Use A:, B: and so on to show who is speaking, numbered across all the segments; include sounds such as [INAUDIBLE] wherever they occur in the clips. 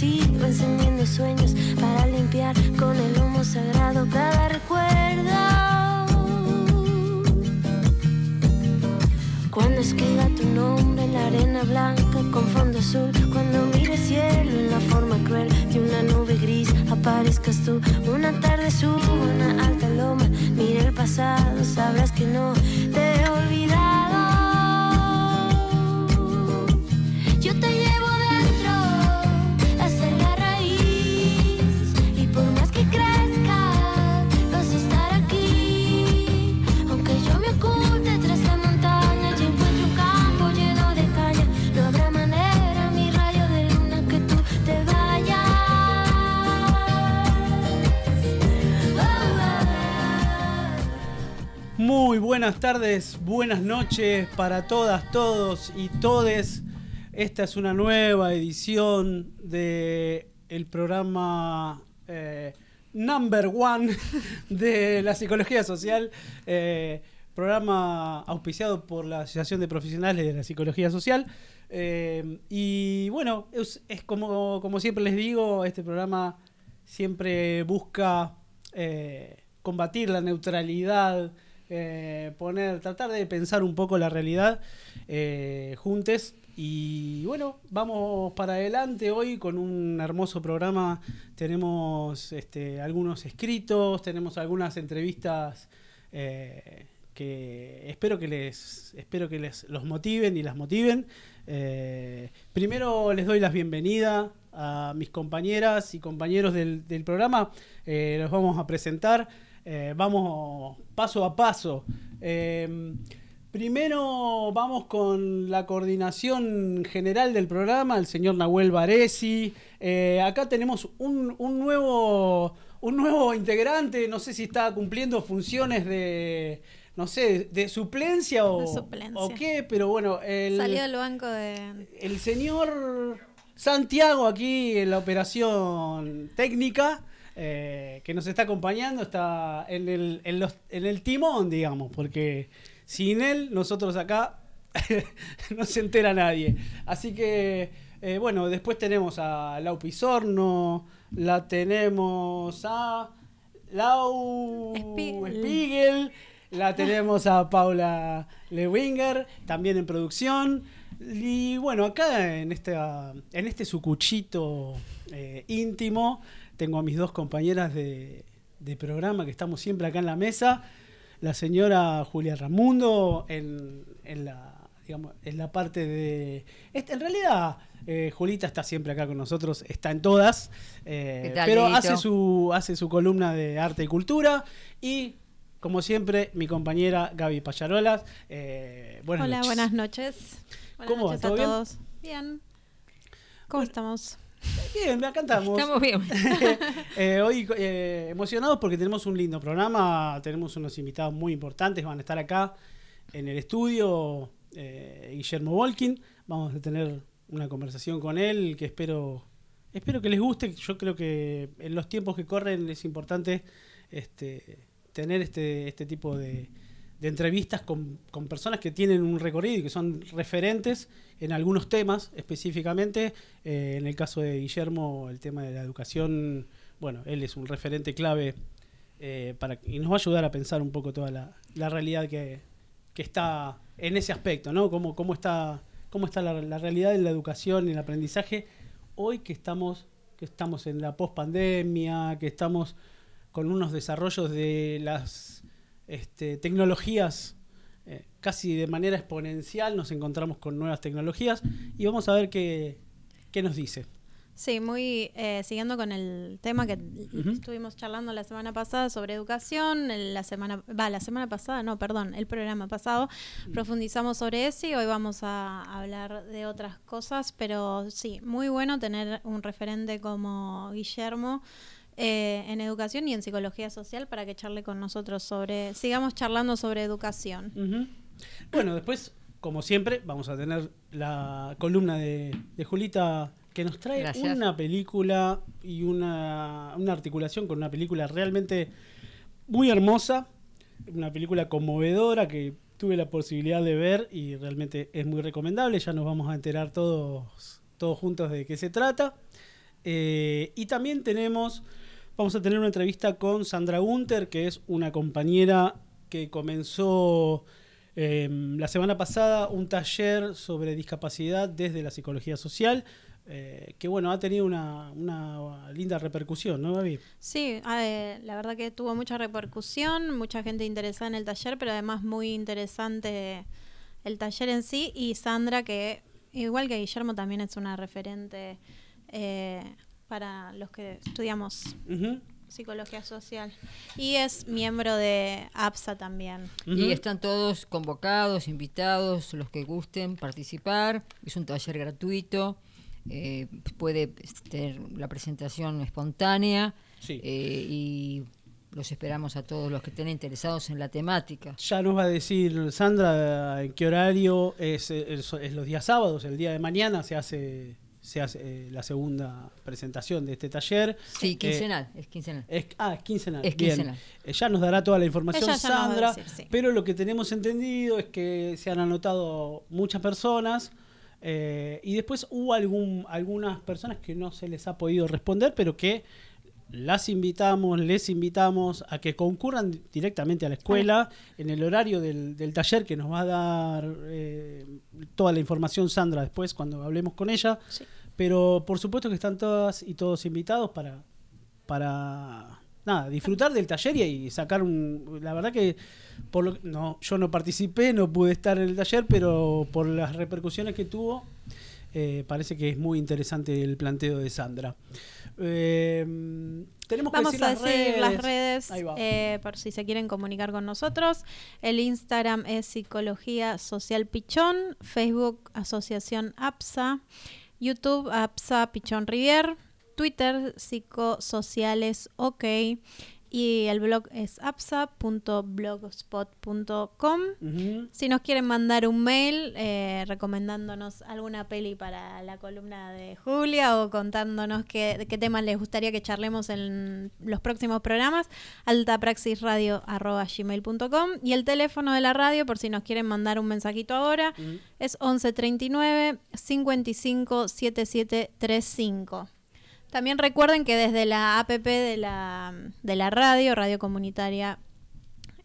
A: la
B: tardes, buenas noches para todas, todos y todes. Esta es una nueva edición de programa eh, number one [LAUGHS] de la psicología social, eh, programa auspiciado por la Asociación de Profesionales de la Psicología Social. Eh, y bueno, es, es como, como siempre les digo, este programa siempre busca eh, combatir la neutralidad, eh, poner, tratar de pensar un poco la realidad eh. Y bueno, vamos para adelante hoy con un hermoso programa. Tenemos este, algunos escritos, tenemos algunas entrevistas eh, que espero que les espero que les los motiven y las motiven. Eh, primero les doy las bienvenidas a mis compañeras y compañeros del, programa. Los vamos a presentar. Eh, vamos paso a paso. Eh, primero vamos con la coordinación general del programa, el señor Nahuel Varesi. Eh, acá tenemos un, un nuevo, un nuevo integrante, no sé si está cumpliendo funciones de, no sé, de suplencia o,
C: De suplencia.
B: o qué, pero bueno, el,
C: Salió del banco de.
B: el señor Santiago aquí en la operación técnica eh, que nos está acompañando está en el, en, los- en el timón, digamos, porque sin él nosotros acá [LAUGHS] no se entera nadie. Así que, eh, bueno, después tenemos a Lau Pizorno, la tenemos a Lau
C: Spiegel.
B: Spiegel, la tenemos a Paula Lewinger, también en producción. Y bueno, acá en, esta, en este sucuchito eh, íntimo, tengo a mis dos compañeras de, de programa que estamos siempre acá en la mesa. La señora Julia Ramundo en, en la, digamos, en la parte de... este, en realidad, eh, Julita está siempre acá con nosotros, está en todas, eh,
D: ¿Qué tal,
B: pero hace su, hace su columna de arte y cultura y... Como siempre, mi compañera Gaby Payarolas. eh, buenas
C: Hola,
B: noches.
C: buenas noches. Buenas
B: ¿Cómo va?
C: noches
B: ¿Todo
C: a
B: bien?
C: todos. Bien. ¿Cómo estamos?
B: Bien, acá estamos.
D: Estamos bien. [LAUGHS]
B: Eh, hoy eh, emocionados porque tenemos un lindo programa, tenemos unos invitados muy importantes, van a estar acá en el estudio, eh, Guillermo Volkin, vamos a tener una conversación con él que espero, espero que les guste, yo creo que en los tiempos que corren es importante este, tener este, este tipo de, de entrevistas con, con personas que tienen un recorrido y que son referentes en algunos temas específicamente. Eh, en el caso de Guillermo, el tema de la educación, bueno, él es un referente clave eh, para, y nos va a ayudar a pensar un poco toda la, la realidad que, que está en ese aspecto, ¿no? Cómo, cómo está, cómo está la, la realidad de la educación y el aprendizaje hoy que estamos, que estamos en la pospandemia, que estamos con unos desarrollos de las este, tecnologías eh, casi de manera exponencial, nos encontramos con nuevas tecnologías y vamos a ver qué, qué nos dice.
C: Sí, muy eh, siguiendo con el tema que estuvimos charlando la semana pasada sobre educación, el- la semana, va, la semana pasada, no, perdón, el programa pasado, profundizamos sobre eso y hoy vamos a hablar de otras cosas, pero sí, muy bueno tener un referente como Guillermo eh, en educación y en psicología social para que charle con nosotros sobre, sigamos charlando sobre educación.
B: Bueno, después, como siempre, vamos a tener la columna de, de Julita que nos trae
D: Gracias.
B: una película y una, una articulación con una película realmente muy hermosa una película conmovedora que tuve la posibilidad de ver y realmente es muy recomendable. Ya nos vamos a enterar todos, todos juntos de qué se trata. Eh, y también tenemos, vamos a tener una entrevista con Sandra Gunter, que es una compañera que comenzó eh, la semana pasada un taller sobre discapacidad desde la psicología social. eh, que bueno, ha tenido una, linda repercusión, ¿no, Gaby?
C: Sí, eh, la verdad que tuvo mucha repercusión, mucha gente interesada en el taller, pero además muy interesante el taller en sí. Y Sandra, que igual que Guillermo, también es una referente eh, para los que estudiamos psicología social. Y es miembro de APSA también.
D: Y están todos convocados, invitados, los que gusten participar. Es un taller gratuito. eh, puede tener la presentación espontánea
B: Sí.
D: eh, y los esperamos a todos los que estén interesados en la temática.
B: Ya nos va a decir Sandra en qué horario es, es- es los días sábados, el día de mañana se hace, se hace eh, la segunda presentación de este taller.
D: Sí,
B: Eh,
D: quincenal, es quincenal.
B: es, ah, es quincenal.
D: Es
B: bien.
D: quincenal.
B: Eh, ya nos dará toda la información Sandra,
C: decir, sí.
B: pero lo que tenemos entendido es que se han anotado muchas personas eh, y después hubo algún, algunas personas que no se les ha podido responder, pero que las invitamos, les invitamos a que concurran directamente a la escuela en el horario del, del taller que nos va a dar eh, toda la información Sandra después cuando hablemos con ella.
C: Sí.
B: Pero por supuesto que están todas y todos invitados para, para nada, disfrutar del taller y, y sacar un... La verdad que por lo, no, yo no participé, no pude estar en el taller, pero por las repercusiones que tuvo, eh, parece que es muy interesante el planteo de Sandra. Eh, tenemos que
C: Vamos
B: decir
C: a
B: las
C: decir
B: redes.
C: las redes eh, por si se quieren comunicar con nosotros. El Instagram es Psicología Social Pichón, Facebook Asociación APSA, YouTube APSA Pichón Rivier, Twitter Psicosociales OK y el blog es apsa.blogspot.com.
B: Ujú.
C: Si nos quieren mandar un mail eh, recomendándonos alguna peli para la columna de Julia o contándonos qué, qué temas les gustaría que charlemos en los próximos programas, altapraxisradio.gmail.com y el teléfono de la radio, por si nos quieren mandar un mensajito ahora,
B: Ujú.
C: es 1139 55 7735. También recuerden que desde la APP de la, de la radio, Radio Comunitaria,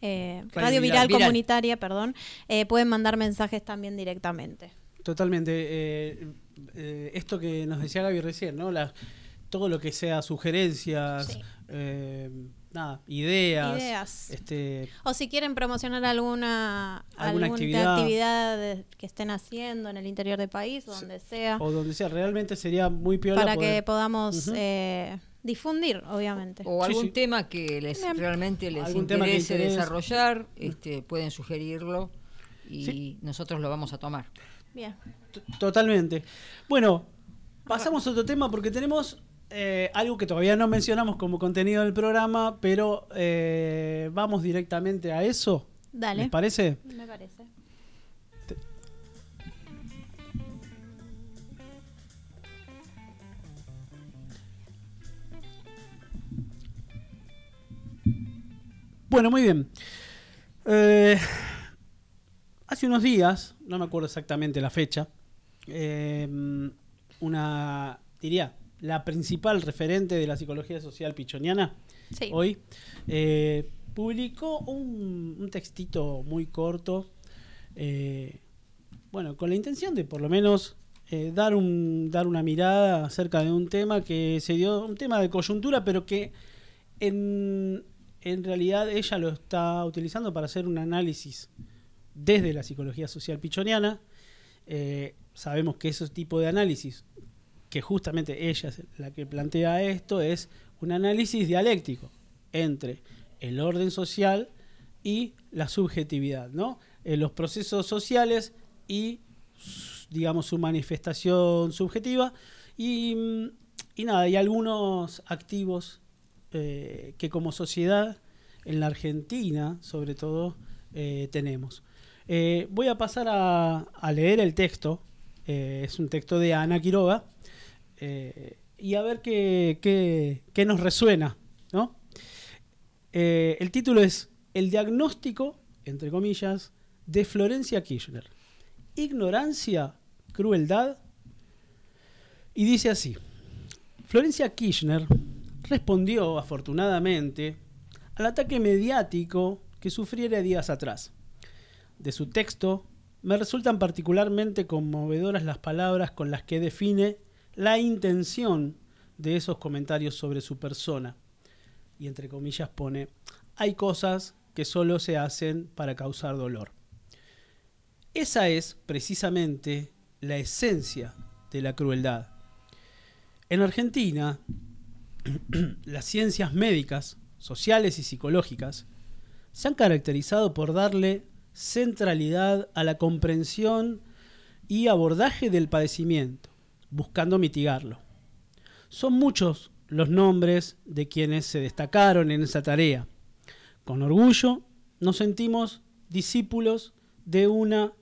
C: eh,
B: Radio Viral.
C: Comunitaria, perdón, eh, pueden mandar mensajes también directamente.
B: Totalmente. eh, eh, esto que nos decía Gaby recién, ¿no? La- todo lo que sea sugerencias,
C: Sí.
B: Nada, ideas.
C: Ideas.
B: Este,
C: O si quieren promocionar alguna,
B: Alguna
C: alguna
B: actividad.
C: actividad, de- que estén haciendo en el interior del país
B: Sí.
C: donde sea,
B: o donde sea, realmente sería muy piola
C: para
B: poder-
C: que podamos eh, difundir, obviamente.
D: O algún
B: sí.
D: tema que les
C: Bien.
D: realmente les
B: Algún
D: interese
B: interese.
D: desarrollar, este, pueden sugerirlo y
B: Sí.
D: nosotros lo vamos a tomar.
C: Bien.
B: T- Totalmente. Bueno, pasamos a otro tema porque tenemos eh, algo que todavía no mencionamos como contenido del programa, pero eh, vamos directamente a eso.
C: Dale.
B: ¿Les parece?
C: Me parece.
B: Bueno, muy bien. Eh, hace unos días, no me acuerdo exactamente la fecha, eh, una, diría, la principal referente de la psicología social pichoniana,
C: Sí.
B: hoy, eh, publicó un, un textito muy corto, eh, bueno, con la intención de por lo menos eh, dar, un, dar una mirada acerca de un tema que se dio, un tema de coyuntura, pero que en, en realidad ella lo está utilizando para hacer un análisis desde la psicología social pichoniana. Eh, sabemos que ese tipo de análisis, que justamente ella es la que plantea esto, es un análisis dialéctico entre el orden social y la subjetividad, ¿no? Eh, los procesos sociales y, digamos, su manifestación subjetiva. Y, mm, y nada, hay algunos activos eh, que como sociedad, en la Argentina sobre todo, eh, tenemos. Voy a pasar a, a leer el texto. es un texto de Ana Quiroga. Eh, y a ver qué, qué- qué nos resuena. ¿no? Eh, el título es el diagnóstico, entre comillas, de Florencia Kirchner. Ignorancia, crueldad. Y dice así, Florencia Kirchner respondió afortunadamente al ataque mediático que sufriera días atrás. De su texto me resultan particularmente conmovedoras las palabras con las que define la intención de esos comentarios sobre su persona. Y entre comillas pone, hay cosas que solo se hacen para causar dolor. Esa es precisamente la esencia de la crueldad. En Argentina, [CLEARS THROAT] las ciencias médicas, sociales y psicológicas se han caracterizado por darle centralidad a la comprensión y abordaje del padecimiento, buscando mitigarlo. Son muchos los nombres de quienes se destacaron en esa tarea. Con orgullo nos sentimos discípulos de una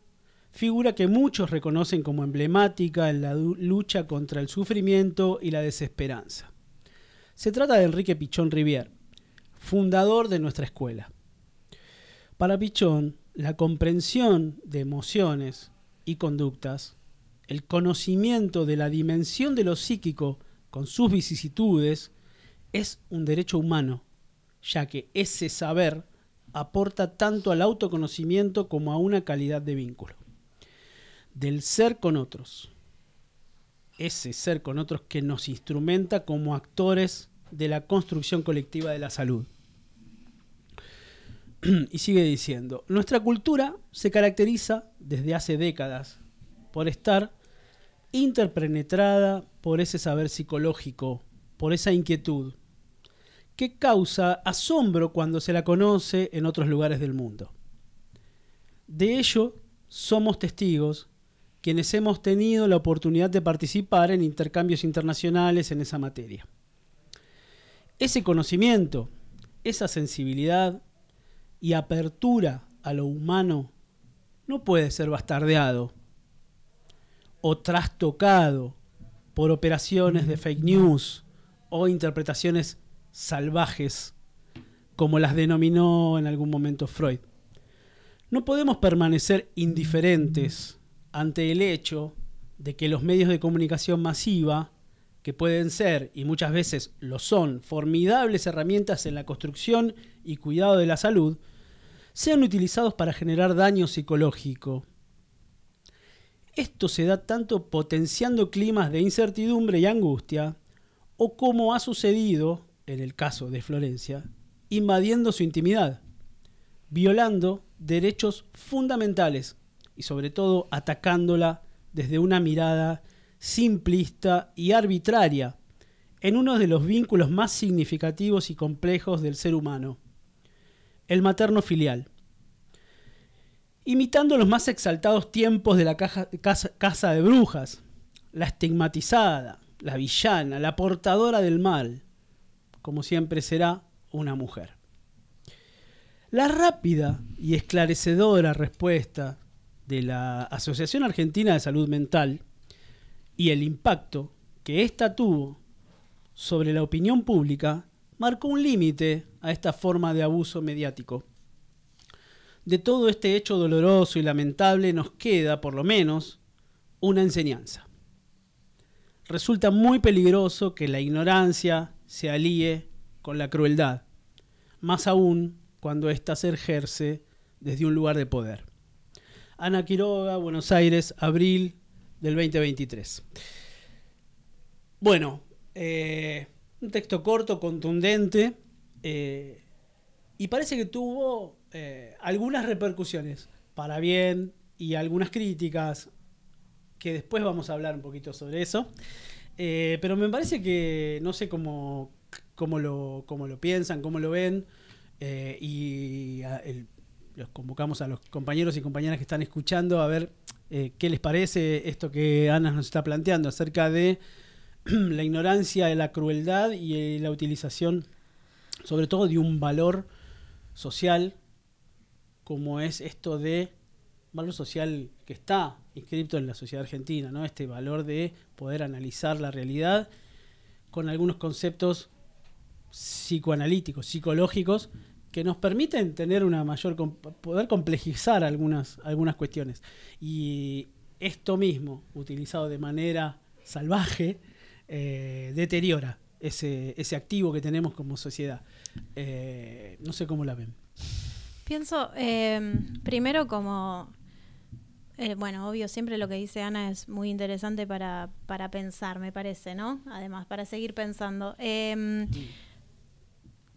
B: figura que muchos reconocen como emblemática en la lucha contra el sufrimiento y la desesperanza. Se trata de Enrique Pichón Rivière, fundador de nuestra escuela. Para Pichón, la comprensión de emociones y conductas, el conocimiento de la dimensión de lo psíquico con sus vicisitudes, es un derecho humano, ya que ese saber aporta tanto al autoconocimiento como a una calidad de vínculo. Del ser con otros. Ese ser con otros que nos instrumenta como actores de la construcción colectiva de la salud. [CLEARS THROAT] y sigue diciendo, nuestra cultura se caracteriza desde hace décadas por estar interpenetrada por ese saber psicológico, por esa inquietud, que causa asombro cuando se la conoce en otros lugares del mundo. De ello somos testigos quienes hemos tenido la oportunidad de participar en intercambios internacionales en esa materia. Ese conocimiento, esa sensibilidad y apertura a lo humano no puede ser bastardeado o trastocado por operaciones de fake news o interpretaciones salvajes, como las denominó en algún momento Freud. No podemos permanecer indiferentes ante el hecho de que los medios de comunicación masiva, que pueden ser y muchas veces lo son, formidables herramientas en la construcción y cuidado de la salud, sean utilizados para generar daño psicológico. Esto se da tanto potenciando climas de incertidumbre y angustia, o como ha sucedido en el caso de Florencia, invadiendo su intimidad, violando derechos fundamentales y sobre todo atacándola desde una mirada simplista y arbitraria en uno de los vínculos más significativos y complejos del ser humano, el materno filial. Imitando los más exaltados tiempos de la casa, de brujas, la estigmatizada, la villana, la portadora del mal, como siempre será una mujer. La rápida y esclarecedora respuesta de la Asociación Argentina de Salud Mental y el impacto que ésta tuvo sobre la opinión pública marcó un límite a esta forma de abuso mediático. De todo este hecho doloroso y lamentable nos queda, por lo menos, una enseñanza. Resulta muy peligroso que la ignorancia se alíe con la crueldad, más aún cuando ésta se ejerce desde un lugar de poder. Ana Quiroga, Buenos Aires, abril del 2023. Bueno, eh, un texto corto, contundente, eh, y parece que tuvo eh, algunas repercusiones, para bien y algunas críticas, que después vamos a hablar un poquito sobre eso. Eh, pero me parece que no sé cómo, cómo, lo, cómo lo piensan, cómo lo ven, y los convocamos a los compañeros y compañeras que están escuchando a ver qué les parece esto que Ana nos está planteando acerca de [CLEARS THROAT] la ignorancia, de la crueldad y eh, la utilización, sobre todo, de un valor social como es esto de valor social que está inscrito en la sociedad argentina, ¿no? Este valor de poder analizar la realidad con algunos conceptos psicoanalíticos, psicológicos, que nos permiten tener una mayor poder complejizar algunas, algunas cuestiones. Y esto mismo, utilizado de manera salvaje, eh, deteriora ese, ese activo que tenemos como sociedad. Eh, no sé cómo la ven.
C: Pienso, eh, primero como, eh, bueno, obvio, siempre lo que dice Ana es muy interesante para, para pensar, me parece, ¿no? Además, para seguir pensando. Eh,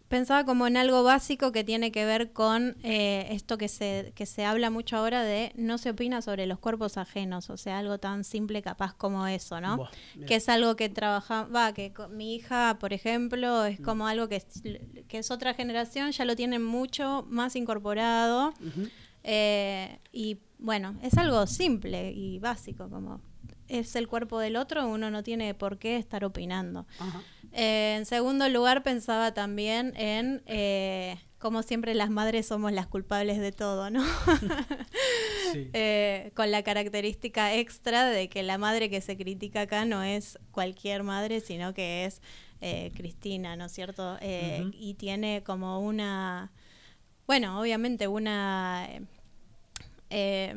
C: pensaba como en algo básico que tiene que ver con eh, esto que se, que se habla mucho ahora de no se opina sobre los cuerpos ajenos, o sea, algo tan simple capaz como eso, ¿no?
B: Buah,
C: que es algo que trabaja, va, que mi hija, por ejemplo, es como algo que es, que es otra generación, ya lo tienen mucho más incorporado. Eh, y bueno, es algo simple y básico, como es el cuerpo del otro, uno no tiene por qué estar opinando.
B: Ajá.
C: Eh, en segundo lugar, pensaba también en eh, cómo siempre las madres somos las culpables de todo, ¿no? [LAUGHS]
B: Sí. [LAUGHS]
C: Eh, con la característica extra de que la madre que se critica acá no es cualquier madre, sino que es eh, Cristina, ¿no es cierto? Eh. Y tiene como una, bueno, obviamente una, eh, eh,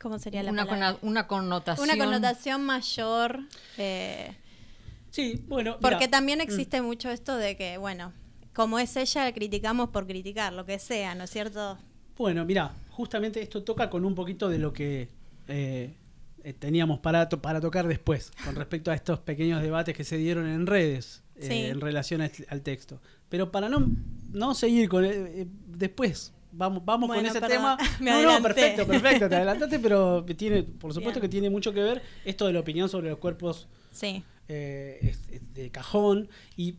C: ¿cómo sería la
D: Una,
C: palabra?
D: una connotación.
C: Una connotación mayor. eh,
B: Sí, bueno.
C: porque
B: mirá,
C: también
B: mm.
C: existe mucho esto de que, bueno, como es ella, criticamos por criticar, lo que sea, ¿no es cierto?
B: Bueno, mira, justamente esto toca con un poquito de lo que eh, eh, teníamos para, to- para tocar después, con respecto a estos pequeños debates que se dieron en redes eh,
C: Sí.
B: en relación al texto. Pero para no, no seguir con eh, eh, después. Vamos, vamos con ese
C: perdón,
B: tema. [LAUGHS]
C: me
B: no, no,
C: adelanté.
B: perfecto, perfecto, te [LAUGHS] adelantaste, pero tiene, por supuesto
C: Bien.
B: que tiene mucho que ver esto de la opinión sobre los cuerpos
C: Sí.
B: Eh, de cajón. Y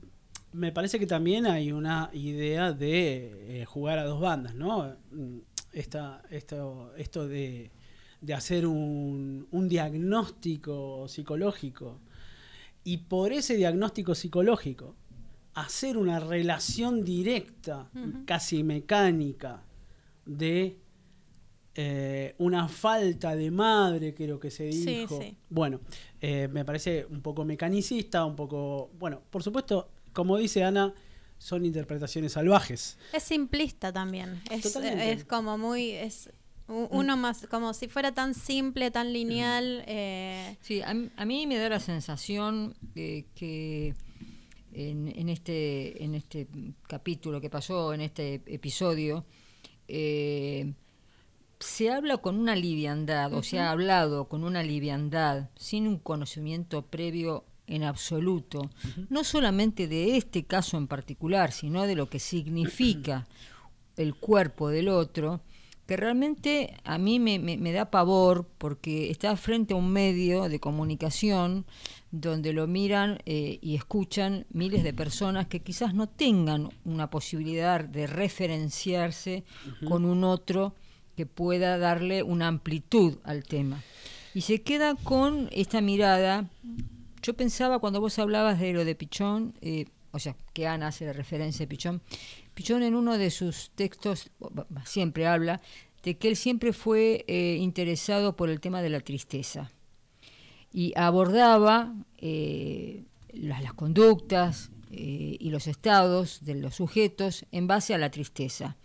B: me parece que también hay una idea de eh, jugar a dos bandas, ¿no? Mm, Esta, esto, esto de, de hacer un, un diagnóstico psicológico. Y por ese diagnóstico psicológico hacer una relación directa, casi mecánica, de eh, una falta de madre, creo que se
C: Sí,
B: dijo.
C: sí.
B: Bueno, eh, me parece un poco mecanicista, un poco... Bueno, por supuesto, como dice Ana, son interpretaciones salvajes.
C: Es simplista también. Es.
B: Mm.
C: es como muy. Es u- uno más. Como si fuera tan simple, tan lineal. eh,
D: Sí, a, mí me da la sensación eh, que en, en este, en este capítulo que pasó, en este episodio, eh, se habla con una liviandad, o se ha hablado con una liviandad, sin un conocimiento previo en absoluto, no solamente de este caso en particular, sino de lo que significa [CLEARS THROAT] el cuerpo del otro, que realmente a mí me, me- me da pavor porque está frente a un medio de comunicación donde lo miran eh, y escuchan miles de personas que quizás no tengan una posibilidad de referenciarse con un otro que pueda darle una amplitud al tema. Y se queda con esta mirada. Yo pensaba cuando vos hablabas de lo de Pichón, eh, o sea, que Ana hace la referencia a Pichón, Pichón en uno de sus textos siempre habla de que él siempre fue eh, interesado por el tema de la tristeza y abordaba eh, las, las conductas eh, y los estados de los sujetos en base a la tristeza.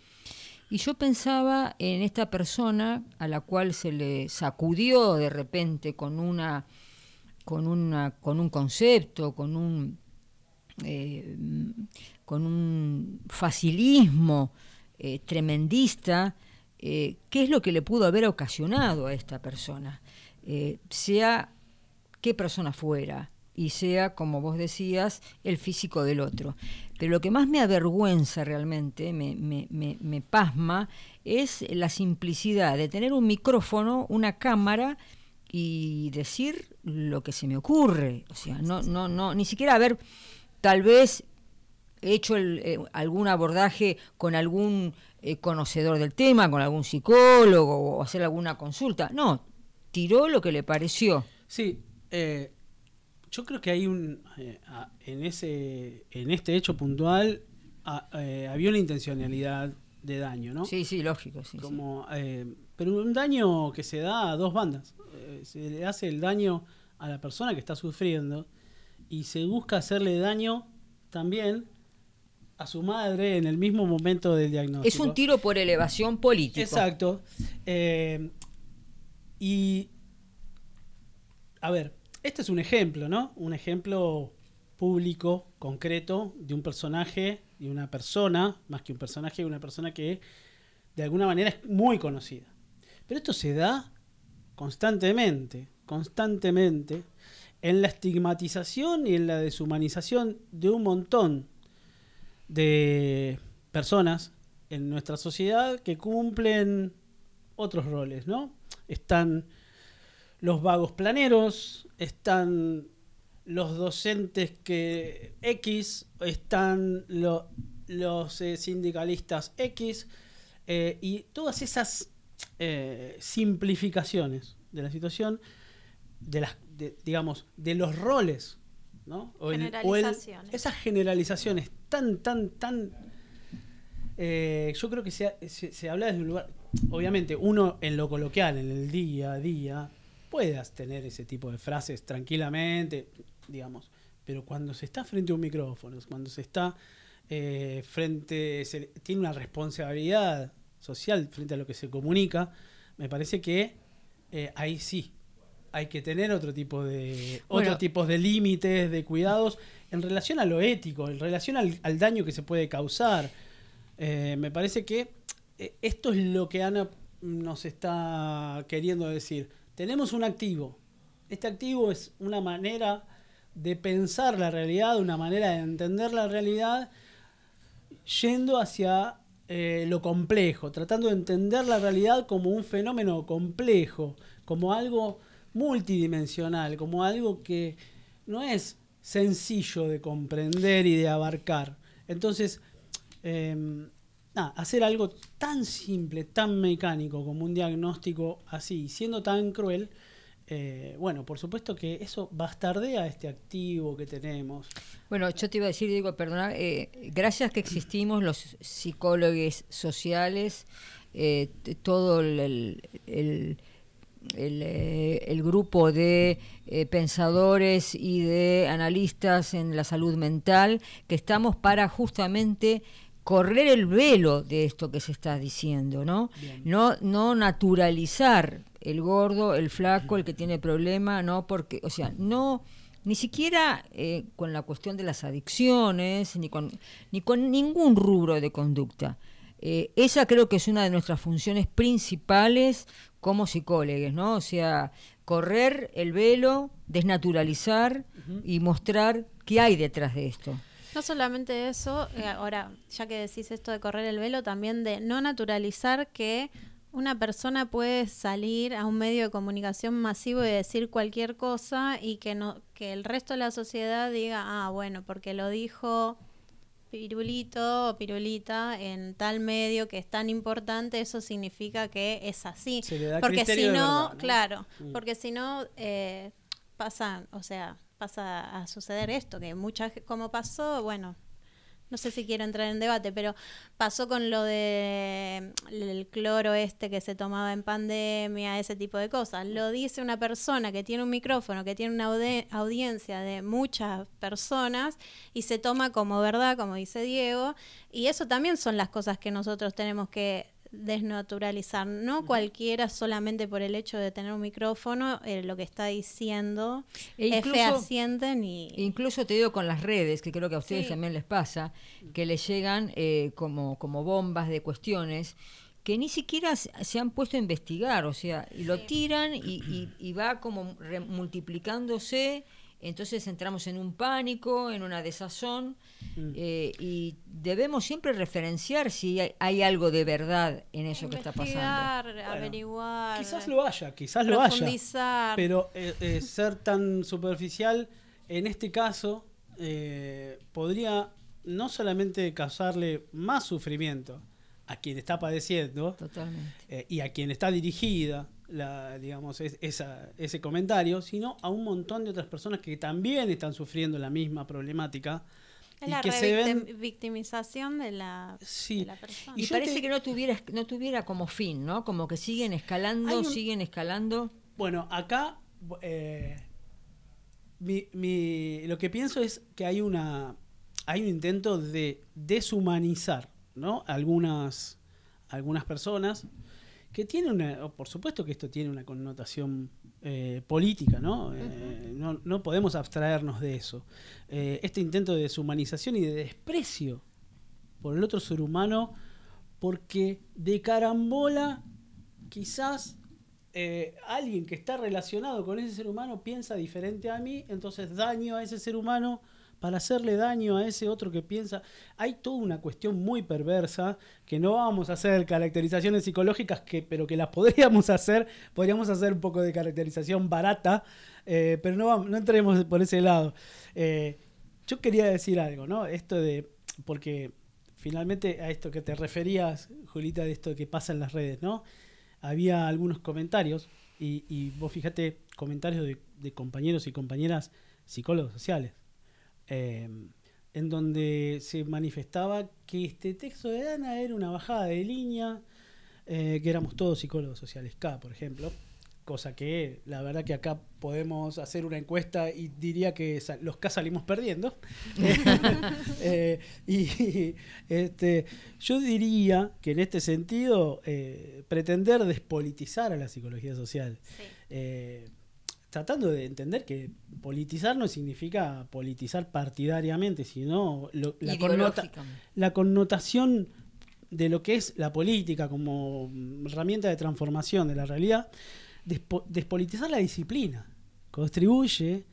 D: Y yo pensaba en esta persona a la cual se le sacudió de repente con una con una con un concepto, con un eh, con un facilismo eh, tremendista, eh, ¿qué es lo que le pudo haber ocasionado a esta persona? Sea qué persona fuera y sea, como vos decías, el físico del otro. Pero lo que más me avergüenza realmente, me, me, me, me pasma, es la simplicidad de tener un micrófono, una cámara y decir lo que se me ocurre. O sea, no, no, no, ni siquiera haber tal vez hecho eh, algún abordaje con algún eh, conocedor del tema, con algún psicólogo o hacer alguna consulta. No, tiró lo que le pareció.
B: Sí, eh, yo creo que hay un eh, en ese en este hecho puntual a- eh, había una intencionalidad de daño, ¿no?
D: Sí, sí, lógico. Sí, sí.
B: Como, eh, pero un daño que se da a dos bandas. Se le hace el daño a la persona que está sufriendo y se busca hacerle daño también a su madre en el mismo momento del diagnóstico.
D: Es un tiro por elevación político.
B: Exacto. Eh, y, a ver, este es un ejemplo, ¿no? Un ejemplo público, concreto, de un personaje y una persona, más que un personaje, una persona que de alguna manera es muy conocida. Pero esto se da constantemente, constantemente, en la estigmatización y en la deshumanización de un montón de personas en nuestra sociedad que cumplen otros roles, ¿no? Están los vagos planeros, están los docentes que X, están lo- los eh, sindicalistas X, eh, y todas esas eh, simplificaciones de la situación, de las, de- digamos, de los roles, ¿no? O el- o el-
C: Generalizaciones.
B: esas generalizaciones tan, tan, tan eh, yo creo que se, se- se habla desde un lugar. Obviamente, uno en lo coloquial, en el día a día, puedas tener ese tipo de frases tranquilamente, digamos. Pero cuando se está frente a un micrófono, cuando se está eh, frente. se- tiene una responsabilidad social frente a lo que se comunica, me parece que eh, ahí sí. Hay que tener otro tipo de
D: Bueno.
B: otros tipos de límites, de cuidados en relación a lo ético, en relación al, al daño que se puede causar. Eh, me parece que eh, esto es lo que Ana nos está queriendo decir. Tenemos un activo. Este activo es una manera de pensar la realidad, una manera de entender la realidad, yendo hacia eh, lo complejo, tratando de entender la realidad como un fenómeno complejo, como algo multidimensional, como algo que no es sencillo de comprender y de abarcar. Entonces, eh, hacer algo tan simple, tan mecánico como un diagnóstico así, siendo tan cruel, eh, bueno, por supuesto que eso bastardea este activo que tenemos.
D: Bueno, yo te iba a decir, digo, perdona, eh, gracias que existimos los psicólogos sociales, eh, todo el, grupo de pensadores y de analistas en la salud mental, que estamos para justamente correr el velo de esto que se está diciendo, ¿no? No, no naturalizar el gordo, el flaco, el que tiene problema, ¿no? Porque, o sea, no, ni siquiera eh, con la cuestión de las adicciones, ni con, ni con ningún rubro de conducta. Eh, esa creo que es una de nuestras funciones principales como psicólogos, ¿no? O sea, correr el velo, desnaturalizar y mostrar qué hay detrás de esto.
C: No solamente eso, eh, ahora, ya que decís esto de correr el velo, también de no naturalizar que una persona puede salir a un medio de comunicación masivo y decir cualquier cosa y que no que el resto de la sociedad diga, ah, bueno, porque lo dijo pirulito o pirulita en tal medio que es tan importante, eso significa que es así.
B: Se le da
C: porque si no,
B: verdad, ¿no?
C: claro,
B: Mm.
C: porque si no eh, pasa, o sea, pasa a suceder esto, que mucha ge- como pasó, bueno, no sé si quiero entrar en debate, pero pasó con lo de mm, el cloro este que se tomaba en pandemia, ese tipo de cosas. Lo dice una persona que tiene un micrófono, que tiene una audi- audiencia de muchas personas y se toma como verdad, como dice Diego, y eso también son las cosas que nosotros tenemos que desnaturalizar, no cualquiera solamente por el hecho de tener un micrófono, eh, lo que está diciendo
D: E
C: es
D: incluso-
C: fehaciente ni...
D: Incluso te digo con las redes, que creo que a ustedes
C: Sí.
D: también les pasa, que les llegan eh, como, como bombas de cuestiones que ni siquiera se se han puesto a investigar, o sea, y lo tiran y, y- y va como re- multiplicándose, entonces entramos en un pánico, en una desazón, eh, y debemos siempre referenciar si hay, hay algo de verdad en eso que está pasando.
C: Investigar, averiguar.
B: Quizás lo haya, quizás lo haya.
C: profundizar.
B: Pero eh, eh, ser tan superficial, en este caso, eh, podría no solamente causarle más sufrimiento a quien está padeciendo
D: Totalmente.
B: eh, y a quien está dirigida la, digamos, es- esa- ese comentario, sino a un montón de otras personas que también están sufriendo la misma problemática
C: es
B: y
C: la
B: que se ven
C: revictimización de la,
B: Sí.
C: de la persona.
D: Y parece
B: te-
D: que no tuviera, no tuviera como fin, ¿no? Como que siguen escalando,
B: un-
D: siguen escalando.
B: Bueno, acá eh, mi- mi- lo que pienso es que hay una, hay un intento de deshumanizar ¿no? algunas, algunas personas que tiene una, por supuesto que esto tiene una connotación eh, política, ¿no? Eh, ¿no? no podemos abstraernos de eso. Eh, este intento de deshumanización y de desprecio por el otro ser humano, porque de carambola quizás alguien que está relacionado con ese ser humano piensa diferente a mí, entonces daño a ese ser humano para hacerle daño a ese otro que piensa. Hay toda una cuestión muy perversa que no vamos a hacer caracterizaciones psicológicas, que, pero que las podríamos [LAUGHS] hacer, podríamos hacer un poco de caracterización barata, eh, pero no, entremos por ese lado. Eh, yo quería decir algo, ¿no? Esto de, porque finalmente a esto que te referías, Julita, de esto que pasa en las redes, ¿no? Había algunos comentarios, y, vos fíjate, comentarios de compañeros y compañeras psicólogos sociales eh, en donde se manifestaba que este texto de Dana era una bajada de línea, eh, que éramos todos psicólogos sociales K, por ejemplo, cosa que la verdad que acá podemos hacer una encuesta y diría que los K salimos perdiendo. [LAUGHS] Eh, y [LAUGHS] este, yo diría que en este sentido, eh, pretender despolitizar a la psicología social.
C: Sí.
B: Tratando de entender que politizar no significa politizar partidariamente, sino lo- la, connota-
D: Ideológicamente.
B: la connotación de lo que es la política como herramienta de transformación de la realidad, despo- despolitizar la disciplina contribuye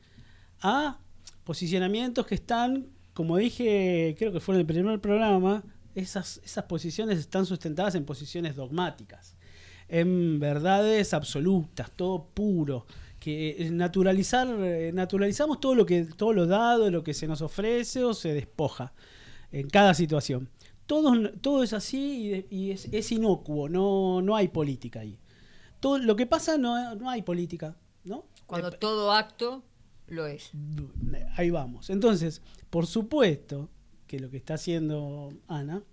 B: a posicionamientos que están, como dije, creo que fue en el primer programa, esas, esas posiciones están sustentadas en posiciones dogmáticas, en verdades absolutas, todo puro, que eh, naturalizar, eh, naturalizamos todo lo que, todo lo dado, lo que se nos ofrece o se despoja en cada situación. Todo, todo es así y, es, es inocuo, no, no hay política ahí. Todo, lo que pasa no, no hay política, ¿no?
D: Cuando
B: Eh,
D: todo acto lo es.
B: Ahí vamos. Entonces, por supuesto que lo que está haciendo Ana,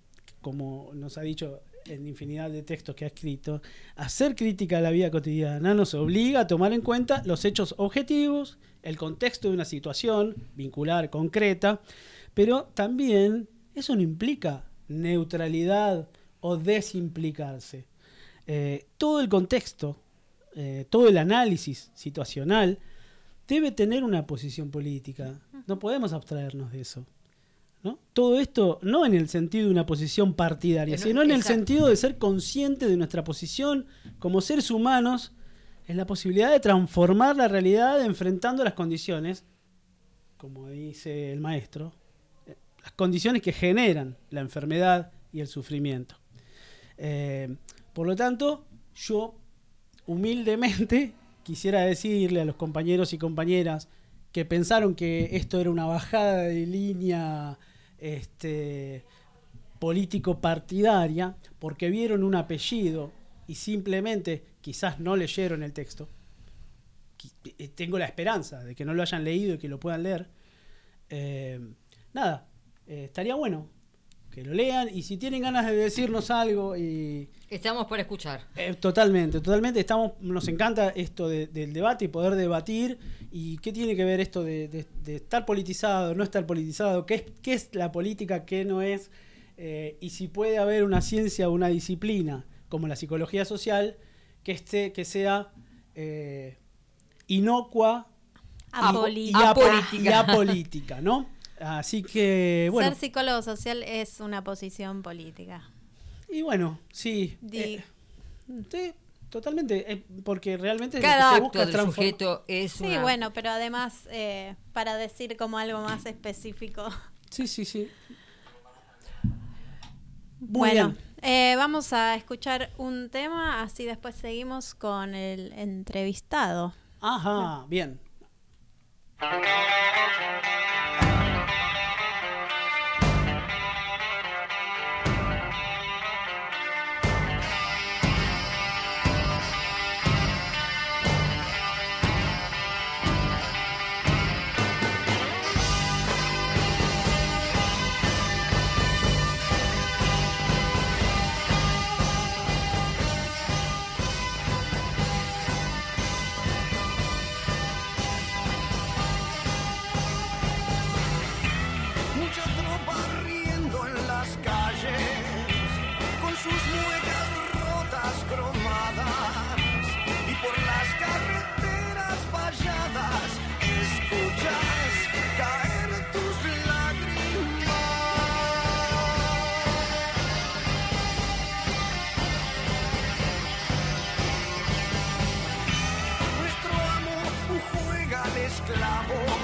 B: como nos ha dicho en infinidad de textos que ha escrito, hacer crítica a la vida cotidiana nos obliga a tomar en cuenta los hechos objetivos, el contexto de una situación vincular, concreta, pero también eso no implica neutralidad o desimplicarse. Eh, todo el contexto, eh, todo el análisis situacional debe tener una posición política. No podemos abstraernos de eso. ¿No? Todo esto no en el sentido de una posición partidaria,
D: no,
B: sino en el sentido de ser consciente de nuestra posición como seres humanos en la posibilidad de transformar la realidad enfrentando las condiciones, como dice el maestro, eh, las condiciones que generan la enfermedad y el sufrimiento. Eh, por lo tanto, yo humildemente [LAUGHS] quisiera decirle a los compañeros y compañeras que pensaron que esto era una bajada de línea este, político partidaria porque vieron un apellido y simplemente quizás no leyeron el texto. Eh, Tengo la esperanza de que no lo hayan leído y que lo puedan leer. Eh, nada, eh, estaría bueno que lo lean y si tienen ganas de decirnos algo y
D: Estamos por escuchar.
B: eh, totalmente, totalmente. Estamos, nos encanta esto de- del debate y poder debatir. ¿Y qué tiene que ver esto de, de- de estar politizado, no estar politizado? ¿Qué es, qué es la política, qué no es? Eh, y si puede haber una ciencia o una disciplina como la psicología social que, esté, que sea eh, inocua y- y, apo-
D: Apolítica.
B: y apolítica, ¿no? Así que, bueno.
C: Ser psicólogo social es una posición política.
B: Y bueno, sí.
C: Di-
B: eh, sí, totalmente. eh, porque realmente
D: Cada acto
B: busca es
D: del
B: transform-
D: sujeto es
C: Sí,
D: una...
C: bueno, pero además, eh, para decir como algo más específico.
B: Sí, sí, sí. Muy
C: bueno,
B: bien.
C: eh, vamos a escuchar un tema, así después seguimos con el entrevistado.
B: Ajá, bien.
E: esclavo.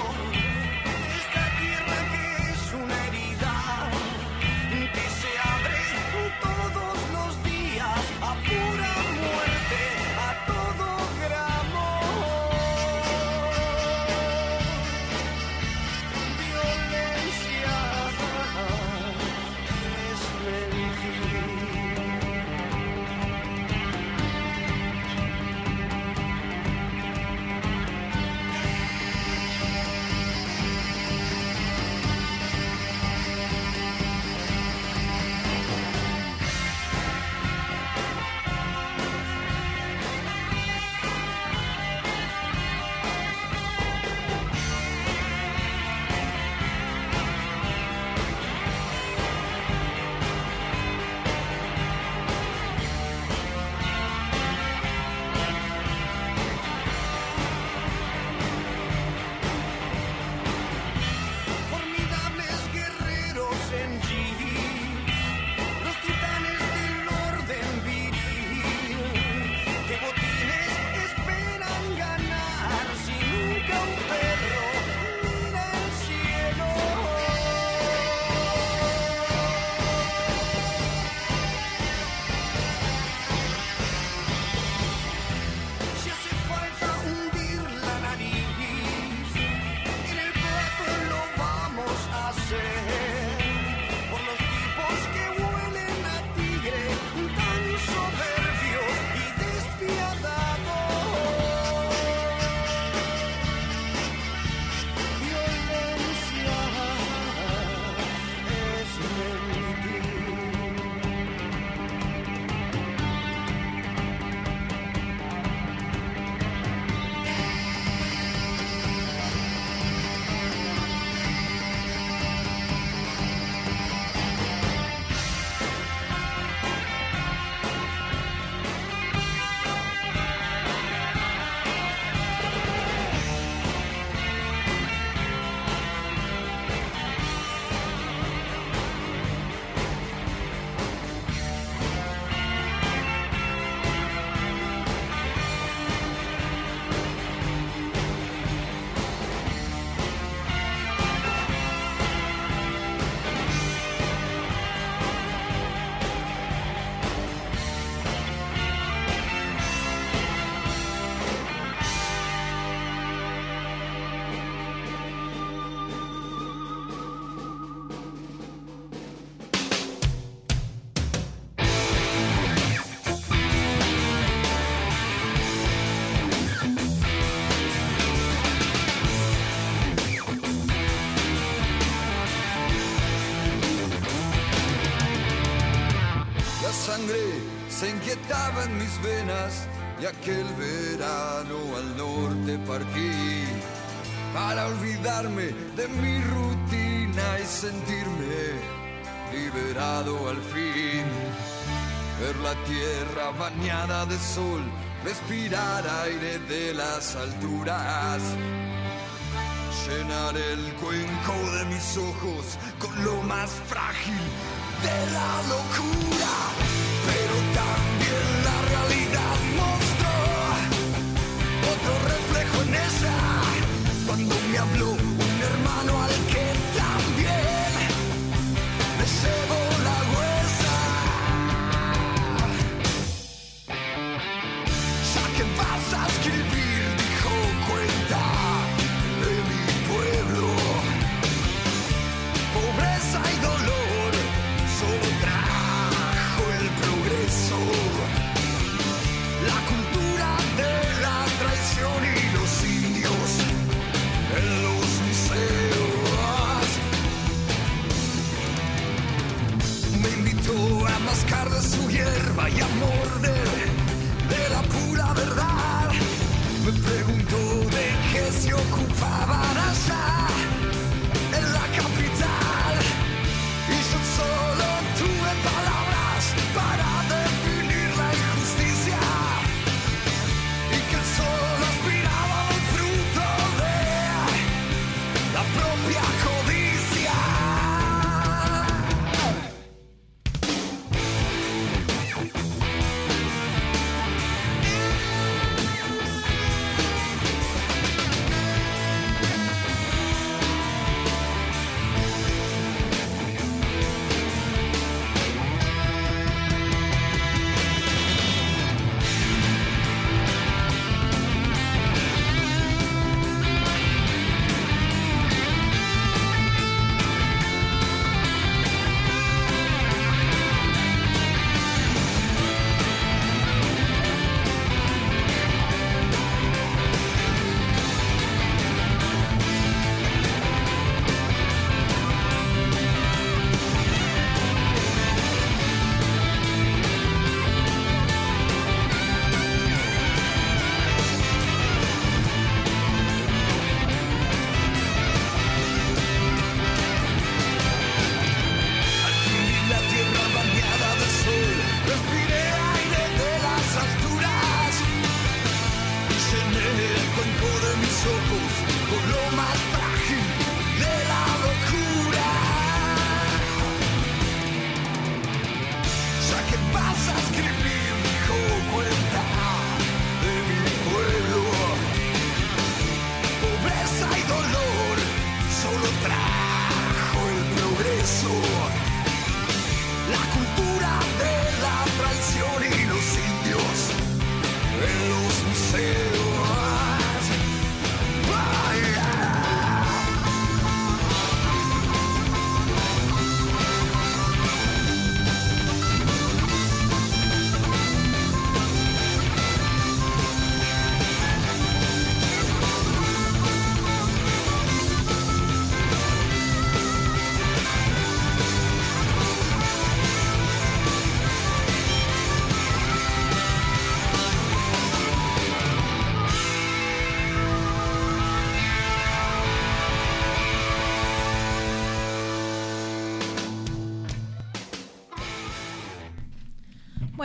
F: inquietaban mis venas y aquel verano al norte partí para olvidarme de mi rutina y sentirme liberado al fin. Ver la tierra bañada de sol, respirar aire de las alturas, llenar el cuenco de mis ojos con lo más frágil de la locura. blue, un hermano al que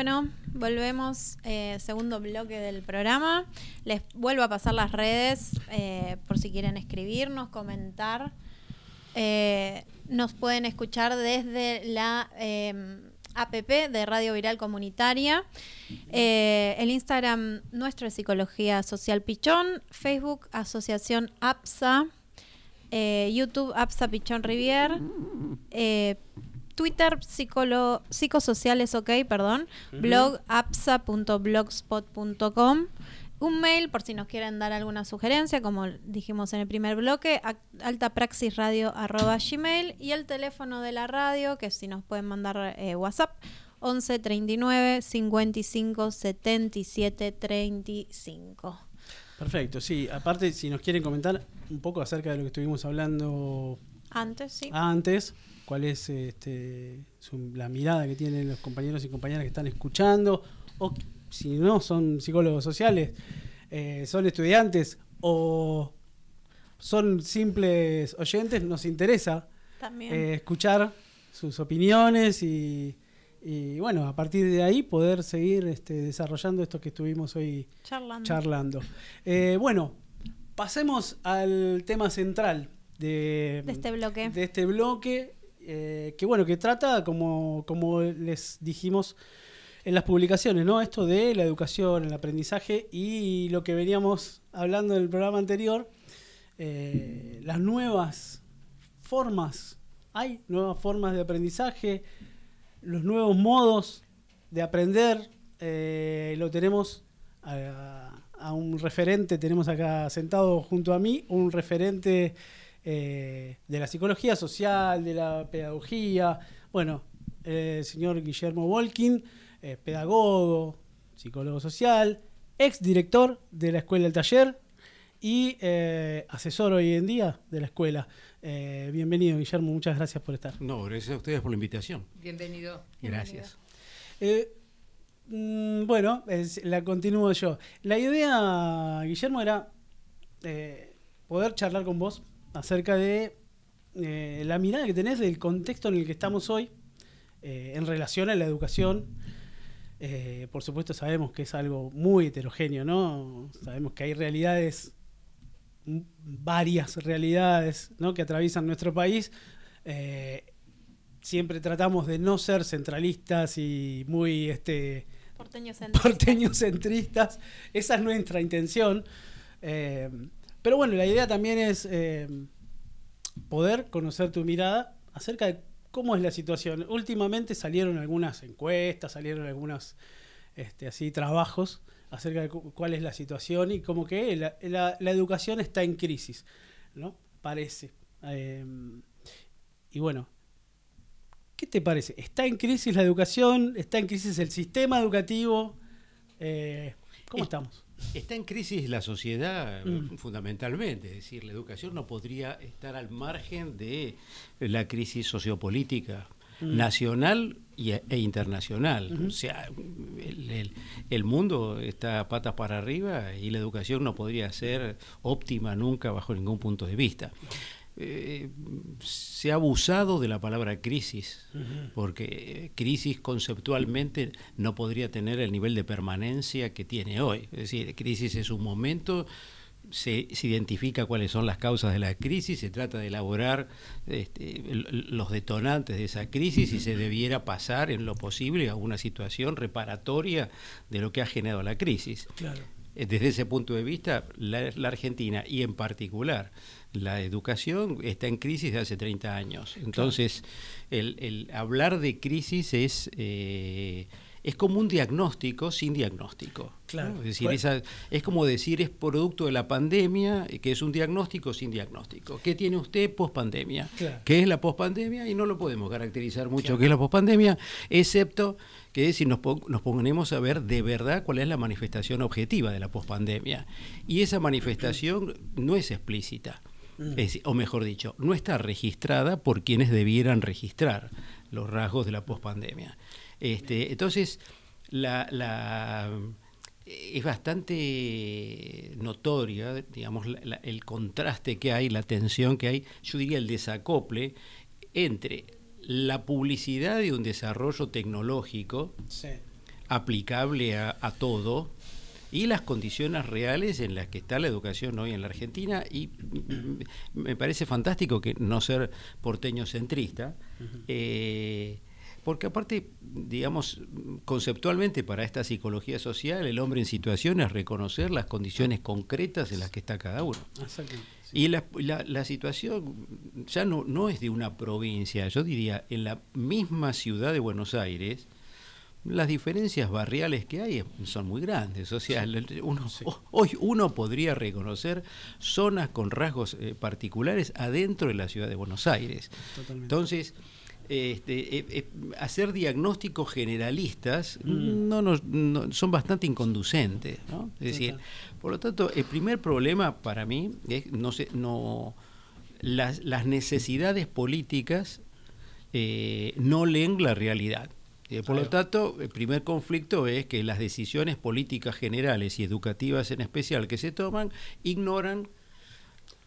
C: Bueno, volvemos, eh, segundo bloque del programa. Les vuelvo a pasar las redes eh, por si quieren escribirnos, comentar. Eh, nos pueden escuchar desde la eh, app de Radio Viral Comunitaria. El Instagram nuestro es Psicología Social Pichón. Facebook Asociación APSA. YouTube APSA Pichón Rivier. Twitter psicolo, psicosociales ok, perdón. Blog apsa.blogspot.com. Un mail por si nos quieren dar alguna sugerencia, como dijimos en el primer bloque, altapraxisradio.gmail y el teléfono de la radio, que si nos pueden mandar eh, WhatsApp, 11 39 55 77 35.
B: Perfecto, sí. Aparte, si nos quieren comentar un poco acerca de lo que estuvimos hablando
C: Antes, sí.
B: antes, cuál es este, su- la mirada que tienen los compañeros y compañeras que están escuchando, o si no son psicólogos sociales, eh, son estudiantes o son simples oyentes, nos interesa
C: También.
B: eh, escuchar sus opiniones y, y, bueno, a partir de ahí poder seguir este, desarrollando esto que estuvimos hoy
C: charlando.
B: charlando. Eh, bueno, pasemos al tema central de,
C: De este bloque.
B: de este bloque, eh, que bueno, que trata, como, como les dijimos en las publicaciones, ¿no? Esto de la educación, el aprendizaje y lo que veníamos hablando en el programa anterior, eh, las nuevas formas, hay nuevas formas de aprendizaje, los nuevos modos de aprender, eh, lo tenemos a, a un referente, tenemos acá sentado junto a mí, un referente eh, de la psicología social, de la pedagogía, bueno, el señor Guillermo Volkin, eh, pedagogo, psicólogo social, ex director de la Escuela del Taller y eh, asesor hoy en día de la escuela. Eh, bienvenido, Guillermo, muchas gracias por estar.
G: No, gracias a ustedes por la invitación.
D: Bienvenido.
G: Gracias.
B: Eh, mm, bueno, es- la continúo yo. La idea, Guillermo, era eh, poder charlar con vos acerca de eh, la mirada que tenés del contexto en el que estamos hoy eh, en relación a la educación. Eh, por supuesto sabemos que es algo muy heterogéneo, ¿no? Sabemos que hay realidades, varias realidades, ¿no? Que atraviesan nuestro país. Siempre tratamos de no ser centralistas y muy este,
C: Porteño
B: porteños centristas. Esa es nuestra intención. Pero bueno, la idea también es eh, poder conocer tu mirada acerca de cómo es la situación. Últimamente salieron algunas encuestas, salieron algunos este, así trabajos acerca de cu- cuál es la situación y como que la, la- la educación está en crisis, ¿no? Parece. Eh, y bueno, ¿qué te parece? ¿Está en crisis la educación? ¿Está en crisis el sistema educativo? Eh, ¿Cómo
G: Es-
B: estamos?
G: Está en crisis la sociedad
B: Mm.
G: fundamentalmente, es decir, la educación no podría estar al margen de la crisis sociopolítica
B: Mm.
G: nacional y- e internacional. O sea, el, el- el mundo está patas para arriba y la educación no podría ser óptima nunca bajo ningún punto de vista. Eh, se ha abusado de la palabra crisis, porque eh, crisis conceptualmente no podría tener el nivel de permanencia que tiene hoy. Es decir, crisis es un momento, se, se identifica cuáles son las causas de la crisis, se trata de elaborar este, los detonantes de esa crisis y se debiera pasar en lo posible a una situación reparatoria de lo que ha generado la crisis.
B: Claro.
G: Eh, Desde ese punto de vista, la, la Argentina y en particular la educación está en crisis de hace 30 años. Entonces, el, el hablar de crisis es, eh, es como un diagnóstico sin diagnóstico.
B: Claro.
G: ¿no? Es decir,
B: Bueno.
G: esa- es como decir es producto de la pandemia, que es un diagnóstico sin diagnóstico. ¿Qué tiene usted post pandemia?
B: Claro.
G: ¿Qué es la pospandemia? Y no lo podemos caracterizar mucho
B: Claro.
G: qué es la pospandemia, excepto que si nos, pon- nos ponemos a ver de verdad cuál es la manifestación objetiva de la pospandemia. Y esa manifestación no es explícita.
B: Mm.
G: Es o mejor dicho, no está registrada por quienes debieran registrar los rasgos de la pospandemia. Este, entonces, la, la- es bastante notoria, digamos, la- el contraste que hay, la tensión que hay, yo diría el desacople entre la publicidad de un desarrollo tecnológico
B: Sí.
G: aplicable a, a todo y las condiciones reales en las que está la educación hoy en la Argentina y me parece fantástico que no ser porteño centrista eh, porque aparte, digamos, conceptualmente para esta psicología social, el hombre en situación es reconocer las condiciones concretas en las que está cada uno.
B: Exactamente. sí.
G: Y la, la- la situación ya no, no es de una provincia, yo diría, en la misma ciudad de Buenos Aires, las diferencias barriales que hay son muy grandes. O sea, uno, hoy uno podría reconocer zonas con rasgos eh, particulares adentro de la ciudad de Buenos Aires.
B: Totalmente.
G: Entonces, este, eh, eh, hacer diagnósticos generalistas
B: Mm.
G: no nos- no- son bastante inconducentes. ¿no? Es decir, por lo tanto, el primer problema para mí es no sé, no las, las necesidades políticas no leen la realidad. Eh, por lo tanto, el primer conflicto es que las decisiones políticas generales y educativas en especial que se toman ignoran,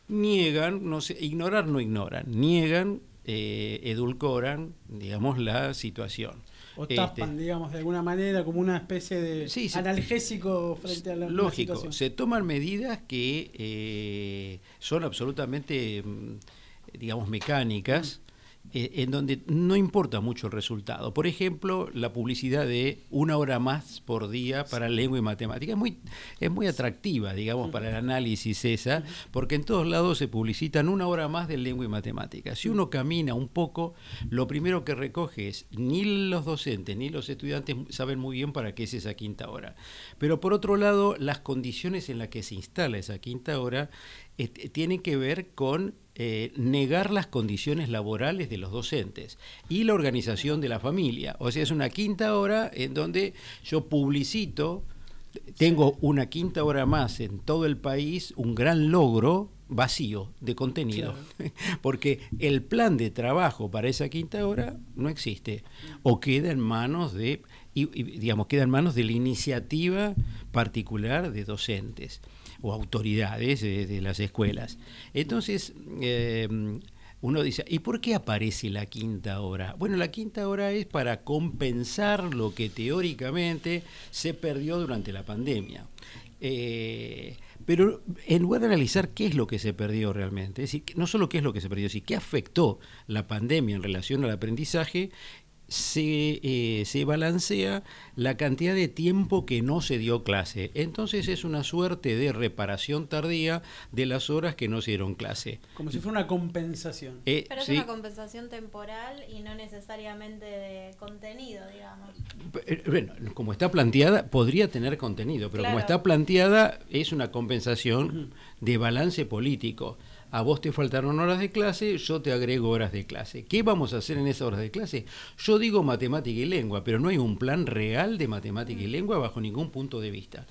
G: niegan, no sé, ignorar no ignoran, niegan, eh, edulcoran, digamos, la situación.
B: O
G: Este,
B: tapan, digamos, de alguna manera, como una especie de
G: Sí,
B: analgésico frente a la,
G: Lógico,
B: situación.
G: se toman medidas que eh, son absolutamente, mm, digamos, mecánicas, eh, en donde no importa mucho el resultado. Por ejemplo, la publicidad de una hora más por día para lengua y matemática es muy, es muy atractiva, digamos, para el análisis esa, porque en todos lados se publicitan una hora más de lengua y matemática. Si uno camina un poco, lo primero que recoge es ni los docentes ni los estudiantes saben muy bien para qué es esa quinta hora. Pero por otro lado, las condiciones en las que se instala esa quinta hora eh, tienen que ver con eh, negar las condiciones laborales de los docentes y la organización de la familia. O sea, es una quinta hora en donde yo publicito, tengo una quinta hora más en todo el país, un gran logro vacío de contenido, [LAUGHS] porque el plan de trabajo para esa quinta hora no existe. O queda en manos de y- y, digamos queda en manos de la iniciativa particular de docentes o autoridades de, de las escuelas. Entonces, eh, uno dice, ¿y por qué aparece la quinta hora? Bueno, la quinta hora es para compensar lo que teóricamente se perdió durante la pandemia. Eh, pero en lugar de analizar qué es lo que se perdió realmente, es decir, no solo qué es lo que se perdió, sino qué afectó la pandemia en relación al aprendizaje, se, eh, se balancea la cantidad de tiempo que no se dio clase. Entonces es una suerte de reparación tardía de las horas que no se dieron clase.
B: Como si fuera una compensación.
G: Eh,
C: Pero es
G: sí,
C: una compensación temporal y no necesariamente de contenido, digamos.
G: eh, bueno, como está planteada, podría tener contenido, pero como está planteada, es una compensación de balance político. A vos te faltaron horas de clase, yo te agrego horas de clase. ¿Qué vamos a hacer en esas horas de clase? Yo digo matemática y lengua, pero no hay un plan real de matemática y lengua bajo ningún punto de vista.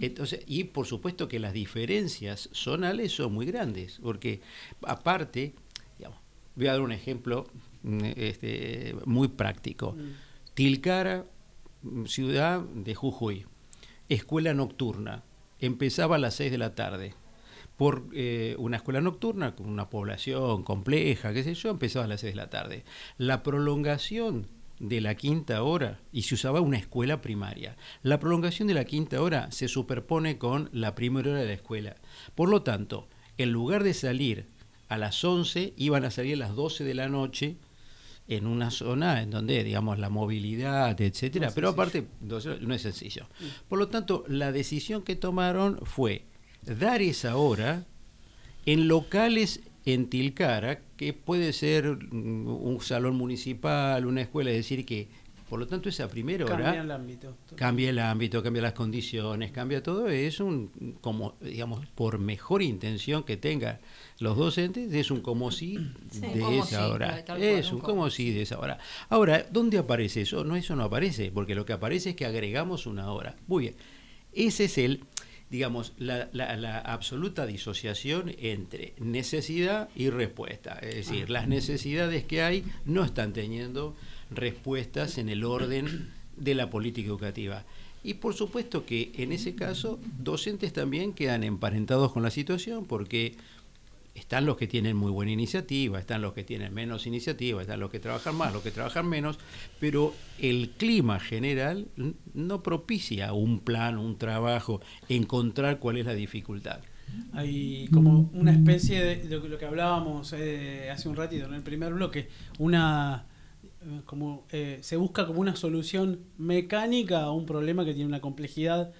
G: Entonces, y por supuesto que las diferencias zonales son muy grandes, porque aparte, digamos, voy a dar un ejemplo mm, este, muy práctico. Tilcara, mm, ciudad de Jujuy, escuela nocturna, empezaba a las 6 de la tarde. Por eh, una escuela nocturna con una población compleja, qué sé yo, empezaba a las 6 de la tarde. La prolongación de la quinta hora, y se usaba una escuela primaria, la prolongación de la quinta hora se superpone con la primera hora de la escuela. Por lo tanto, en lugar de salir a las 11, iban a salir a las 12 de la noche en una zona en donde, digamos, la movilidad, etcétera,
B: No
G: pero aparte no es sencillo. Por lo tanto, la decisión que tomaron fue dar esa hora en locales en Tilcara, que puede ser mm, un salón municipal, una escuela, es decir, que, por lo tanto, esa primera hora
B: Cambia el ámbito.
G: cambia el ámbito, cambia las condiciones, cambia todo, es un, como, digamos, por mejor intención que tengan los docentes, es un como si
C: Sí.
G: de
D: Como
G: esa
D: si,
G: hora.
D: cual,
G: es
D: un
G: un
D: como
G: como si de esa hora. Ahora, ¿dónde aparece eso? No, eso no aparece, porque lo que aparece es que agregamos una hora. Muy bien. Ese es el, digamos, la, la- la absoluta disociación entre necesidad y respuesta. Es decir, las necesidades que hay no están teniendo respuestas en el orden de la política educativa. Y por supuesto que en ese caso docentes también quedan emparentados con la situación porque están los que tienen muy buena iniciativa, están los que tienen menos iniciativa, están los que trabajan más, los que trabajan menos, pero el clima general no propicia un plan, un trabajo, encontrar cuál es la dificultad.
B: Hay como una especie de, lo que hablábamos eh, hace un ratito en el primer bloque, una como eh, se busca como una solución mecánica a un problema que tiene una complejidad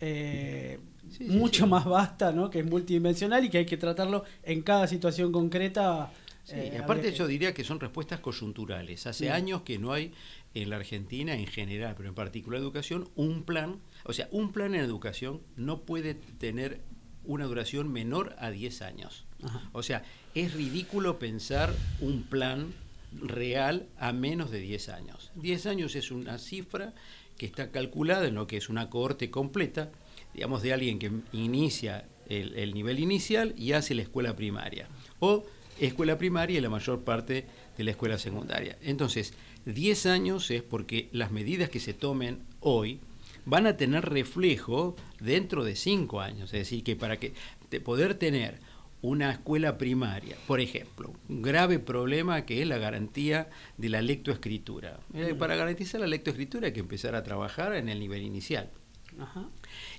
B: eh,
G: Sí,
B: mucho
G: sí.
B: más vasta, ¿no? que es multidimensional y que hay que tratarlo en cada situación concreta.
G: Sí,
B: eh,
G: y aparte
B: que-
G: yo diría que son respuestas coyunturales. Hace años que no hay en la Argentina en general, pero en particular educación, un plan, o sea, un plan en educación no puede tener una duración menor a 10 años.
B: Ajá.
G: O sea, es ridículo pensar un plan real a menos de 10 años. 10 años es una cifra que está calculada en lo que es una cohorte completa, digamos, de alguien que inicia el, el nivel inicial y hace la escuela primaria. O escuela primaria y la mayor parte de la escuela secundaria. Entonces, 10 años es porque las medidas que se tomen hoy van a tener reflejo dentro de 5 años. Es decir, que para que de poder tener una escuela primaria, por ejemplo, un grave problema que es la garantía de la lectoescritura. Eh, Para garantizar la lectoescritura hay que empezar a trabajar en el nivel inicial.
B: Ajá.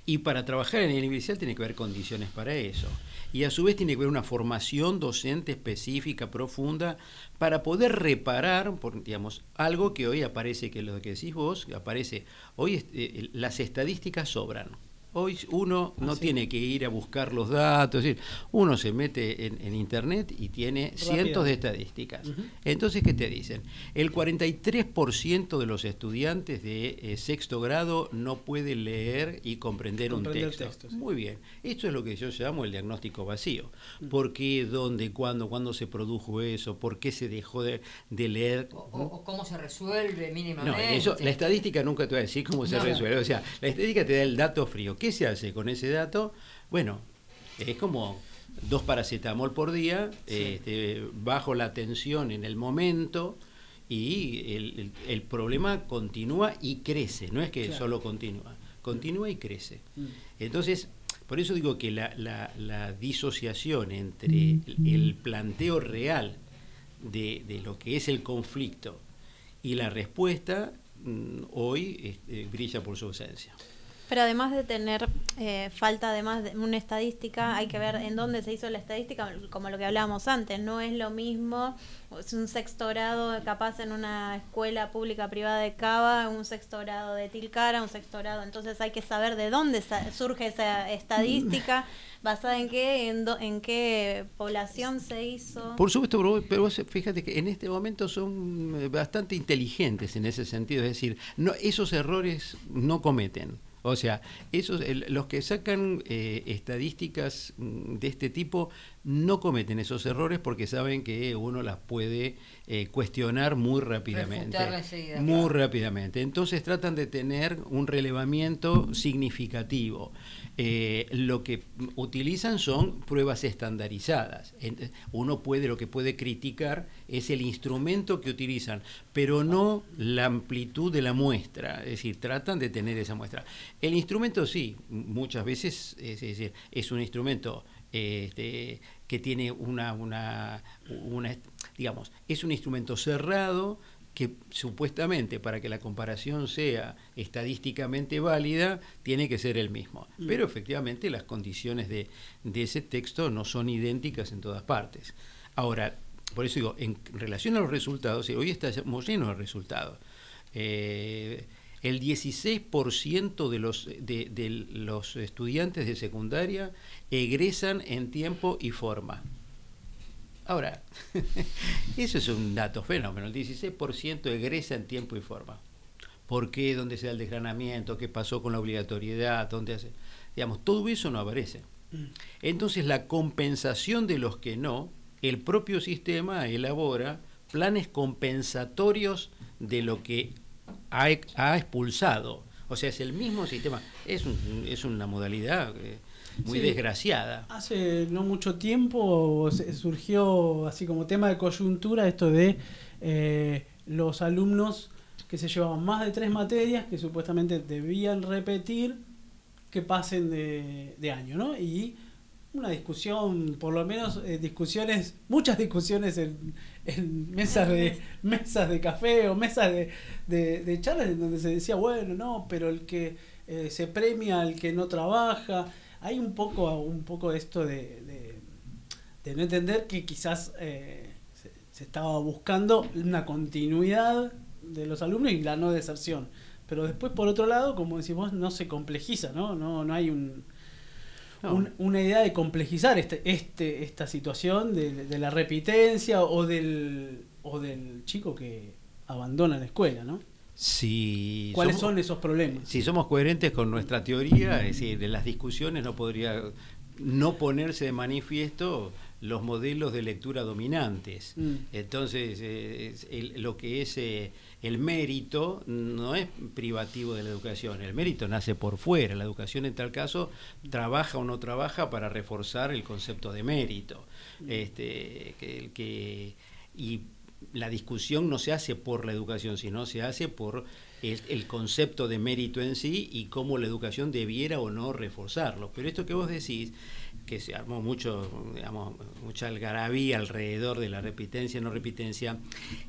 G: Y para trabajar en el nivel inicial tiene que haber condiciones para eso. Y a su vez tiene que haber una formación docente específica, profunda, para poder reparar, por, digamos, algo que hoy aparece, que lo que decís vos, aparece, hoy este, las estadísticas sobran. Hoy uno no
B: Ah, sí.
G: tiene que ir a buscar los datos, es decir, uno se mete en, en internet y tiene cientos de estadísticas. Entonces, ¿qué te dicen? El 43% de los estudiantes de eh, sexto grado no puede leer y comprender,
B: Comprender
G: un texto.
B: texto, sí.
G: Muy bien. Esto es lo que yo llamo el diagnóstico vacío. ¿Por qué, dónde, cuándo, cuándo se produjo eso? ¿Por qué se dejó de, de leer?
D: O, o- o cómo se resuelve
G: No,
D: mínimamente.
G: eso, la estadística nunca te va a decir cómo se
D: No.
G: resuelve. O sea, la estadística te da el dato frío. ¿Qué se hace con ese dato? Bueno, es como dos paracetamol por día, este, bajo la tensión en el momento y el, el- el problema continúa y crece. No es que
B: Claro.
G: solo continúa, continúa y crece.
B: Mm.
G: Entonces, por eso digo que la, la- la disociación entre el, el planteo real de, de lo que es el conflicto y la respuesta mm, hoy este, brilla por su ausencia.
C: Pero además de tener eh, falta, además de una estadística, hay que ver en dónde se hizo la estadística, como lo que hablábamos antes. No es lo mismo, es un sexto grado capaz en una escuela pública privada de Cava, un sexto grado de Tilcara, un sexto grado. Entonces hay que saber de dónde surge esa estadística, basada en qué, en, do- en qué población se hizo.
G: Por supuesto, pero, pero fíjate que en este momento son eh, bastante inteligentes en ese sentido, es decir, no, esos errores no cometen. O sea, esos, el- los que sacan eh, estadísticas mm, de este tipo no cometen esos errores porque saben que uno las puede eh, cuestionar muy rápidamente. Muy
D: claro.
G: rápidamente. Entonces tratan de tener un relevamiento significativo. Eh, lo que utilizan son pruebas estandarizadas. Uno puede, lo que puede criticar es el instrumento que utilizan, pero no la amplitud de la muestra. Es decir, tratan de tener esa muestra. El instrumento sí, muchas veces es, es decir, es un instrumento este, que tiene una, una, una, digamos, es un instrumento cerrado que supuestamente para que la comparación sea estadísticamente válida tiene que ser el mismo. Pero efectivamente las condiciones de, de ese texto no son idénticas en todas partes. Ahora, por eso digo, en relación a los resultados, hoy estamos llenos de resultados. Eh, el 16% de los, de, de los estudiantes de secundaria egresan en tiempo y forma. Ahora, [LAUGHS] eso es un dato fenómeno. El 16% egresa en tiempo y forma. ¿Por qué? ¿Dónde se da el desgranamiento? ¿Qué pasó con la obligatoriedad? ¿Dónde hace? Digamos, todo eso no aparece. Entonces, la compensación de los que no, el propio sistema elabora planes compensatorios de lo que ha, ha expulsado. O sea, es el mismo sistema. Es, un- es una modalidad eh, muy
B: Sí.
G: desgraciada.
B: Hace no mucho tiempo se- surgió así como tema de coyuntura esto de eh, los alumnos que se llevaban más de tres materias que supuestamente debían repetir que pasen de, de año, ¿no? Y una discusión, por lo menos eh, discusiones, muchas discusiones en, en mesas de [LAUGHS] mesas de café o mesas de, de, de charlas en donde se decía, bueno, no, pero el que eh, se premia al que no trabaja. Hay un poco, un poco esto de, de, de no entender que quizás eh, se, se estaba buscando una continuidad de los alumnos y la no deserción. Pero después, por otro lado, como decimos, no se complejiza, ¿no? No, no hay un,
G: No.
B: un- una idea de complejizar este, este, esta situación de, de la repitencia o del, o del chico que abandona la escuela, ¿no?
G: Si
B: ¿Cuáles
G: somos-
B: son esos problemas?
G: Si somos coherentes con nuestra teoría, es decir, en las discusiones no podría no ponerse de manifiesto los modelos de lectura dominantes.
B: Mm.
G: Entonces, eh, el- lo que es eh, el mérito no es privativo de la educación, el mérito nace por fuera. La educación en tal caso trabaja o no trabaja para reforzar el concepto de mérito. Este, que, que- y la discusión no se hace por la educación, sino se hace por el, concepto de mérito en sí y cómo la educación debiera o no reforzarlo. Pero esto que vos decís, que se armó mucho, digamos, mucha algarabía alrededor de la repitencia no repitencia,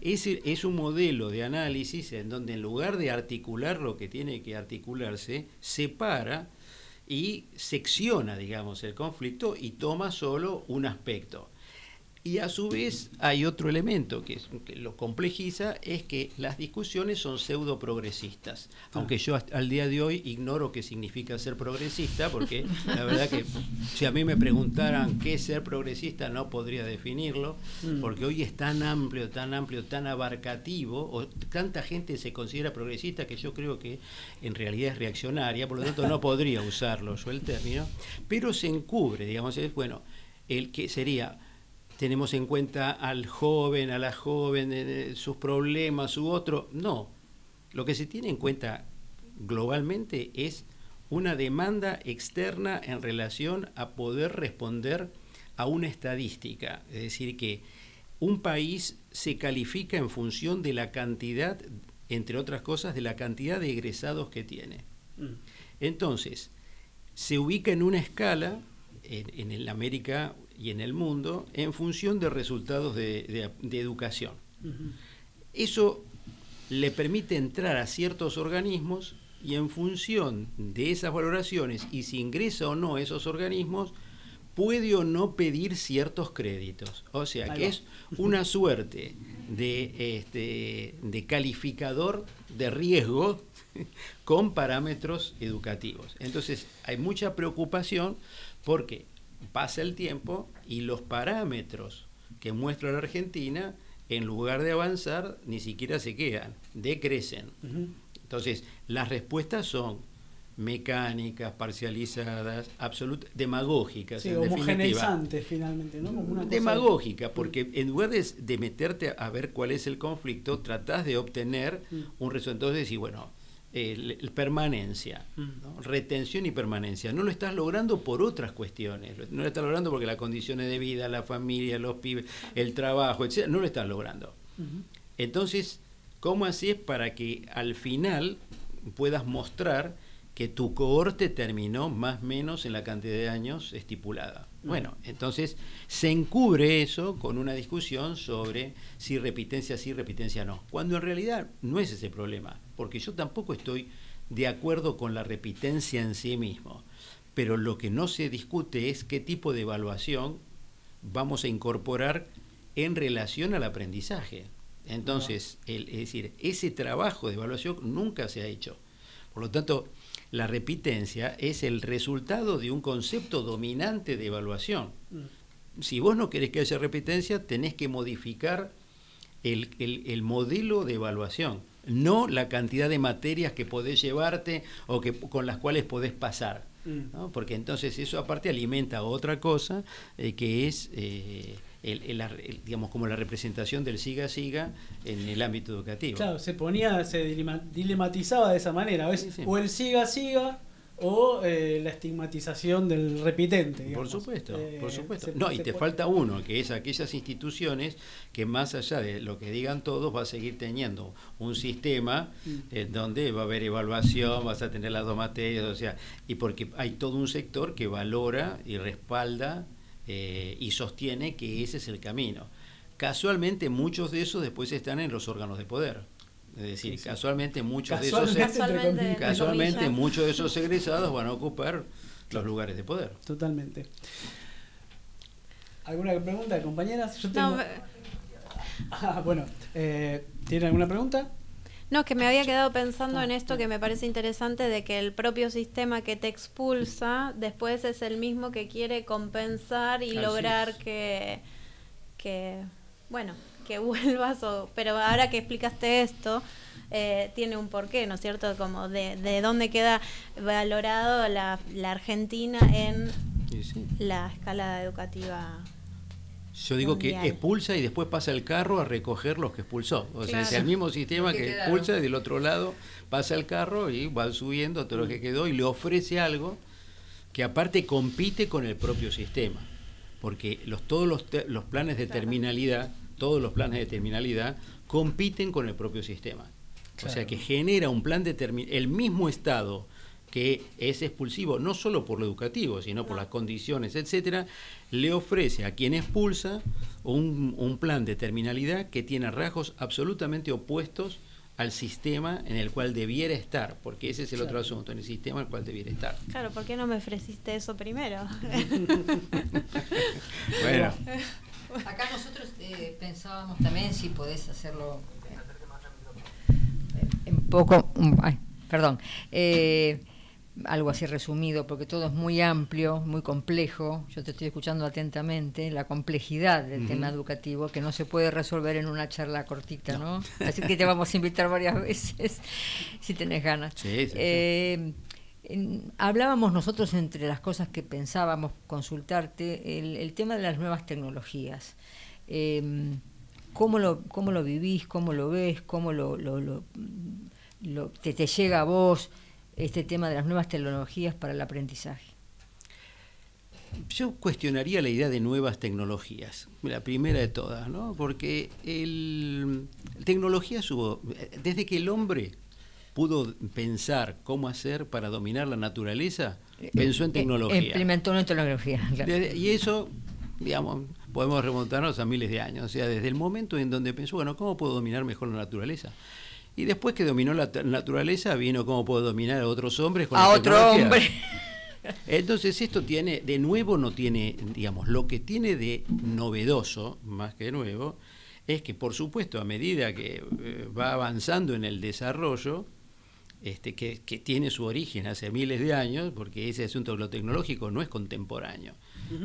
G: es, es un modelo de análisis en donde en lugar de articular lo que tiene que articularse, separa y secciona, digamos, el conflicto y toma solo un aspecto. Y a su vez hay otro elemento que, es- que lo complejiza, es que las discusiones son pseudo progresistas. Aunque yo al día de hoy ignoro qué significa ser progresista, porque la verdad que si a mí me preguntaran qué es ser progresista no podría definirlo,
B: Mm.
G: porque hoy es tan amplio, tan amplio, tan abarcativo, o tanta gente se considera progresista que yo creo que en realidad es reaccionaria, por lo tanto no podría usarlo yo el término, pero se encubre, digamos, es bueno, el que sería tenemos en cuenta al joven, a la joven, eh, sus problemas, su otro. No. Lo que se tiene en cuenta globalmente es una demanda externa en relación a poder responder a una estadística. Es decir, que un país se califica en función de la cantidad, entre otras cosas, de la cantidad de egresados que tiene.
B: Mm.
G: Entonces, se ubica en una escala en, en el América y en el mundo en función de resultados de, de- de educación. Eso le permite entrar a ciertos organismos y en función de esas valoraciones y si ingresa o no a esos organismos, puede o no pedir ciertos créditos. O sea, que es una suerte de, este, de calificador de riesgo [LAUGHS] con parámetros educativos. Entonces, hay mucha preocupación porque pasa el tiempo y los parámetros que muestra la Argentina, en lugar de avanzar, ni siquiera se quedan, decrecen. Entonces, las respuestas son mecánicas, parcializadas, absolut demagógicas.
B: Sí,
G: en definitiva.
B: homogeneizantes finalmente, ¿no? Como una cosa-
G: Demagógica, porque en lugar de, de meterte a ver cuál es el conflicto, tratás de obtener
B: Mm.
G: un resultado. Entonces, decís, bueno, el permanencia,
B: Mm.
G: ¿no? retención y permanencia. No lo estás logrando por otras cuestiones. No lo estás logrando porque las condiciones de vida, la familia, los pibes, el trabajo, etc. No lo estás logrando. Entonces, ¿cómo haces para que al final puedas mostrar que tu cohorte terminó más o menos en la cantidad de años estipulada? Bueno, entonces se encubre eso con una discusión sobre si repitencia sí, repitencia no. Cuando en realidad no es ese problema, porque yo tampoco estoy de acuerdo con la repitencia en sí mismo. Pero lo que no se discute es qué tipo de evaluación vamos a incorporar en relación al aprendizaje. Entonces, el- es decir, ese trabajo de evaluación nunca se ha hecho. Por lo tanto, la repitencia es el resultado de un concepto dominante de evaluación.
B: Mm.
G: Si vos no querés que haya repitencia, tenés que modificar el, el- el modelo de evaluación, no la cantidad de materias que podés llevarte o que, con las cuales podés pasar.
B: Mm.
G: ¿no? Porque entonces eso aparte alimenta otra cosa eh, que es eh, el, el- el- digamos como la representación del siga siga en el ámbito educativo.
B: Claro, se ponía, se dilema- dilematizaba de esa manera. ¿ves?
G: Sí, sí.
B: O el siga siga o eh, la estigmatización del repitente.
G: Por supuesto,
B: Eh,
G: por supuesto.
B: se-
G: No, y te
B: puede-
G: falta uno, que es aquellas instituciones que más allá de lo que digan todos, va a seguir teniendo un sistema
B: Mm.
G: en donde va a haber evaluación, vas a tener las dos materias, o sea, y porque hay todo un sector que valora y respalda eh, y sostiene que ese es el camino. Casualmente muchos de esos después están en los órganos de poder. Es decir,
B: Sí, sí.
G: casualmente muchos de esos
C: Casualmente,
G: muchos de esos egresados van a ocupar los lugares de poder.
B: Totalmente. ¿Alguna pregunta, compañeras? Yo tengo...
C: No,
B: Ah, bueno, eh, ¿tienen alguna pregunta?
C: No, que me había quedado pensando en esto que me parece interesante de que el propio sistema que te expulsa después es el mismo que quiere compensar y
G: Así
C: lograr
G: es.
C: que, que, bueno, que [LAUGHS] vuelvas o, pero ahora que explicaste esto, eh, tiene un porqué, ¿no es cierto? Como de, de dónde queda valorado la, la Argentina en
G: Sí, sí.
C: la escala educativa.
G: Yo digo que expulsa y después pasa el carro a recoger los que expulsó. O sea, es el mismo sistema
D: Que
G: expulsa y del otro lado pasa el carro y va subiendo todo lo que quedó y le ofrece algo que aparte compite con el propio sistema. Porque los, todos los, te- los planes de terminalidad, todos los planes de terminalidad compiten con el propio sistema. O sea que genera un plan de termi- el mismo Estado que es expulsivo no solo por lo educativo, sino por las condiciones, etcétera, le ofrece a quien expulsa un, un plan de terminalidad que tiene rasgos absolutamente opuestos al sistema en el cual debiera estar, porque ese es el otro asunto, en el sistema en el cual debiera estar.
C: Claro, ¿por qué no me ofreciste eso primero? [LAUGHS]
G: Bueno, [LAUGHS]
D: Acá nosotros eh, pensábamos también si podés hacerlo eh, un poco, ay, perdón, eh, algo así resumido, porque todo es muy amplio, muy complejo. Yo te estoy escuchando atentamente, la complejidad del tema educativo que no se puede resolver en una charla cortita, ¿no? Así que te vamos a invitar varias [LAUGHS] veces si tenés ganas.
G: Sí, sí, sí.
D: Hablábamos nosotros entre las cosas que pensábamos consultarte, el, tema de las nuevas tecnologías. Eh, ¿cómo, lo, ¿Cómo lo vivís? ¿Cómo lo ves? ¿Cómo lo, lo- lo- te, te llega a vos este tema de las nuevas tecnologías para el aprendizaje?
G: yo cuestionaría la idea de nuevas tecnologías, la primera de todas, ¿no? Porque el, tecnología desde que el hombre pudo pensar cómo hacer para dominar la naturaleza, pensó en
D: Eh,
G: tecnología.
D: Implementó una tecnología. [LAUGHS] claro.
G: Y eso, digamos, podemos remontarnos a miles de años. O sea, desde el momento en donde pensó, bueno, ¿cómo puedo dominar mejor la naturaleza? Y después que dominó la naturaleza, vino cómo puedo dominar a otros hombres con
D: A
G: la
D: otro hombre. [LAUGHS]
G: Entonces esto tiene, de nuevo no tiene, digamos, lo que tiene de novedoso, más que nuevo, es que por supuesto a medida que eh, va avanzando en el desarrollo, este, que, que tiene su origen hace miles de años, porque ese asunto de lo tecnológico no es contemporáneo.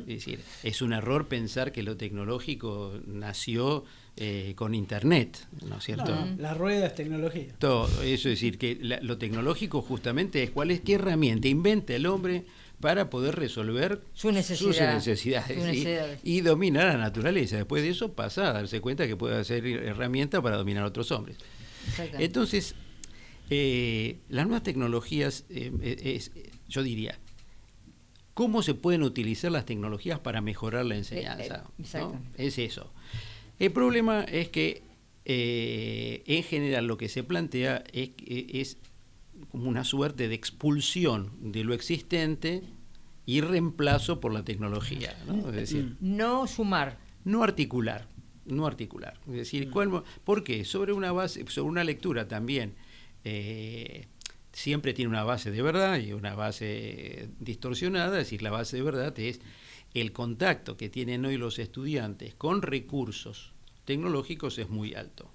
G: Es decir, es un error pensar que lo tecnológico nació eh, con Internet, ¿no es cierto?
B: No, la rueda es tecnología.
G: Todo, eso es decir, que la- lo tecnológico justamente es cuál es qué herramienta inventa el hombre para poder resolver
D: Su necesidad,
G: sus necesidades, y dominar a la naturaleza. Después de eso pasa a darse cuenta que puede ser herramienta para dominar a otros hombres.
D: Exactamente.
G: Entonces, eh, las nuevas tecnologías, eh, es, yo diría, ¿cómo se pueden utilizar las tecnologías para mejorar la enseñanza?
D: eh,
G: ¿no? Es eso. El problema es que, eh, en general, lo que se plantea es, es como una suerte de expulsión de lo existente y reemplazo por la tecnología. ¿no? Es decir,
D: no sumar.
G: no articular, no articular. Es decir, ¿cuál mo- ¿por qué? Sobre una base, sobre una lectura también eh, siempre tiene una base de verdad y una base distorsionada, es decir, la base de verdad es el contacto que tienen hoy los estudiantes con recursos tecnológicos es muy alto.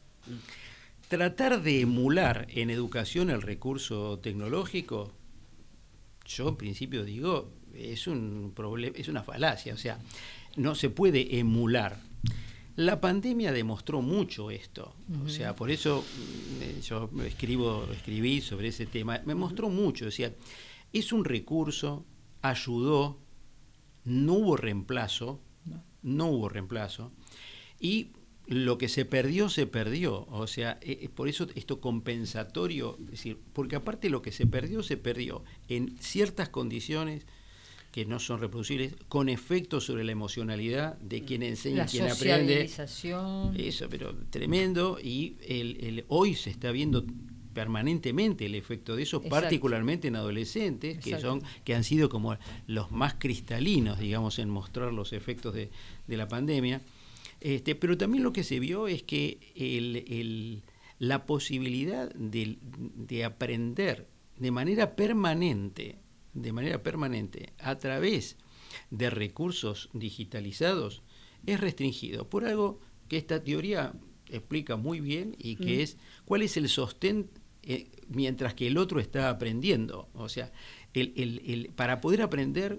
G: Tratar de emular en educación el recurso tecnológico, yo en principio digo, es un problema, es una falacia, o sea, no se puede emular. La pandemia demostró mucho esto, o sea, por eso mm, eh, yo escribo, escribí sobre ese tema, me mostró mucho, o sea, es un recurso, ayudó, no hubo reemplazo, no. hubo reemplazo, y lo que se perdió, se perdió. O sea, eh, por eso esto compensatorio, es decir, porque aparte lo que se perdió, se perdió en ciertas condiciones que no son reproducibles, con efectos sobre la emocionalidad de quien enseña,
D: La
G: quien aprende. Eso, pero tremendo. Y el, el- hoy se está viendo permanentemente el efecto de eso,
D: Exacto.
G: particularmente en adolescentes, que
D: Exacto.
G: son que han sido como los más cristalinos, digamos, en mostrar los efectos de, de la pandemia. Este, pero también lo que se vio es que el- el- la posibilidad de, de aprender de manera permanente, de manera permanente, a través de recursos digitalizados, es restringido por algo que esta teoría explica muy bien y que
B: Mm.
G: es cuál es el sostén eh, mientras que el otro está aprendiendo. O sea, el, el- el- para poder aprender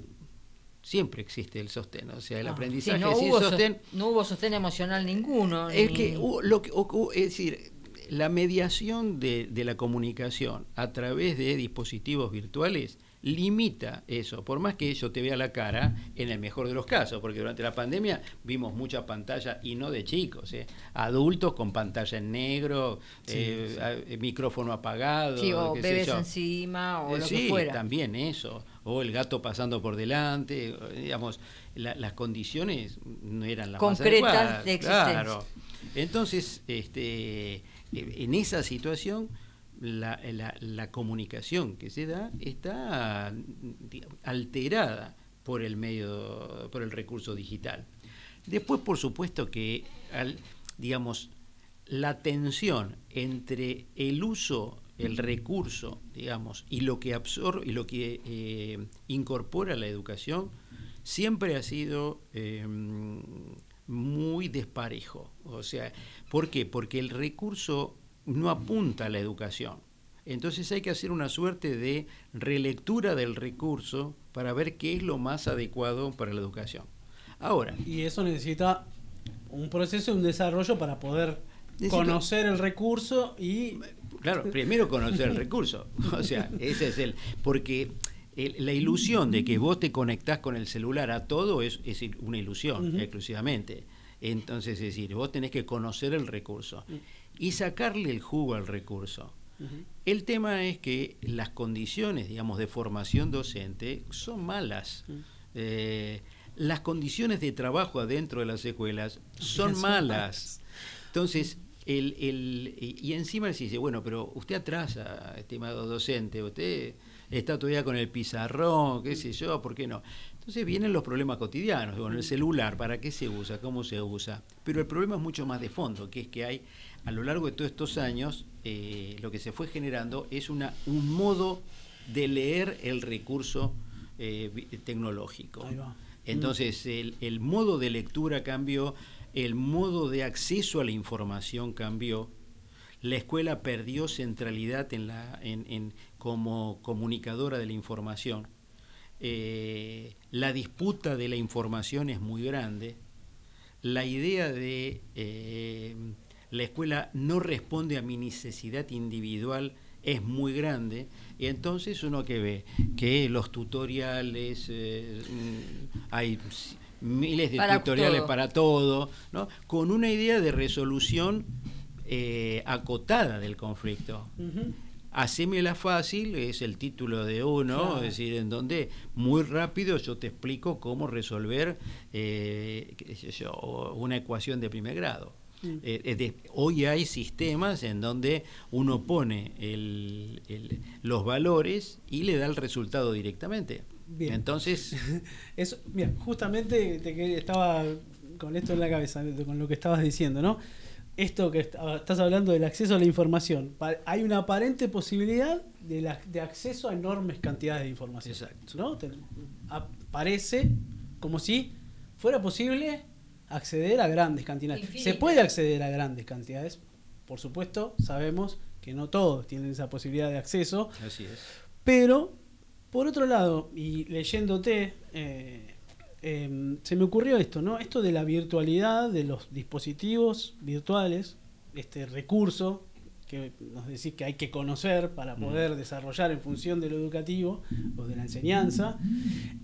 G: siempre existe el sostén. O sea, el
B: Ah,
D: Sí,
G: aprendizaje
D: no,
G: sin
D: hubo sos-
G: sostén
D: no hubo sostén emocional ninguno.
G: es
D: ni-
G: que hubo- lo que- es decir, la mediación de, de la comunicación a través de dispositivos virtuales limita eso, por más que yo te vea la cara, en el mejor de los casos, porque durante la pandemia vimos mucha pantalla, y no de chicos, ¿eh? adultos con pantalla en negro, eh, a- micrófono apagado,
D: sí, o bebés encima o
G: Eh,
D: lo
G: sí,
D: que fuera.
G: también eso. O el gato pasando por delante. Digamos, la- las condiciones no eran las más
D: Concretas
G: adecuadas,
D: de existencia.
G: Claro. Entonces, este, eh, en esa situación, la, la- comunicación que se da está alterada por el medio, por el recurso digital. Después, por supuesto que, al, digamos, la tensión entre el uso, el recurso, digamos, y lo que absorbe y lo que eh, incorpora la educación, siempre ha sido eh, muy desparejo. O sea, ¿por qué? Porque el recurso no apunta a la educación. Entonces hay que hacer una suerte de relectura del recurso para ver qué es lo más adecuado para la educación. Ahora,
B: Y eso necesita un proceso, un desarrollo para poder conocer el recurso y
G: Claro, primero conocer el [LAUGHS] recurso. O sea, ese es el. Porque la ilusión de que vos te conectás con el celular a todo es, es una ilusión, exclusivamente. Entonces, es decir, vos tenés que conocer el recurso y sacarle el jugo al recurso. El tema es que las condiciones, digamos, de formación docente son malas. Eh, las condiciones de trabajo adentro de las escuelas son
B: Son
G: malas. Entonces, el, el, y encima se dice, bueno, pero usted atrasa, estimado docente, usted está todavía con el pizarrón, qué sé yo, ¿por qué no? Entonces vienen los problemas cotidianos, con el celular, ¿para qué se usa? ¿Cómo se usa? Pero el problema es mucho más de fondo, que es que hay, a lo largo de todos estos años, eh, lo que se fue generando es una, un modo de leer el recurso eh, tecnológico. Entonces, el, el modo de lectura cambió, el modo de acceso a la información cambió, la escuela perdió centralidad en la, en, en- como comunicadora de la información, Eh, la disputa de la información es muy grande, la idea de eh, la escuela no responde a mi necesidad individual es muy grande y entonces uno que ve que los tutoriales eh, mm, hay miles de
D: Para
G: tutoriales
D: todo.
G: para todo ¿no? con una idea de resolución eh, acotada del conflicto
B: Ujú.
G: Hacémela fácil es el título de uno,
B: Claro.
G: es decir, en donde muy rápido yo te explico cómo resolver eh, qué sé yo, una ecuación de primer grado.
B: Mm.
G: Eh, es de- hoy hay sistemas en donde uno pone el- el- los valores y le da el resultado directamente.
B: Bien.
G: Entonces, [LAUGHS]
B: Eso, justamente te estaba con esto en la cabeza, con lo que estabas diciendo, ¿no? Esto que est- ah, estás hablando del acceso a la información. Hay una aparente posibilidad de, la- de acceso a enormes cantidades de información.
G: Exacto.
B: ¿no? Te- Aparece como si fuera posible acceder a grandes cantidades. Se puede acceder a grandes cantidades. Por supuesto, sabemos que no todos tienen esa posibilidad de acceso.
G: así es.
B: Pero, por otro lado, y leyéndote, eh, eh, se me ocurrió esto, ¿no? Esto de la virtualidad de los dispositivos virtuales, este recurso que nos decís que hay que conocer para poder desarrollar en función de lo educativo o de la enseñanza.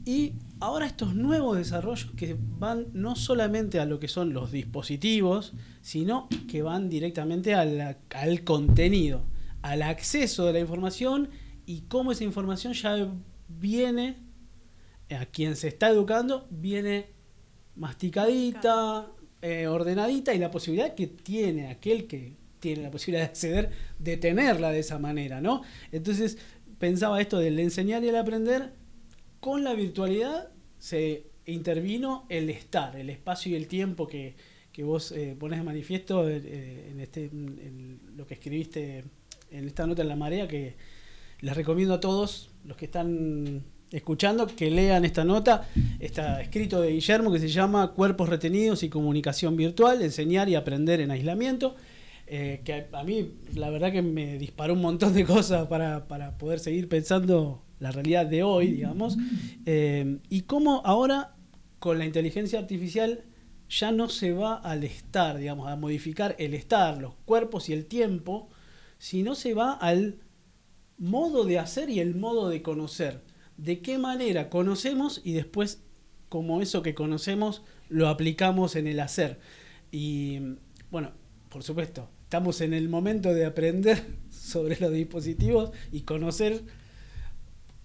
B: Y ahora estos nuevos desarrollos que van no solamente a lo que son los dispositivos, sino que van directamente a la- al contenido, al acceso de la información y cómo esa información ya viene a quien se está educando, viene masticadita, eh, ordenadita y la posibilidad que tiene aquel que tiene la posibilidad de acceder de tenerla de esa manera, ¿no? Entonces pensaba esto del enseñar y el aprender, con la virtualidad se intervino el estar, el espacio y el tiempo que, que vos eh, pones de manifiesto eh, en, este, en lo que escribiste en esta nota en la marea, que les recomiendo a todos los que están escuchando que lean esta nota. Está escrito de Guillermo que se llama Cuerpos retenidos y comunicación virtual, enseñar y aprender en aislamiento. Eh, que a, mí la verdad que me disparó un montón de cosas para, para poder seguir pensando la realidad de hoy, digamos. Eh, y cómo ahora con la inteligencia artificial ya no se va al estar, digamos, a modificar el estar, los cuerpos y el tiempo, sino se va al modo de hacer y el modo de conocer. De qué manera conocemos y después, como eso que conocemos, lo aplicamos en el hacer. Y bueno, por supuesto, estamos en el momento de aprender [LAUGHS] sobre los dispositivos y conocer.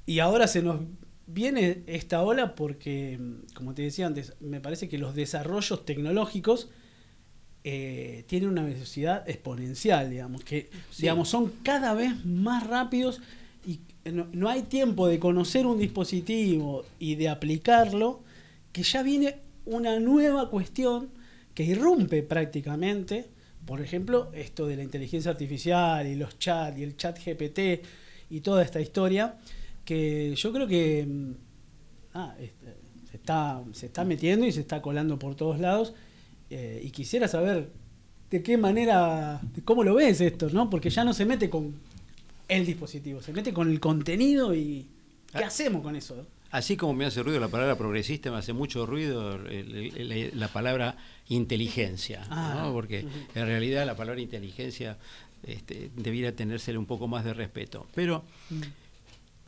B: Y ahora se nos viene esta ola porque, como te decía antes, me parece que los desarrollos tecnológicos eh, tienen una velocidad exponencial, digamos, que
G: Sí.
B: digamos, son cada vez más rápidos y no, no hay tiempo de conocer un dispositivo y de aplicarlo, que ya viene una nueva cuestión que irrumpe prácticamente, por ejemplo, esto de la inteligencia artificial y los chats y el chat GPT y toda esta historia, que yo creo que mm, ah, este, se, está, se está metiendo y se está colando por todos lados. eh, y quisiera saber de qué manera, de cómo lo ves esto, ¿no? Porque ya no se mete con el dispositivo, se mete con el contenido y ¿qué
G: Ah.
B: hacemos con eso?
G: Así como me hace ruido la palabra progresista, me hace mucho ruido el- el- el- la palabra inteligencia,
B: Ah,
G: ¿no? porque
B: ujú.
G: en realidad la palabra inteligencia este, debiera tenérsele un poco más de respeto. Pero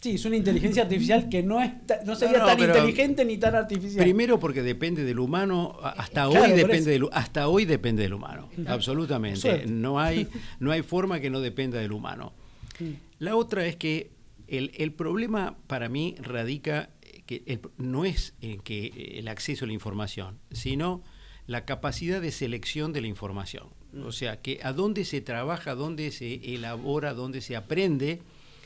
B: Sí, es una inteligencia artificial que no, es no sería
G: no,
B: tan inteligente ni tan artificial.
G: primero porque depende del humano, hasta
B: Claro,
G: hoy depende del, hasta hoy depende del humano, absolutamente.
B: Suerte.
G: No hay, [LAUGHS] no hay forma que no dependa del humano.
B: Mm.
G: La otra es que el, el problema para mí radica eh, que el- no es en que eh, el acceso a la información, sino la capacidad de selección de la información. O sea, que a dónde se trabaja, dónde se elabora, dónde se aprende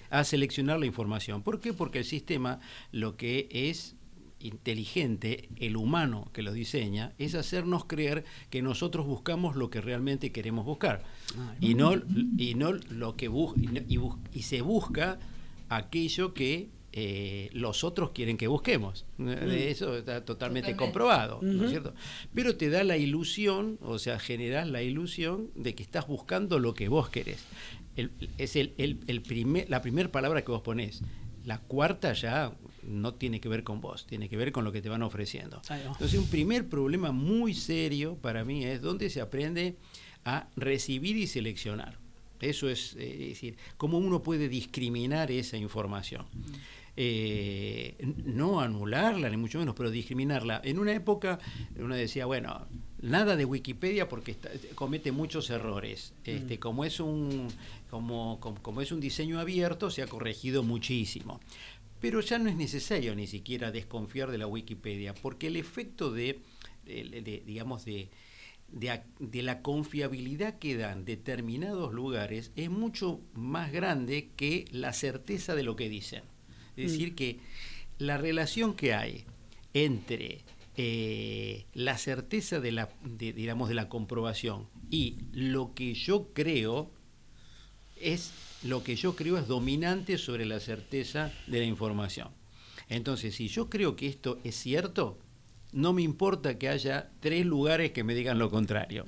G: a seleccionar la información. ¿Por qué? Porque el sistema lo que es inteligente, el humano que lo diseña, es hacernos creer que nosotros buscamos lo que realmente queremos buscar. Y no, y no lo que bus- y, no- y bus- y se busca aquello que eh, los otros quieren que busquemos. De Eso está totalmente
D: Totalmente.
G: comprobado, ¿no es cierto? Pero te da la ilusión, o sea, generas la ilusión de que estás buscando lo que vos querés. El- es el, el- el primer, la primera palabra que vos ponés. La cuarta ya no tiene que ver con vos, tiene que ver con lo que te van ofreciendo. Entonces, un primer problema muy serio para mí es dónde se aprende a recibir y seleccionar. Eso es, eh, es decir, cómo uno puede discriminar esa información. Eh, no anularla, ni mucho menos, pero discriminarla. En una época uno decía, bueno, nada de Wikipedia porque está- comete muchos errores. Este, como, es un, como, como, como es un diseño abierto, se ha corregido muchísimo. Pero ya no es necesario ni siquiera desconfiar de la Wikipedia, porque el efecto de, de- de- digamos, de, de, la confiabilidad que dan determinados lugares es mucho más grande que la certeza de lo que dicen. Es decir, que la relación que hay entre eh, la certeza de la, de, digamos, de la comprobación y lo que yo creo es lo que yo creo es dominante sobre la certeza de la información. Entonces, si yo creo que esto es cierto, no me importa que haya tres lugares que me digan lo contrario.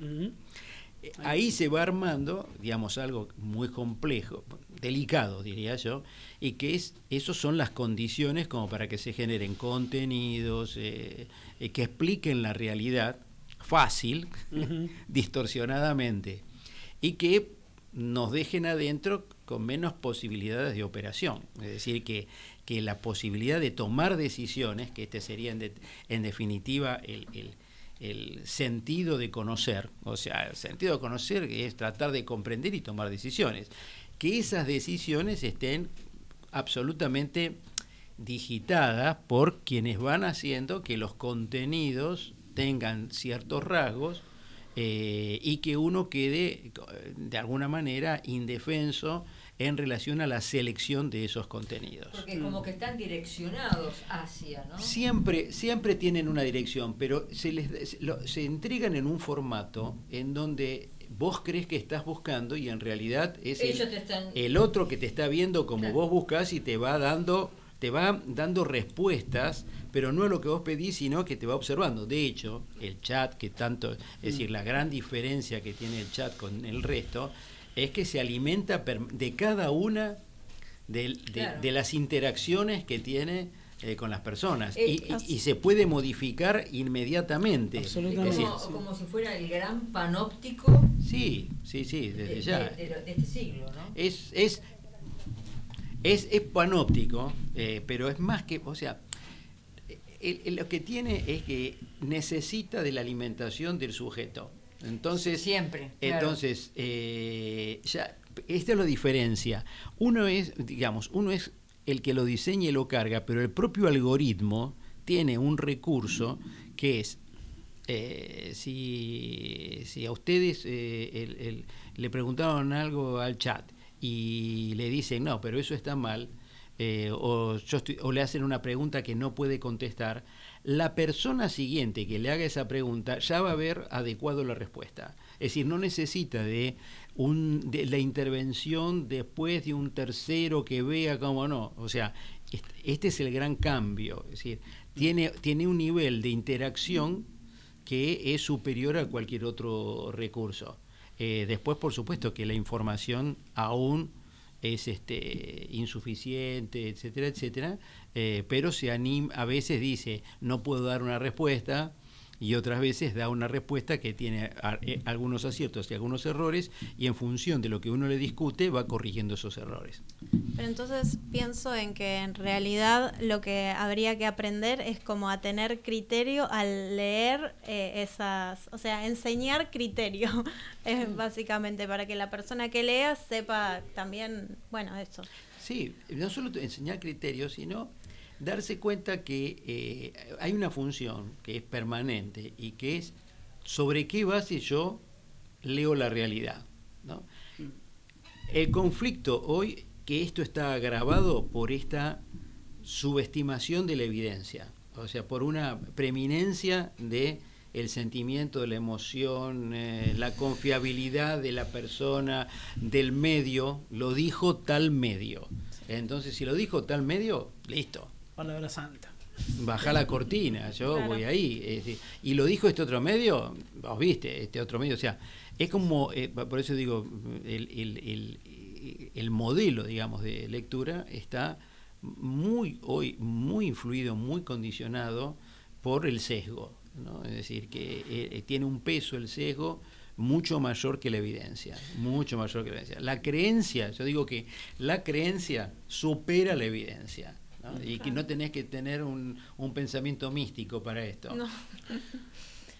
G: Eh, Ahí se va armando, digamos, algo muy complejo, delicado, diría yo, y que es, esos son las condiciones como para que se generen contenidos eh, eh, que expliquen la realidad fácil, [LAUGHS] distorsionadamente, y que nos dejen adentro con menos posibilidades de operación. Es decir, que, que la posibilidad de tomar decisiones, que este sería en, de- en definitiva el sentido de conocer, o sea, el sentido de conocer es tratar de comprender y tomar decisiones, que esas decisiones estén absolutamente digitadas por quienes van haciendo que los contenidos tengan ciertos rasgos eh, y que uno quede eh, de alguna manera indefenso en relación a la selección de esos contenidos.
D: Porque como que están direccionados hacia, ¿no?
G: Siempre, siempre tienen una dirección, pero se les se, entregan en un formato en donde vos crees que estás buscando y en realidad es el,
D: están...
G: otro que te está viendo como
D: Claro.
G: vos buscas y te va dando te va dando respuestas, pero no a lo que vos pedís, sino que te va observando. De hecho, el chat, que tanto, es decir, la gran diferencia que tiene el chat con el resto, es que se alimenta de cada una de,
D: Claro.
G: de las interacciones que tiene eh, con las personas.
D: Eh,
G: y, y- y se puede modificar inmediatamente.
B: Absolutamente.
G: Es decir,
D: como, como si fuera el gran panóptico
G: sí, sí, sí,
D: de,
G: desde ya.
D: de- de- de este siglo, ¿no?
G: es, es, es, es panóptico, eh, pero es más que, o sea, el- el- lo que tiene es que necesita de la alimentación del sujeto. Entonces,
D: Siempre, claro.
G: entonces eh, ya, esta lo diferencia. Uno es, digamos, uno es el que lo diseña y lo carga, pero el propio algoritmo tiene un recurso que es eh, si, si a ustedes eh, el- el- le preguntaron algo al chat y le dicen, no, pero eso está mal, eh, o, yo estoy- o le hacen una pregunta que no puede contestar, la persona siguiente que le haga esa pregunta ya va a haber adecuado la respuesta. Es decir, no necesita de, un, de la intervención después de un tercero que vea cómo no. O sea, est- este es el gran cambio. Es decir, tiene, tiene un nivel de interacción que es superior a cualquier otro recurso. Eh, después, por supuesto, que la información aún es este, insuficiente, etcétera, etcétera, eh, pero se anima, a veces dice, no puedo dar una respuesta, y otras veces da una respuesta que tiene a- eh, algunos aciertos y algunos errores, y en función de lo que uno le discute va corrigiendo esos errores.
C: Pero entonces pienso en que en realidad lo que habría que aprender es como a tener criterio al leer eh, esas, o sea, enseñar criterio, [LAUGHS] eh, básicamente, para que la persona que lea sepa también, bueno, eso.
G: Sí, no solo enseñar criterios, sino darse cuenta que eh, hay una función que es permanente y que es sobre qué base yo leo la realidad. ¿no? El conflicto hoy, que esto está agravado por esta subestimación de la evidencia, o sea, por una preeminencia de el sentimiento de la emoción, eh, la confiabilidad de la persona, del medio, lo dijo tal medio. Entonces, si lo dijo tal medio, listo,
B: Palabra santa.
G: baja la cortina, yo
C: Claro.
G: voy ahí. y lo dijo este otro medio, vos viste, este otro medio, o sea, es como, eh, por eso digo, el, el- el- el modelo, digamos, de lectura está muy, hoy, muy influido, muy condicionado por el sesgo, ¿no? Es decir, que eh, tiene un peso el sesgo mucho mayor que la evidencia, mucho mayor que la evidencia. La creencia, yo digo que la creencia supera la evidencia. ¿No? Y que no tenés que tener un, un pensamiento místico para esto.
C: No. [LAUGHS]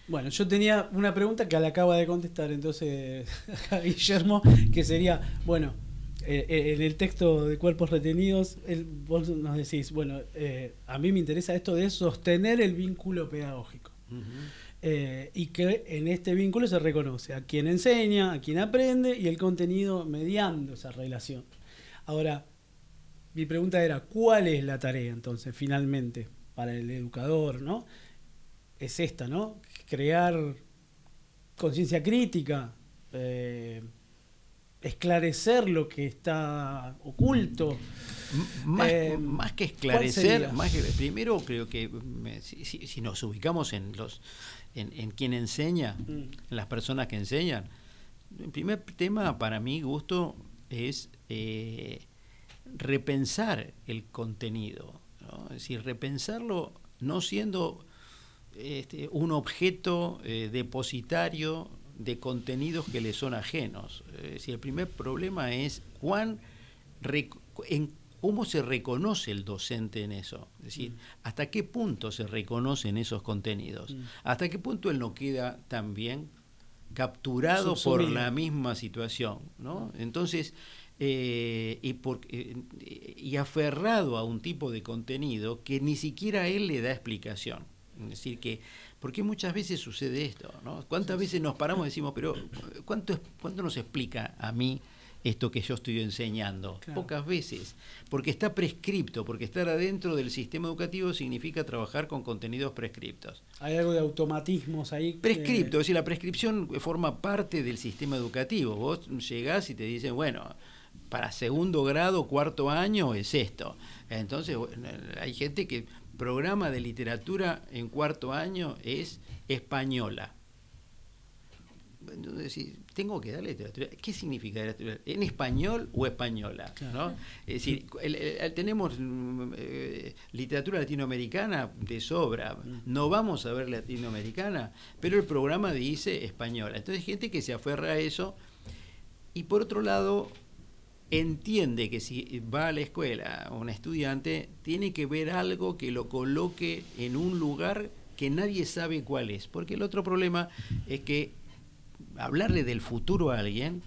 B: Bueno, yo tenía una pregunta que le acaba de contestar entonces [LAUGHS] a Guillermo, que sería, bueno, eh, eh, en el texto de cuerpos retenidos, el- vos nos decís, bueno, eh, a mí me interesa esto de sostener el vínculo pedagógico. Eh, y que en este vínculo se reconoce a quien enseña, a quien aprende y el contenido mediando esa relación. Ahora, mi pregunta era, ¿cuál es la tarea entonces finalmente para el educador, no? Es esta, ¿no? Crear conciencia crítica, eh, esclarecer lo que está oculto.
G: Más,
B: Eh,
G: más que
B: ¿cuál
G: esclarecer, más que, primero creo que si, si- si nos ubicamos en los en, en quien enseña,
B: Mm.
G: en las personas que enseñan, el primer tema para mi gusto es eh, repensar el contenido, ¿no? es decir, repensarlo no siendo este, un objeto eh, depositario de contenidos que le son ajenos. Es decir, el primer problema es cuán en cómo se reconoce el docente en eso. Es decir, hasta qué punto se reconocen esos contenidos. Hasta qué punto él no queda también capturado por la misma situación. ¿no? Entonces, eh, y, por- eh, y aferrado a un tipo de contenido que ni siquiera él le da explicación. Es decir, que, porque muchas veces sucede esto, ¿no? ¿Cuántas veces nos paramos y decimos, pero ¿cuánto, ¿cuánto nos explica a mí esto que yo estoy enseñando?
B: Claro.
G: Pocas veces, porque está prescripto, porque estar adentro del sistema educativo significa trabajar con contenidos prescriptos.
B: Hay algo de automatismos ahí. que-
G: Prescripto, es decir, la prescripción forma parte del sistema educativo. Vos llegás y te dicen, bueno, para segundo grado, cuarto año es esto. Entonces, hay gente que programa de literatura en cuarto año es española. Entonces, tengo que darle literatura. ¿Qué significa literatura? ¿En español o española? ¿no? Es decir, el- el- tenemos mm, eh, literatura latinoamericana de sobra. No vamos a ver latinoamericana, pero el programa dice española. Entonces, gente que se aferra a eso. Y por otro lado, entiende que si va a la escuela un estudiante, tiene que ver algo que lo coloque en un lugar que nadie sabe cuál es. Porque el otro problema es que hablarle del futuro a alguien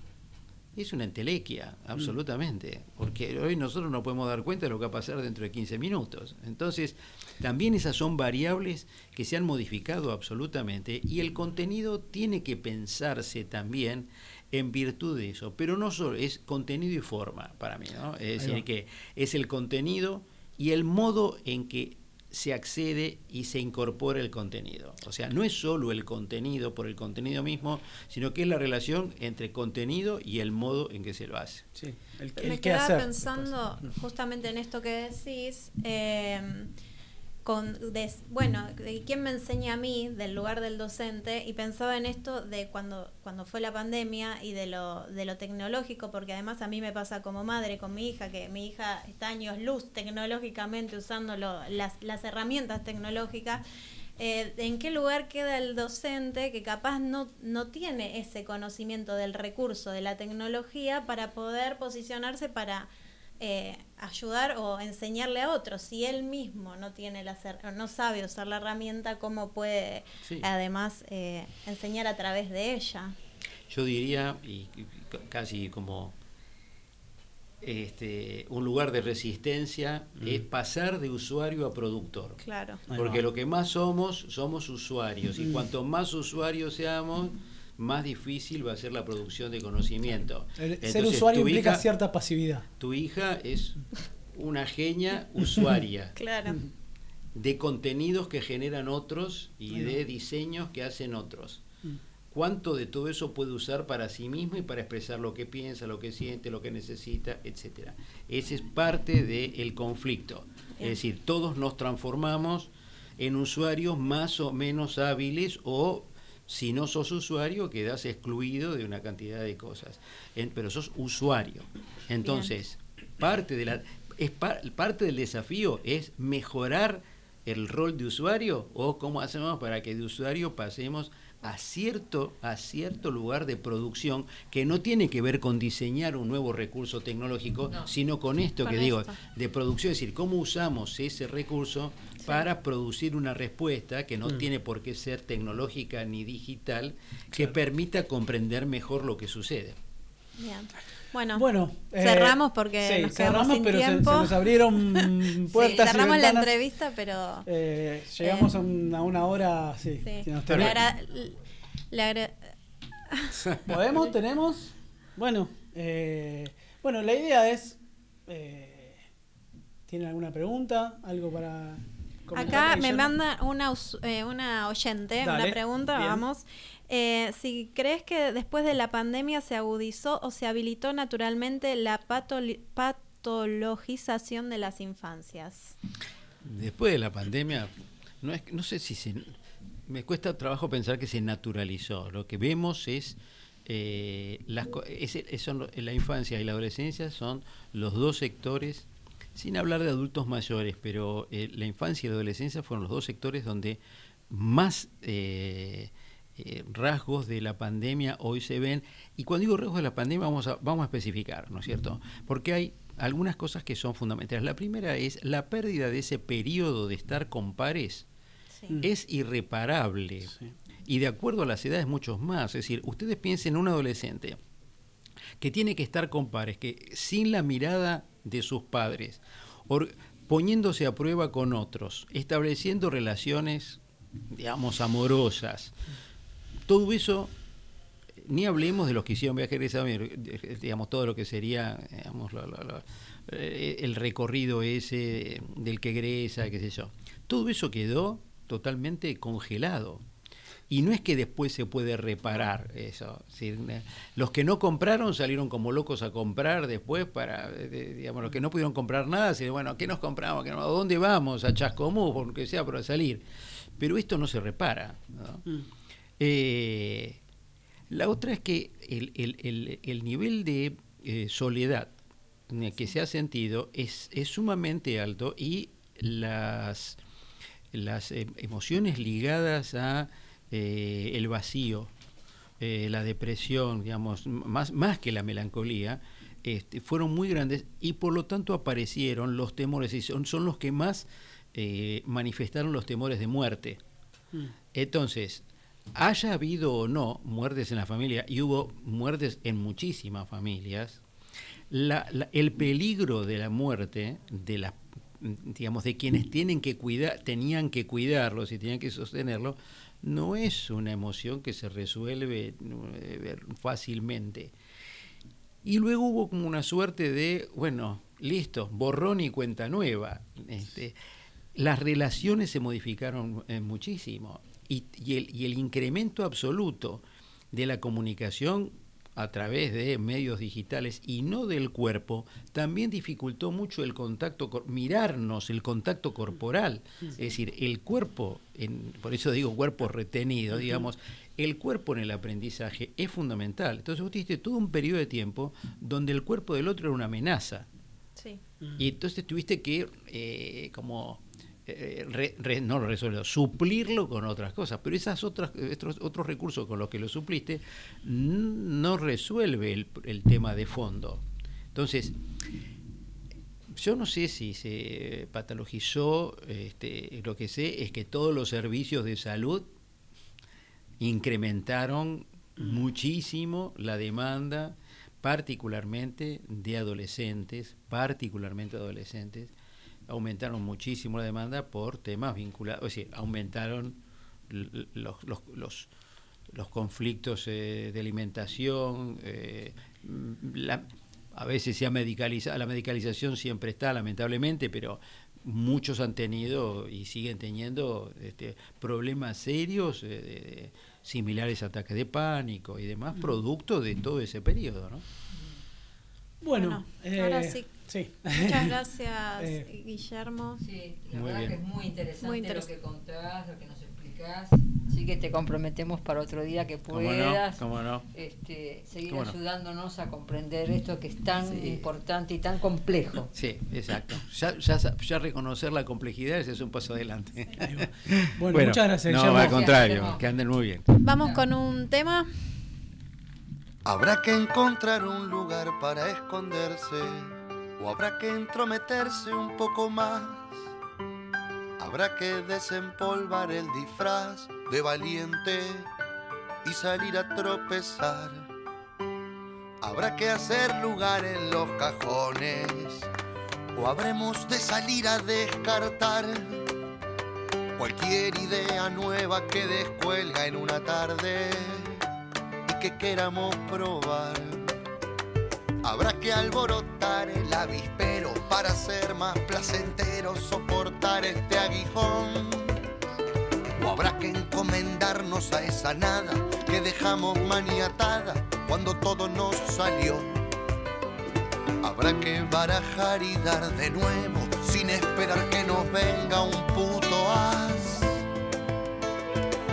G: es una entelequia, absolutamente. Porque hoy nosotros no podemos dar cuenta de lo que va a pasar dentro de 15 minutos. Entonces, también esas son variables que se han modificado absolutamente y el contenido tiene que pensarse también en virtud de eso. Pero no solo, es contenido y forma para mí, ¿no? Es decir, que es el contenido y el modo en que se accede y se incorpora el contenido. O sea, no es solo el contenido por el contenido mismo, sino que es la relación entre contenido y el modo en que se lo hace.
B: Sí, el,
C: Me
B: el qué
C: quedaba pensando
B: después.
C: justamente en esto que decís, eh, con, bueno, quién me enseña a mí del lugar del docente y pensaba en esto de cuando, cuando fue la pandemia y de lo, de lo tecnológico, porque además a mí me pasa como madre con mi hija, que mi hija está años luz tecnológicamente usando las, las herramientas tecnológicas. eh, ¿En qué lugar queda el docente que capaz no, no tiene ese conocimiento del recurso de la tecnología para poder posicionarse para eh, ayudar o enseñarle a otros? Si él mismo no tiene la no sabe usar la herramienta, ¿cómo puede
G: Sí.
C: además eh, enseñar a través de ella?
G: Yo diría, y casi como este, un lugar de resistencia, es pasar de usuario a productor.
C: Claro.
G: Porque lo que más somos, somos usuarios. Y
B: Mm.
G: cuanto más usuarios seamos, más difícil va a ser la producción de conocimiento.
B: El ser
G: Entonces,
B: usuario
G: tu
B: implica
G: hija-
B: cierta pasividad.
G: Tu hija es una genia usuaria [LAUGHS]
C: Claro.
G: de contenidos que generan otros y
B: Ahí va.
G: de diseños que hacen otros.
B: Mm.
G: ¿Cuánto de todo eso puede usar para sí mismo y para expresar lo que piensa, lo que siente, lo que necesita, etcétera? Ese es parte del conflicto. Es decir, todos nos transformamos en usuarios más o menos hábiles o si no sos usuario quedas excluido de una cantidad de cosas. En- pero sos usuario. Entonces, parte de la es par- parte del desafío es mejorar el rol de usuario o cómo hacemos para que de usuario pasemos a cierto a cierto lugar de producción que no tiene que ver con diseñar un nuevo recurso tecnológico,
D: No.
G: sino con esto
C: Con
G: que digo de producción, es decir, cómo usamos ese recurso para producir una respuesta que no
B: Mm.
G: tiene por qué ser tecnológica ni digital, que permita comprender mejor lo que sucede.
C: Bien. Bueno,
B: Bueno, eh,
C: cerramos porque
B: sí,
C: nos quedamos
B: cerramos,
C: sin
B: pero se-
C: tiempo.
B: Se, nos abrieron [LAUGHS] puertas y
C: cerramos la
B: ventanas.
C: entrevista, pero
B: Eh, llegamos
C: Eh,
B: a, un- a una hora, sí.
C: sí.
B: que nos
C: Le
B: tenemos-
C: agra- le agra- [LAUGHS]
B: ¿Podemos? ¿Tenemos? Bueno, eh, bueno, la idea es... Eh, ¿Tienen alguna pregunta? ¿Algo para comentar,
C: Acá me manda una, eh, una oyente,
B: Dale,
C: una pregunta,
B: bien.
C: vamos. Eh, si crees que después de la pandemia se agudizó o se habilitó naturalmente la patologización de las infancias.
G: Después de la pandemia, no, es, no sé si se... Me cuesta trabajo pensar que se naturalizó. Lo que vemos es... eh, las, es son la infancia y la adolescencia son los dos sectores, sin hablar de adultos mayores, pero eh, la infancia y la adolescencia fueron los dos sectores donde más eh, eh, rasgos de la pandemia hoy se ven. Y cuando digo rasgos de la pandemia vamos a, vamos a especificar, ¿no es cierto? Porque hay algunas cosas que son fundamentales. La primera es la pérdida de ese periodo de estar con pares
C: Sí.
G: es irreparable. Y de acuerdo a las edades, muchos más. Es decir, ustedes piensen en un adolescente que tiene que estar con pares, que sin la mirada de sus padres, or- poniéndose a prueba con otros, estableciendo relaciones, digamos, amorosas. Todo eso, ni hablemos de los que hicieron viajes egresados, digamos, todo lo que sería, digamos, eh, el recorrido ese del que egresa, qué sé yo. Todo eso quedó totalmente congelado. Y no es que después se puede reparar eso. Eh, los que no compraron salieron como locos a comprar después para, eh, digamos, los que no pudieron comprar nada, se bueno, ¿qué nos compramos? ¿Qué no- ¿A dónde vamos? A Chascomús, por lo que sea, para salir. Pero esto no se repara. ¿no?
B: Mm.
G: Eh, la otra es que el, el- el- el nivel de eh, soledad eh, que se ha sentido es, es sumamente alto y las, las eh, emociones ligadas a eh, el vacío, eh, la depresión, digamos, más, más que la melancolía, este, fueron muy grandes y por lo tanto aparecieron los temores y son, son los que más eh, manifestaron los temores de muerte.
B: Mm.
G: Entonces, haya habido o no muertes en la familia, y hubo muertes en muchísimas familias, la- la- el peligro de la muerte de las digamos de quienes tienen que cuidar tenían que cuidarlos y tenían que sostenerlo no es una emoción que se resuelve eh, fácilmente. Y luego hubo como una suerte de bueno listo borrón y cuenta nueva. Este, las relaciones se modificaron eh, muchísimo y, y el, y el incremento absoluto de la comunicación a través de medios digitales y no del cuerpo, también dificultó mucho el contacto, cor- mirarnos, el contacto corporal. Es decir, el cuerpo, en, por eso digo cuerpo retenido, digamos, el cuerpo en el aprendizaje es fundamental. Entonces vos tuviste todo un periodo de tiempo donde el cuerpo del otro era una amenaza.
C: Sí.
G: Y entonces tuviste que, eh, como, eh, re- re- no suplirlo con otras cosas. Pero esas otras, otros, otros recursos con los que lo supliste no resuelve el, el tema de fondo. Entonces, yo no sé si se patologizó, este, lo que sé es que todos los servicios de salud incrementaron muchísimo la demanda, particularmente de adolescentes, particularmente adolescentes, aumentaron muchísimo la demanda por temas vinculados, es decir, aumentaron los, los, los, los conflictos eh, de alimentación, eh, mm, la- a veces se ha medicalizado, la medicalización siempre está, lamentablemente, pero muchos han tenido y siguen teniendo este, problemas serios eh, de- de- similares a ataques de pánico y demás, producto de todo ese periodo, ¿no?
B: Bueno,
C: Bueno, ahora
B: eh,
C: sí.
B: sí.
C: Muchas [LAUGHS] gracias,
B: Eh,
C: Guillermo.
D: Sí, la
G: Muy
D: verdad
G: bien.
D: que es muy interesante,
C: Muy
D: lo que contás, lo que nos explicás. Así que te comprometemos para otro día que
G: ¿Cómo no?
D: puedas
G: ¿Cómo no?
D: este, seguir
G: ¿Cómo no?
D: ayudándonos a comprender esto que es tan
G: Sí.
D: importante y tan complejo.
G: Sí, exacto. Ya, ya, reconocer la complejidad ese es un paso adelante. [LAUGHS]
B: Bueno, muchas gracias,
G: No,
B: Guillermo.
G: al contrario, que anden muy bien.
C: Vamos con un tema.
H: Habrá que encontrar un lugar para esconderse o habrá que entrometerse un poco más. Habrá que desempolvar el disfraz de valiente y salir a tropezar. Habrá que hacer lugar en los cajones o habremos de salir a descartar cualquier idea nueva que descuelga en una tarde que queramos probar. Habrá que alborotar el avispero para ser más placentero soportar este aguijón. O habrá que encomendarnos a esa nada que dejamos maniatada cuando todo nos salió. Habrá que barajar y dar de nuevo sin esperar que nos venga un puto as.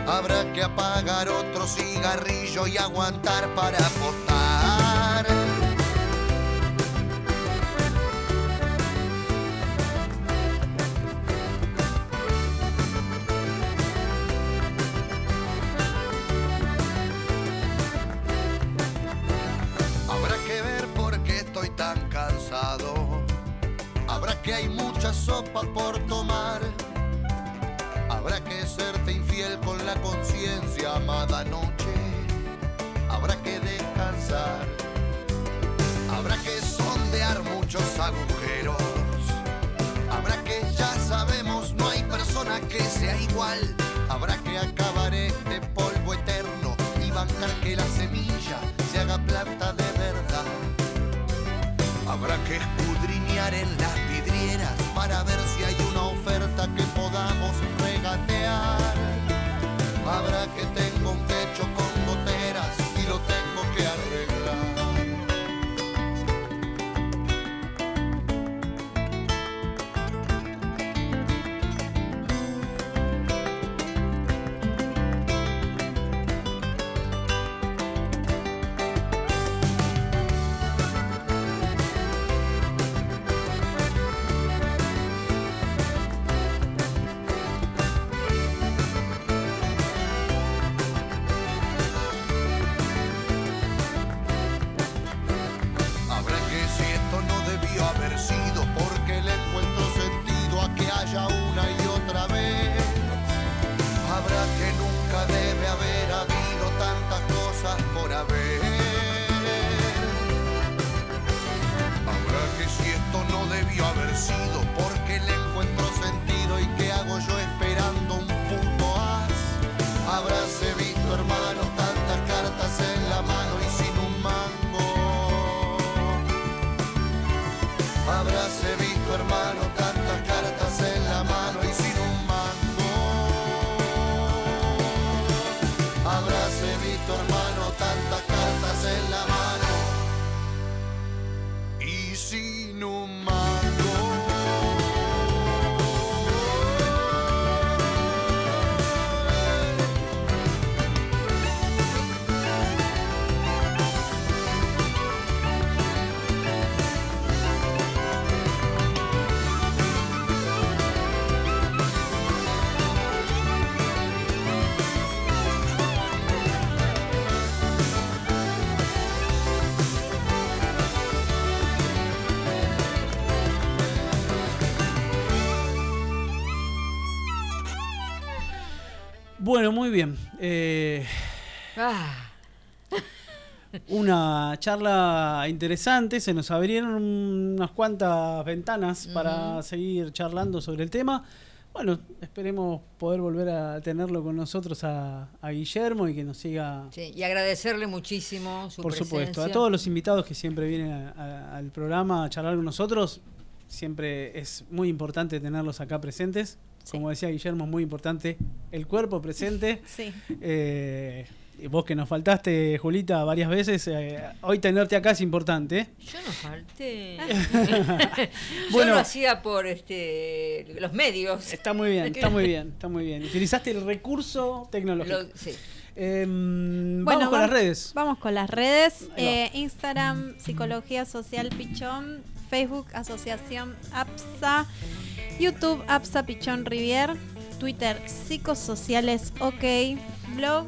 H: Habrá que apagar otro cigarrillo y aguantar para apostar. Habrá que ver por qué estoy tan cansado. Habrá que hay mucha sopa por tomar. Habrá que ser la conciencia, amada noche. Habrá que descansar. Habrá que sondear muchos agujeros. Habrá que ya sabemos, no hay persona que sea igual. Habrá que acabar este polvo eterno y bancar que la semilla se haga planta debió haber
B: Eh,
D: Ah,
B: una charla interesante, se nos abrieron unas cuantas ventanas para seguir charlando sobre el tema. Bueno, esperemos poder volver a tenerlo con nosotros a, a Guillermo y que nos siga,
D: sí, y agradecerle muchísimo su
B: por supuesto, a todos los invitados que siempre vienen a- a- al programa a charlar con nosotros. Siempre es muy importante tenerlos acá presentes. Como decía Guillermo, es muy importante el cuerpo presente. [LAUGHS]
C: Sí.
B: Eh, y vos que nos faltaste, Julita, varias veces, eh, hoy tenerte acá es importante.
D: Yo no falté. [LAUGHS] Yo
B: Bueno.
D: lo hacía por este los medios.
B: Está muy bien, está muy bien, está muy bien. Utilizaste el recurso tecnológico.
D: Lo- sí.
B: Em,
C: Bueno,
B: vamos con las redes.
C: Vamos con las redes. Eh, Instagram, Psicología Social Pichón. Facebook, Asociación APSA. YouTube, APSA Pichón Rivier. Twitter, Psicosociales OK. Blog,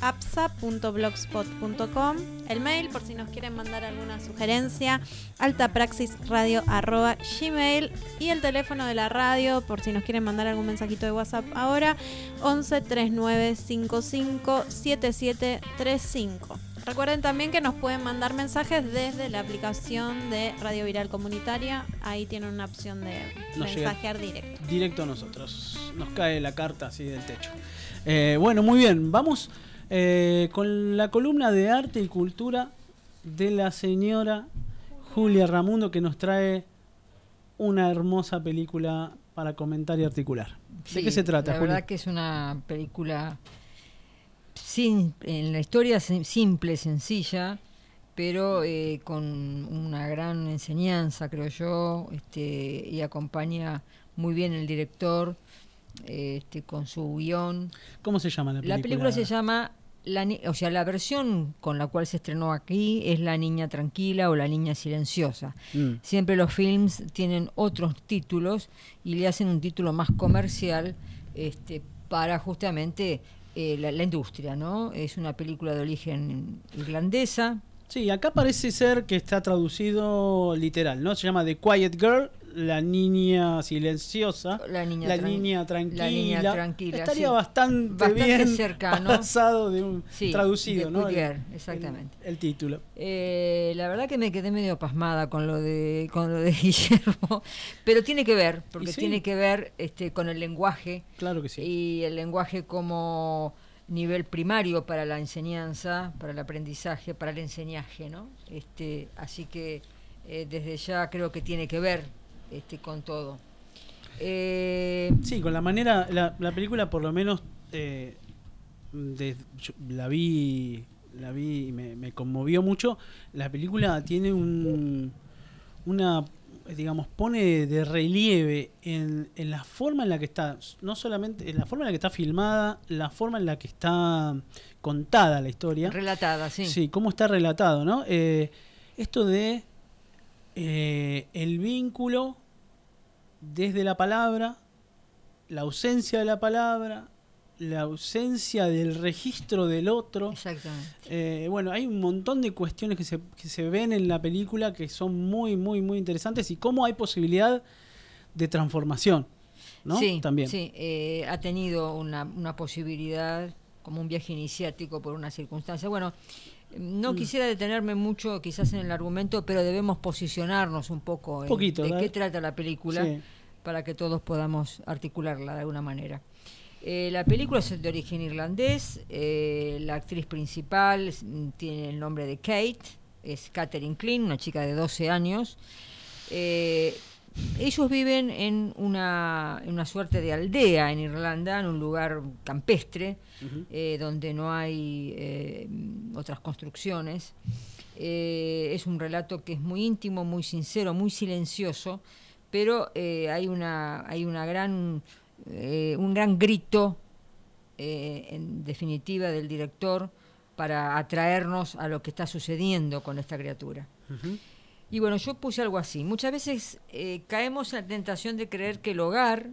C: apsa.blogspot.com. El mail, por si nos quieren mandar alguna sugerencia, altapraxisradio.gmail. Y el teléfono de la radio, por si nos quieren mandar algún mensajito de WhatsApp ahora, 11 39 55 7735. Recuerden también que nos pueden mandar mensajes desde la aplicación de Radio Viral Comunitaria. Ahí tienen una opción de
B: Nos llega.
C: mensajear directo.
B: Directo a nosotros. Nos cae la carta así del techo. Eh, bueno, muy bien. Vamos eh, con la columna de arte y cultura de la señora Julia Ramundo que nos trae una hermosa película para comentar y articular. ¿De
D: Sí,
B: qué se trata,
D: La verdad que es una película sin, en la historia sim- simple, sencilla, pero eh, con una gran enseñanza, creo yo, este, y acompaña muy bien el director este, con su guion.
B: ¿Cómo se llama la película?
D: La película se llama, la, o sea, la versión con la cual se estrenó aquí es La Niña Tranquila o La Niña Silenciosa.
B: Mm.
D: Siempre los films tienen otros títulos y le hacen un título más comercial este, para justamente eh, la, la industria, ¿no? Es una película de origen irlandesa,
B: Sí, acá parece ser que está traducido literal, ¿no? Se llama The Quiet Girl, la niña silenciosa,
D: La niña,
B: la
D: tran-
B: niña tranquila.
D: la niña tranquila,
B: Estaría
D: sí.
B: bastante,
D: Bastante
B: bien
D: cercano.
B: pasado de un
D: Sí,
B: traducido, ¿no? El-
D: exactamente.
B: El, el título.
D: Eh, la verdad que me quedé medio pasmada con lo de con lo de [LAUGHS] Guillermo, pero tiene que ver, porque
B: sí.
D: tiene que ver este, con el lenguaje
B: Claro que sí.
D: y el lenguaje como nivel primario para la enseñanza, para el aprendizaje, para el enseñaje, ¿no? Este, así que eh, desde ya creo que tiene que ver este, con todo. Eh,
B: Sí, con la manera, la, la película por lo menos eh, de- la vi, la vi y me, me conmovió mucho. La película tiene un, una, digamos, pone de relieve en, en la forma en la que está, no solamente en la forma en la que está filmada, la forma en la que está contada la historia.
D: relatada, sí.
B: Sí, cómo está relatado, ¿no? Eh, esto de eh, el vínculo desde la palabra, la ausencia de la palabra, la ausencia del registro del otro.
D: Exactamente.
B: Eh, bueno, hay un montón de cuestiones que se, que se ven en la película que son muy, muy, muy interesantes y cómo hay posibilidad de transformación, ¿no?
D: Sí,
B: También.
D: sí, eh, ha tenido una, una posibilidad como un viaje iniciático por una circunstancia. Bueno, no
B: Mm.
D: quisiera detenerme mucho quizás en el argumento, pero debemos posicionarnos un poco en
B: Poquito,
D: de
B: ¿verdad?
D: qué trata la película
B: Sí.
D: para que todos podamos articularla de alguna manera. Eh, la película es de origen irlandés, eh, la actriz principal es- mm, tiene el nombre de Kate, es Catherine Klein, una chica de 12 años. Eh, ellos viven en una, en una suerte de aldea en Irlanda, en un lugar campestre, eh, donde no hay eh, otras construcciones. Eh, es un relato que es muy íntimo, muy sincero, muy silencioso, pero hay una hay una gran un gran grito en definitiva del director para atraernos a lo que está sucediendo con esta criatura. Y bueno, yo puse algo así. Muchas veces eh, caemos en la tentación de creer que el hogar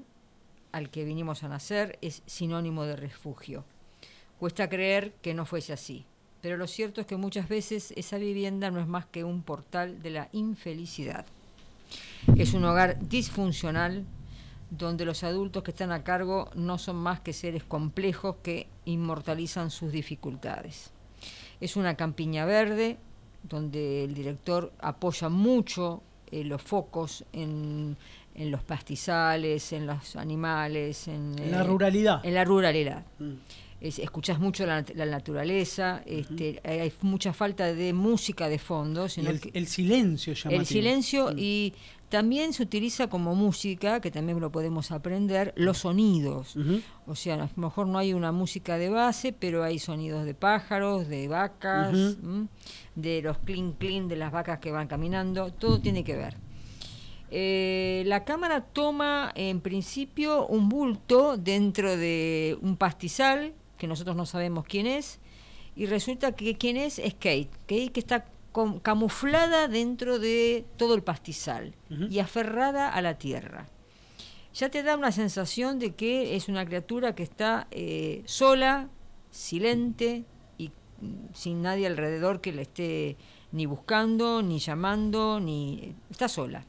D: al que vinimos a nacer es sinónimo de refugio. Cuesta creer que no fuese así. Pero lo cierto es que muchas veces esa vivienda no es más que un portal de la infelicidad. Es un hogar disfuncional donde los adultos que están a cargo no son más que seres complejos que inmortalizan sus dificultades. Es una campiña verde donde el director apoya mucho eh, los focos en, en los pastizales, en los animales, en,
B: la
D: eh,
B: ruralidad.
D: En la ruralidad.
B: Mm.
D: Es- escuchás mucho la, nat- la naturaleza, este, hay mucha falta de música de fondo, sino
B: el,
D: que-
B: el silencio llamativo.
D: el silencio
B: Mm.
D: y también se utiliza como música, que también lo podemos aprender, los sonidos.
B: Ujú.
D: O sea, a lo mejor no hay una música de base, pero hay sonidos de pájaros, de vacas, de los clink clink de las vacas que van caminando, todo tiene que ver. Eh, la cámara toma en principio un bulto dentro de un pastizal, que nosotros no sabemos quién es, y resulta que quién es es Kate, Kate que está camuflada dentro de todo el pastizal y aferrada a la tierra. Ya te da una sensación de que es una criatura que está eh, sola, silente y mm, sin nadie alrededor que le esté ni buscando, ni llamando, ni está sola.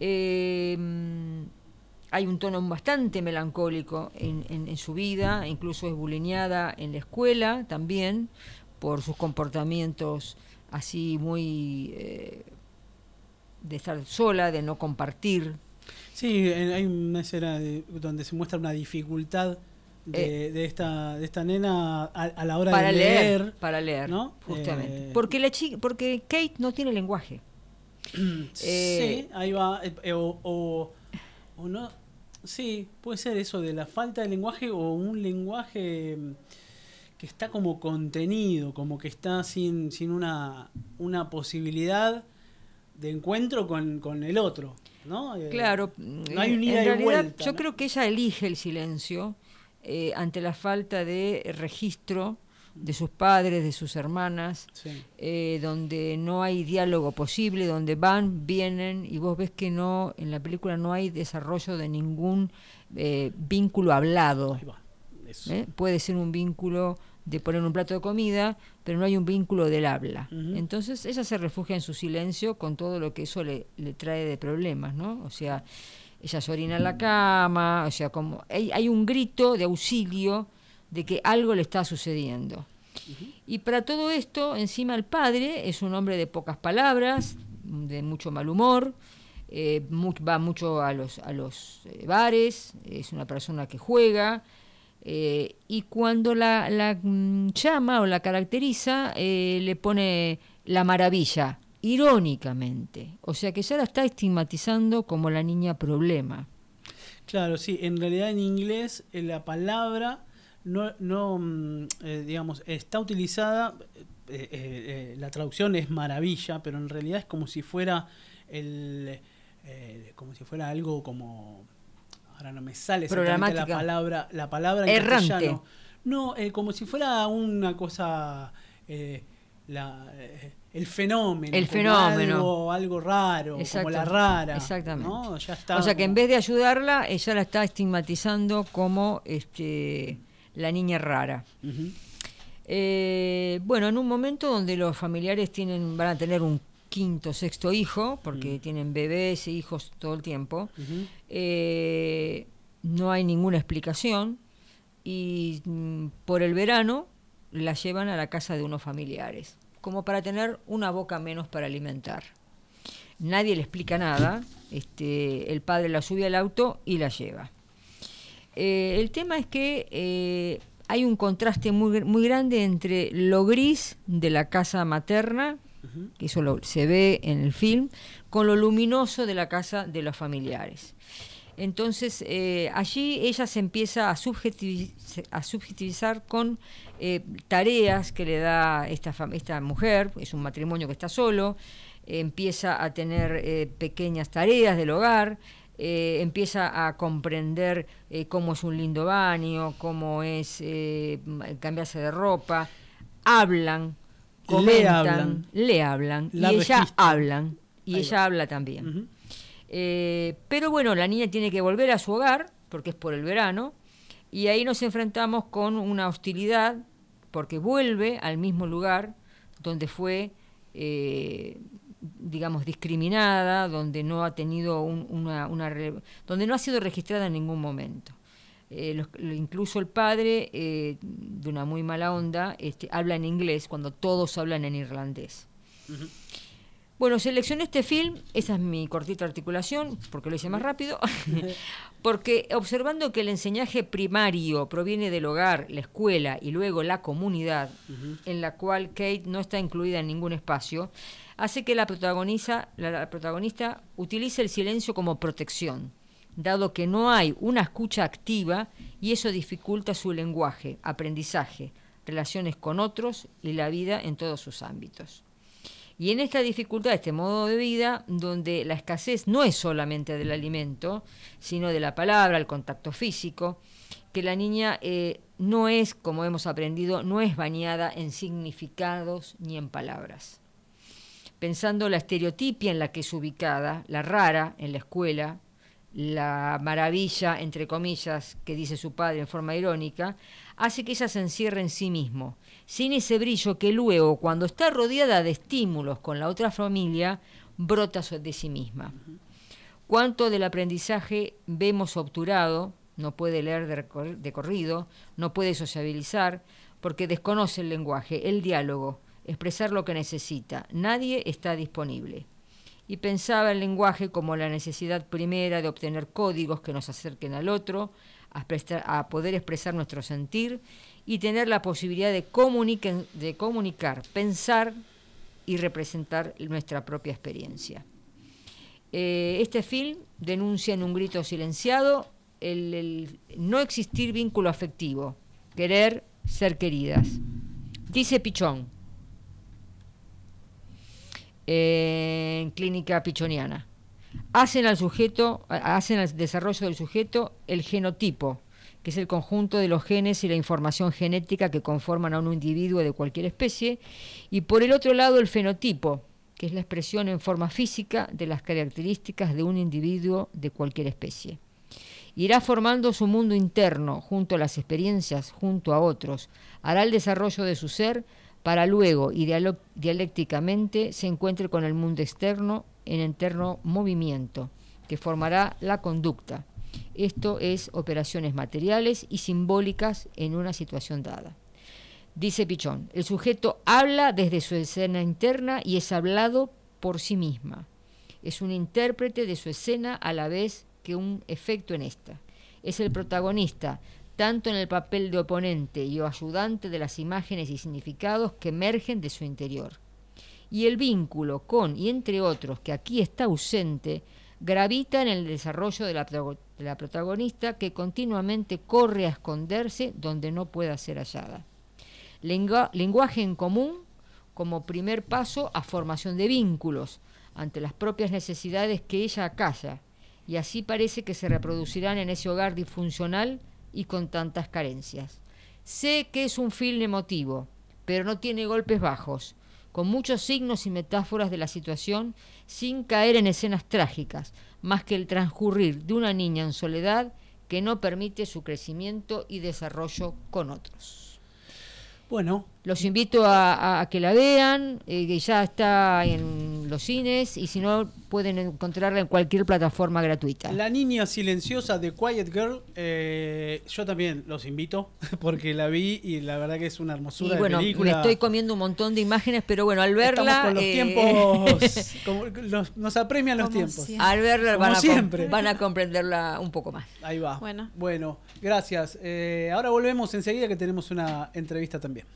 D: Eh, mm, hay un tono bastante melancólico en, en- en su vida, incluso es bulineada en la escuela también por sus comportamientos así muy eh, de estar sola, de no compartir,
B: Sí, hay una escena de- donde se muestra una dificultad de, de esta, de esta nena a, a la hora
D: Eh. para
B: de
D: leer,
B: leer.
D: para leer
B: ¿no?
D: justamente
B: Eh,
D: porque la chica porque Kate no tiene lenguaje [CLEARS THROAT]
B: sí, ahí va. eh, eh, o, o, o no. Sí, puede ser eso de la falta de lenguaje o un lenguaje mm, que está como contenido, como que está sin, sin una, una posibilidad de encuentro con, con el otro. ¿no? Eh,
D: claro
B: No hay un
D: en
B: ida y
D: realidad
B: vuelta.
D: yo
B: ¿no?
D: creo que ella elige el silencio eh, ante la falta de registro de sus padres de sus hermanas
B: Sí.
D: eh, donde no hay diálogo posible, donde van, vienen y vos ves que no, en la película no hay desarrollo de ningún eh, vínculo hablado. ¿eh? Puede ser un vínculo de poner un plato de comida, pero no hay un vínculo del habla. Entonces ella se refugia en su silencio con todo lo que eso le, le trae de problemas, ¿no? O sea, ella se orina en la cama, o sea, como hay, hay un grito de auxilio de que algo le está sucediendo. Y para todo esto, encima el padre es un hombre de pocas palabras, de mucho mal humor, eh, va mucho a los, a los eh, bares, es una persona que juega, eh, y cuando la, la, mm, llama o la caracteriza, le pone la maravilla, irónicamente. O sea que ya la está estigmatizando como la niña problema.
B: Claro, sí, en realidad en inglés la palabra no, no mm, eh, digamos, está utilizada, eh, eh, la traducción es maravilla, pero en realidad es como si fuera el, como si fuera algo como, ahora no me sale exactamente la palabra, la palabra en
D: Errante.
B: castellano. No, como si fuera una cosa, eh, la, el fenómeno,
D: El fenómeno.
B: algo, algo raro, como la rara,
D: Exactamente.
B: ¿no? Ya está
D: O sea que en vez de ayudarla, ella la está estigmatizando como este, la niña rara. Eh, bueno, en un momento donde los familiares tienen, van a tener un quinto, sexto hijo, porque tienen bebés e hijos todo el tiempo, eh, no hay ninguna explicación y mm, por el verano la llevan a la casa de unos familiares, como para tener una boca menos para alimentar. Nadie le explica nada, este, el padre la sube al auto y la lleva. Eh, el tema es que eh, hay un contraste muy, muy grande entre lo gris de la casa materna, que eso lo- se ve en el film, con lo luminoso de la casa de los familiares. Entonces, eh, allí ella se empieza a, subjetivi- a subjetivizar con eh, tareas que le da esta, mujer, es un matrimonio que está solo, eh, empieza a tener pequeñas tareas del hogar, eh, empieza a comprender eh, cómo es un lindo baño, cómo es eh, cambiarse de ropa, hablan,
B: Le
D: comentan,
B: hablan.
D: le hablan,
B: La
D: y ella hablan, y
B: Ahí
D: ella
B: va.
D: habla también. Pero bueno, la niña tiene que volver a su hogar, porque es por el verano, y ahí nos enfrentamos con una hostilidad, porque vuelve al mismo lugar donde fue, eh, digamos, discriminada, donde no ha tenido un- una, una donde no ha sido registrada en ningún momento. Eh, incluso el padre, eh, de una muy mala onda, este, habla en inglés cuando todos hablan en irlandés. Bueno, seleccioné este film, esa es mi cortita articulación, porque lo hice más rápido, [LAUGHS] porque observando que el enseñaje primario proviene del hogar, la escuela y luego la comunidad, en la cual Kate no está incluida en ningún espacio, hace que la protagonista, la, la protagonista utilice el silencio como protección, dado que no hay una escucha activa y eso dificulta su lenguaje, aprendizaje, relaciones con otros y la vida en todos sus ámbitos. Y en esta dificultad, este modo de vida, donde la escasez no es solamente del alimento, sino de la palabra, el contacto físico, que la niña eh, no es, como hemos aprendido, no es bañada en significados ni en palabras. Pensando la estereotipia en la que es ubicada, la rara en la escuela, la maravilla, entre comillas, que dice su padre en forma irónica, hace que ella se encierre en sí mismo, sin ese brillo que luego, cuando está rodeada de estímulos con la otra familia, brota de sí misma. Cuánto del aprendizaje vemos obturado, no puede leer de, de corrido, no puede sociabilizar, porque desconoce el lenguaje, el diálogo, expresar lo que necesita. Nadie está disponible y pensaba el lenguaje como la necesidad primera de obtener códigos que nos acerquen al otro, a, poder expresar nuestro sentir y tener la posibilidad de comunicar, pensar y representar nuestra propia experiencia. Eh, este film denuncia en un grito silenciado el, el no existir vínculo afectivo, querer ser queridas. Dice Pichón, eh, en clínica pichoniana. Hacen al sujeto, hacen desarrollo del sujeto el genotipo, que es el conjunto de los genes y la información genética que conforman a un individuo de cualquier especie, y por el otro lado el fenotipo, que es la expresión en forma física de las características de un individuo de cualquier especie. Irá formando su mundo interno junto a las experiencias, junto a otros. Hará el desarrollo de su ser para luego dialécticamente se encuentre con el mundo externo en eterno movimiento, que formará la conducta. Esto es operaciones materiales y simbólicas en una situación dada. Dice Pichón, el sujeto habla desde su escena interna y es hablado por sí misma. Es un intérprete de su escena a la vez que un efecto en esta. Es el protagonista, tanto en el papel de oponente y o ayudante de las imágenes y significados que emergen de su interior. Y el vínculo con y entre otros, que aquí está ausente, gravita en el desarrollo de la, protagonista que continuamente corre a esconderse donde no pueda ser hallada. Lengua- lenguaje en común como primer paso a formación de vínculos ante las propias necesidades que ella acalla, y así parece que se reproducirán en ese hogar disfuncional y con tantas carencias. Sé que es un film emotivo, pero no tiene golpes bajos, con muchos signos y metáforas de la situación, sin caer en escenas trágicas, más que el transcurrir de una niña en soledad que no permite su crecimiento y desarrollo con otros.
B: Bueno,
D: Los invito a, que la vean, eh, que ya está en los cines y si no pueden encontrarla en cualquier plataforma gratuita.
B: La niña silenciosa de Quiet Girl, eh, yo también los invito [LAUGHS] porque la vi y la verdad que es una hermosura
D: Y bueno,
B: de
D: me estoy comiendo un montón de imágenes, pero bueno, al verla,
B: Estamos con los
D: eh,
B: tiempos, [LAUGHS] como- nos, nos apremian los tiempos.
C: siempre.
D: al verla
B: Como
D: van a,
B: siempre.
D: van a comprenderla un poco más.
B: Ahí va.
C: Bueno.
B: Bueno, gracias. Eh, ahora volvemos enseguida que tenemos una entrevista también.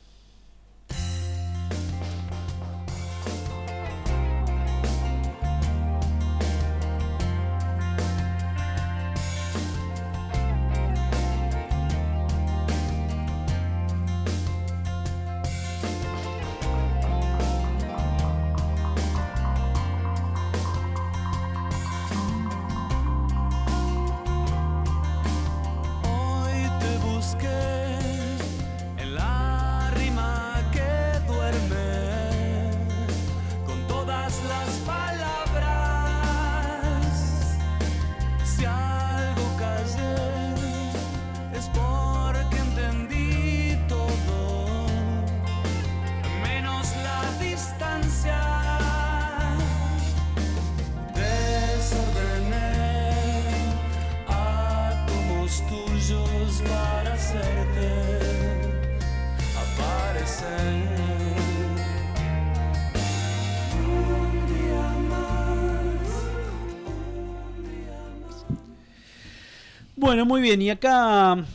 B: Muy bien. Y acá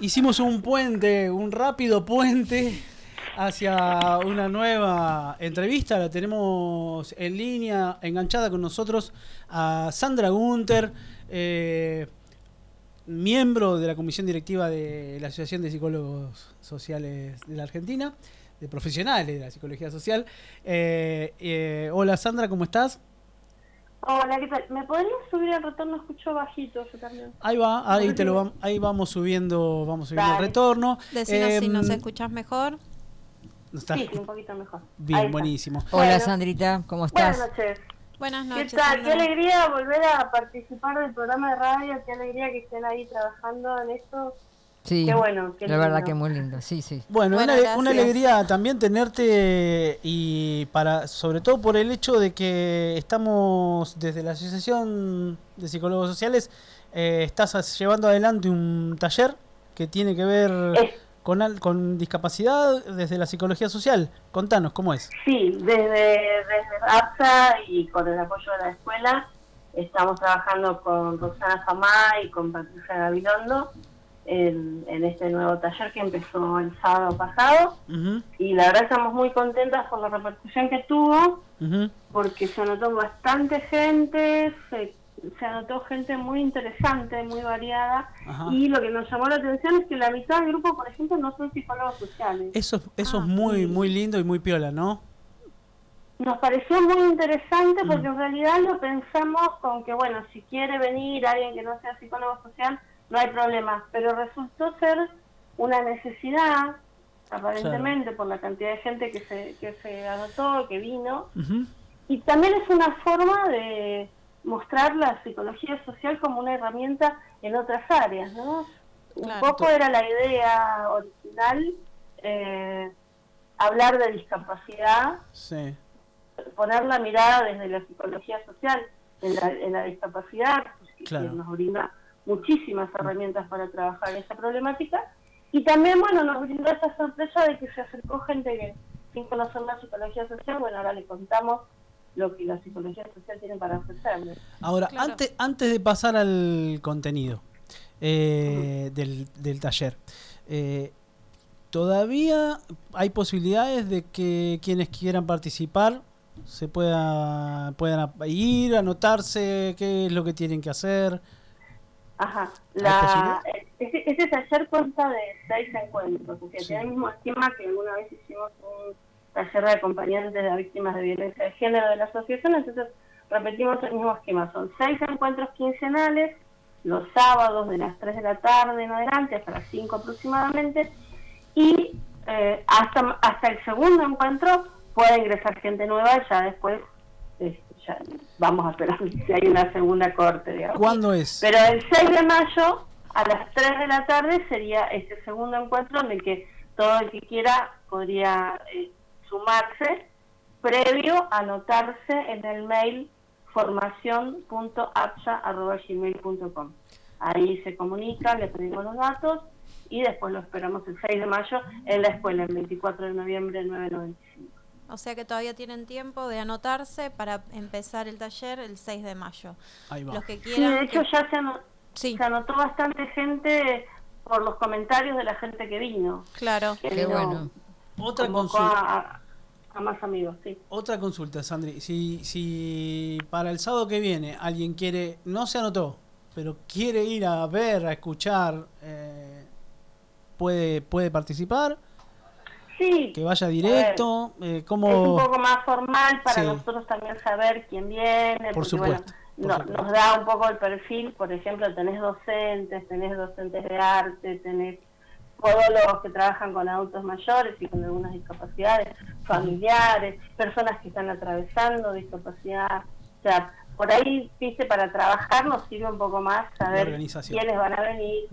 B: hicimos un puente, un rápido puente hacia una nueva entrevista. La tenemos en línea, enganchada con nosotros, a Sandra Gunter, eh, miembro de la comisión directiva de la Asociación de Psicólogos Sociales de la Argentina, de profesionales de la psicología social. Eh, eh, hola Sandra, ¿cómo estás?
I: Hola, ¿qué tal? ¿Me podrías subir el retorno? Escucho bajito yo también.
B: Ahí va, ahí te lo ahí vamos subiendo, vamos subiendo el retorno.
C: Decinos si
B: Em,
C: nos escuchas mejor.
B: no
I: Sí, un poquito mejor.
B: Bien, buenísimo.
D: Hola
I: Bueno.
D: Sandrita, ¿cómo
I: Buenas
D: estás?
I: noches.
C: Buenas
I: ¿Qué
C: noches.
I: tal? Qué alegría volver a participar del programa de radio. Qué alegría que estén ahí trabajando en esto.
D: Sí,
I: Qué bueno, qué
D: la verdad que muy lindo, sí, sí.
B: Bueno,
C: Bueno,
B: una, alegría también tenerte y para sobre todo por el hecho de que estamos desde la Asociación de Psicólogos Sociales eh, estás llevando adelante un taller que tiene que ver
I: Es-
B: con al- con discapacidad desde la psicología social. Contanos cómo es.
I: Sí, desde, desde APSA y con el apoyo de la escuela estamos trabajando con Roxana Famá y con Patricia Gabilondo en, en este nuevo taller que empezó el sábado pasado. Y la verdad estamos muy contentas por la repercusión que tuvo. porque se anotó bastante gente, se, se anotó gente muy interesante, muy variada, y lo que nos llamó la atención es que la mitad del grupo, por ejemplo, no son psicólogos sociales.
B: Eso, eso
C: Ah,
B: es muy
I: sí.
B: muy lindo y muy piola, ¿no?
I: Nos pareció muy interesante
B: Mm.
I: porque en realidad lo pensamos con que, bueno, si quiere venir alguien que no sea psicólogo social, no hay problema, pero resultó ser una necesidad, aparentemente, por la cantidad de gente que se, que se anotó, que vino. Y también es una forma de mostrar la psicología social como una herramienta en otras áreas, ¿no? Un poco era la idea original eh, hablar de discapacidad,
B: Sí.
I: poner la mirada desde la psicología social en la, en la discapacidad, que
B: Claro.
I: nos brinda muchísimas herramientas para trabajar esa problemática. Y también, bueno, nos brindó esa sorpresa de que se acercó gente que, sin conocer la psicología social, bueno, ahora le contamos lo que la psicología social tiene para ofrecerle.
B: Ahora,
C: Claro.
B: antes, antes de pasar al contenido eh, del, del taller, eh, ¿todavía hay posibilidades de que quienes quieran participar se pueda, puedan ir, anotarse, qué es lo que tienen que hacer?
I: Ajá.
B: ¿Hay
I: La, ese, ese taller consta de seis encuentros, porque
B: Sí.
I: tiene el mismo esquema que alguna vez hicimos un taller de acompañantes de víctimas de violencia de género de la asociación, entonces repetimos el mismo esquema. Son seis encuentros quincenales, los sábados de las 3 de la tarde en adelante, hasta las 5 aproximadamente, y eh, hasta, hasta el segundo encuentro puede ingresar gente nueva ya después ya vamos a esperar [LAUGHS] si hay una segunda corte, digamos.
B: ¿Cuándo es?
I: Pero el 6 de mayo, a las 3 de la tarde, sería este segundo encuentro en el que todo el que quiera podría eh, sumarse, previo a anotarse en el mail formación.apsa.gmail.com. Ahí se comunica, le pedimos los datos y después lo esperamos el 6 de mayo en la escuela, el 24 de noviembre, 995.
C: O sea que todavía tienen tiempo de anotarse para empezar el taller el 6 de mayo.
B: Ahí va.
C: Los que
I: Sí,
C: quieran.
I: de hecho
C: que-
I: ya se, ano-
C: Sí,
I: se anotó bastante gente por los comentarios de la gente que vino.
C: claro.
I: que
D: Qué
I: vino-
D: bueno.
B: Otra consulta.
I: a, a- a más amigos, sí.
B: Otra consulta, Sandri. Si, si para el sábado que viene alguien quiere, no se anotó, pero quiere ir a ver, a escuchar, eh, puede, puede participar,
I: Sí,
B: que vaya directo, eh,
I: es un poco más formal para
B: Sí.
I: nosotros también saber quién viene.
B: Por
I: porque,
B: supuesto,
I: bueno,
B: por
I: no-
B: supuesto.
I: nos da un poco el perfil, por ejemplo, tenés docentes, tenés docentes de arte, tenés podólogos que trabajan con adultos mayores y con algunas discapacidades, familiares, personas que están atravesando discapacidad. O sea, por ahí, viste, para trabajar nos sirve un poco más saber quiénes van a venir,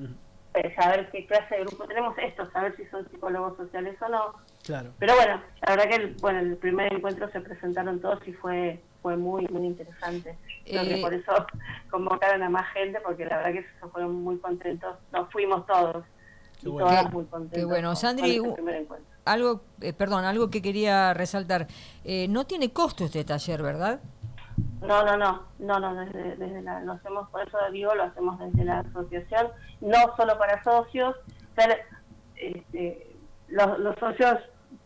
I: eh, saber qué clase de grupo tenemos esto, saber si son psicólogos sociales o no.
B: Claro.
I: Pero bueno, la verdad que el, bueno, el primer encuentro se presentaron todos y fue fue muy muy interesante. Creo que
D: Eh,
I: por eso [LAUGHS] convocaron a más gente porque la verdad que se fueron muy contentos. Nos fuimos todos.
B: Qué
I: y
B: bueno.
I: todas muy contentos.
D: qué bueno. Sandri,
I: con este primer encuentro.
D: Algo, eh, perdón, algo que quería resaltar. Eh, no tiene costo este taller, ¿verdad?
I: No, no, no, no, no, desde, desde la, lo hacemos, por eso digo, lo hacemos desde la asociación, no solo para socios, pero, este, los, los socios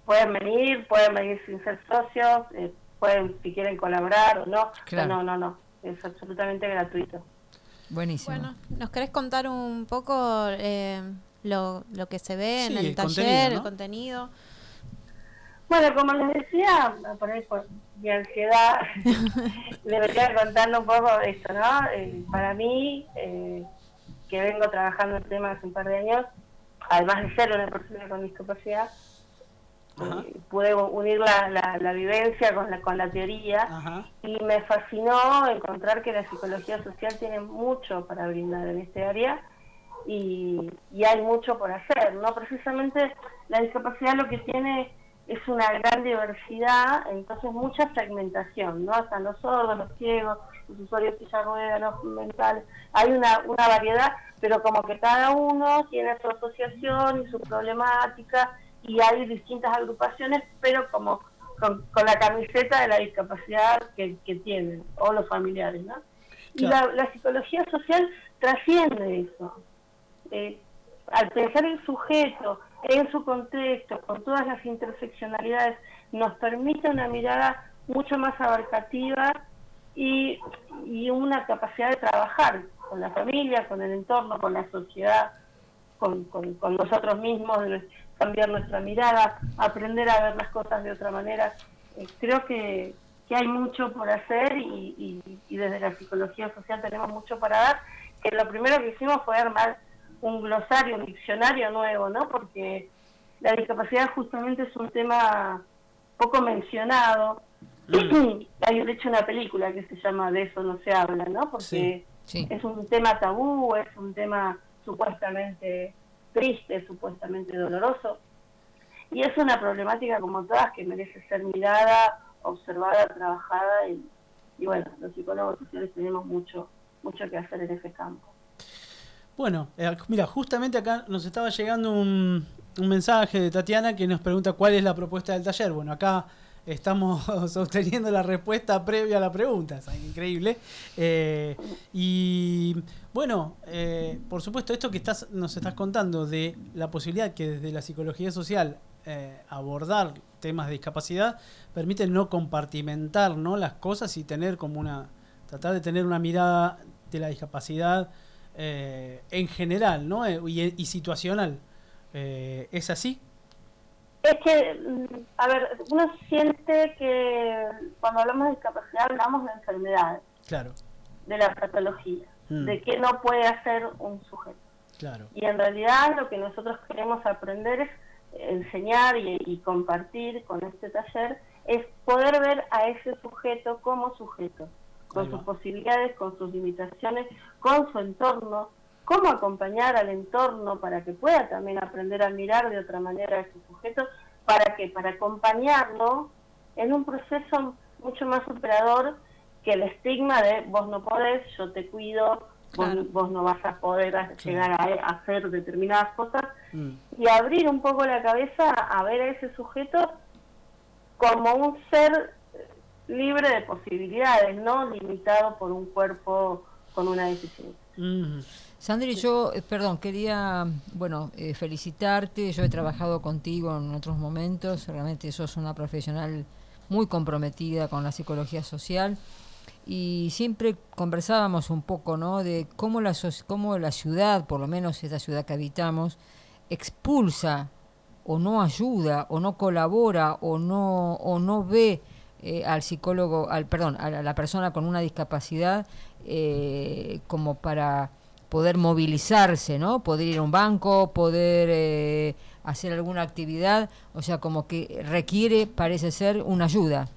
I: pueden venir, pueden venir sin ser socios, eh, pueden si quieren colaborar o no,
D: Claro.
I: no, no, no, es absolutamente gratuito.
D: Buenísimo.
C: Bueno, ¿nos querés contar un poco eh, lo, lo que se ve
B: Sí,
C: en el,
B: el
C: taller,
B: contenido, ¿no?
C: el contenido?
I: Bueno, como les decía, por ahí por mi ansiedad, [LAUGHS] les venía contando un poco esto, ¿no? Eh, para mí, eh, que vengo trabajando el tema hace un par de años, además de ser una persona con discapacidad, eh, pude unir la, la, la vivencia con la, con la teoría
B: Ajá.
I: y me fascinó encontrar que la psicología social tiene mucho para brindar en este área y, y hay mucho por hacer, ¿no? Precisamente la discapacidad lo que tiene es una gran diversidad, entonces mucha fragmentación, ¿no? Están los sordos, los ciegos, los usuarios de silla los mentales, hay una, una variedad, pero como que cada uno tiene su asociación y su problemática y hay distintas agrupaciones, pero como con, con la camiseta de la discapacidad que, que tienen, o los familiares, ¿no? Y la psicología social trasciende eso. Eh, al pensar el sujeto en su contexto, con todas las interseccionalidades, nos permite una mirada mucho más abarcativa y, y una capacidad de trabajar con la familia, con el entorno, con la sociedad, con, con, nosotros mismos, cambiar nuestra mirada, aprender a ver las cosas de otra manera. Eh, creo que, que hay mucho por hacer y, y- y desde la psicología social tenemos mucho para dar. Que lo primero que hicimos fue armar un glosario, un diccionario nuevo, ¿no? Porque la discapacidad justamente es un tema poco mencionado hay de hecho una película que se llama De eso no se habla, ¿no? Porque
B: Sí,
D: sí.
I: es un tema tabú, es un tema supuestamente triste, supuestamente doloroso. Y es una problemática como todas que merece ser mirada, observada, trabajada y, y bueno, los psicólogos sociales tenemos mucho, mucho que hacer en ese campo.
B: Bueno, eh, mira, justamente acá nos estaba llegando un, mensaje de Tatiana que nos pregunta cuál es la propuesta del taller. Bueno, acá estamos [LAUGHS] obteniendo la respuesta previa a la pregunta, es increíble. Eh, y bueno, eh, por supuesto, esto que estás, nos estás contando de la posibilidad que desde la psicología social eh, abordar temas de discapacidad permite no compartimentar ¿no? las cosas y tener como una, tratar de tener una mirada de la discapacidad eh, en general ¿no? Eh, y, y situacional. Eh, ¿Es así?
I: Es que, mm, a ver, uno siente que cuando hablamos de discapacidad hablamos de enfermedades,
B: Claro,
I: de la patología,
B: Mm.
I: de qué no puede hacer un sujeto.
B: claro.
I: Y en realidad lo que nosotros queremos aprender es enseñar y, y compartir con este taller es poder ver a ese sujeto como sujeto, con sus posibilidades, con sus limitaciones, con su entorno, cómo acompañar al entorno para que pueda también aprender a mirar de otra manera a ese sujeto, para que para acompañarlo en un proceso mucho más superador que el estigma de vos no podés, yo te cuido, vos-
C: Claro.
I: vos, no vas a poder a- llegar a, a hacer determinadas cosas
B: Mm.
I: y abrir un poco la cabeza a ver a ese sujeto como un ser libre de posibilidades, no limitado por un cuerpo con una deficiencia.
B: Mm.
D: Sandri, yo, eh, perdón, quería, bueno, eh, felicitarte. Yo he trabajado contigo en otros momentos. Realmente sos una profesional muy comprometida con la psicología social. Y siempre conversábamos un poco, ¿no? De cómo la, cómo la ciudad, por lo menos esta ciudad que habitamos, expulsa o no ayuda o no colabora o no o no ve eh, al psicólogo al perdón a la, persona con una discapacidad eh, como para poder movilizarse no poder ir a un banco poder eh, hacer alguna actividad o sea como que requiere parece ser una ayuda.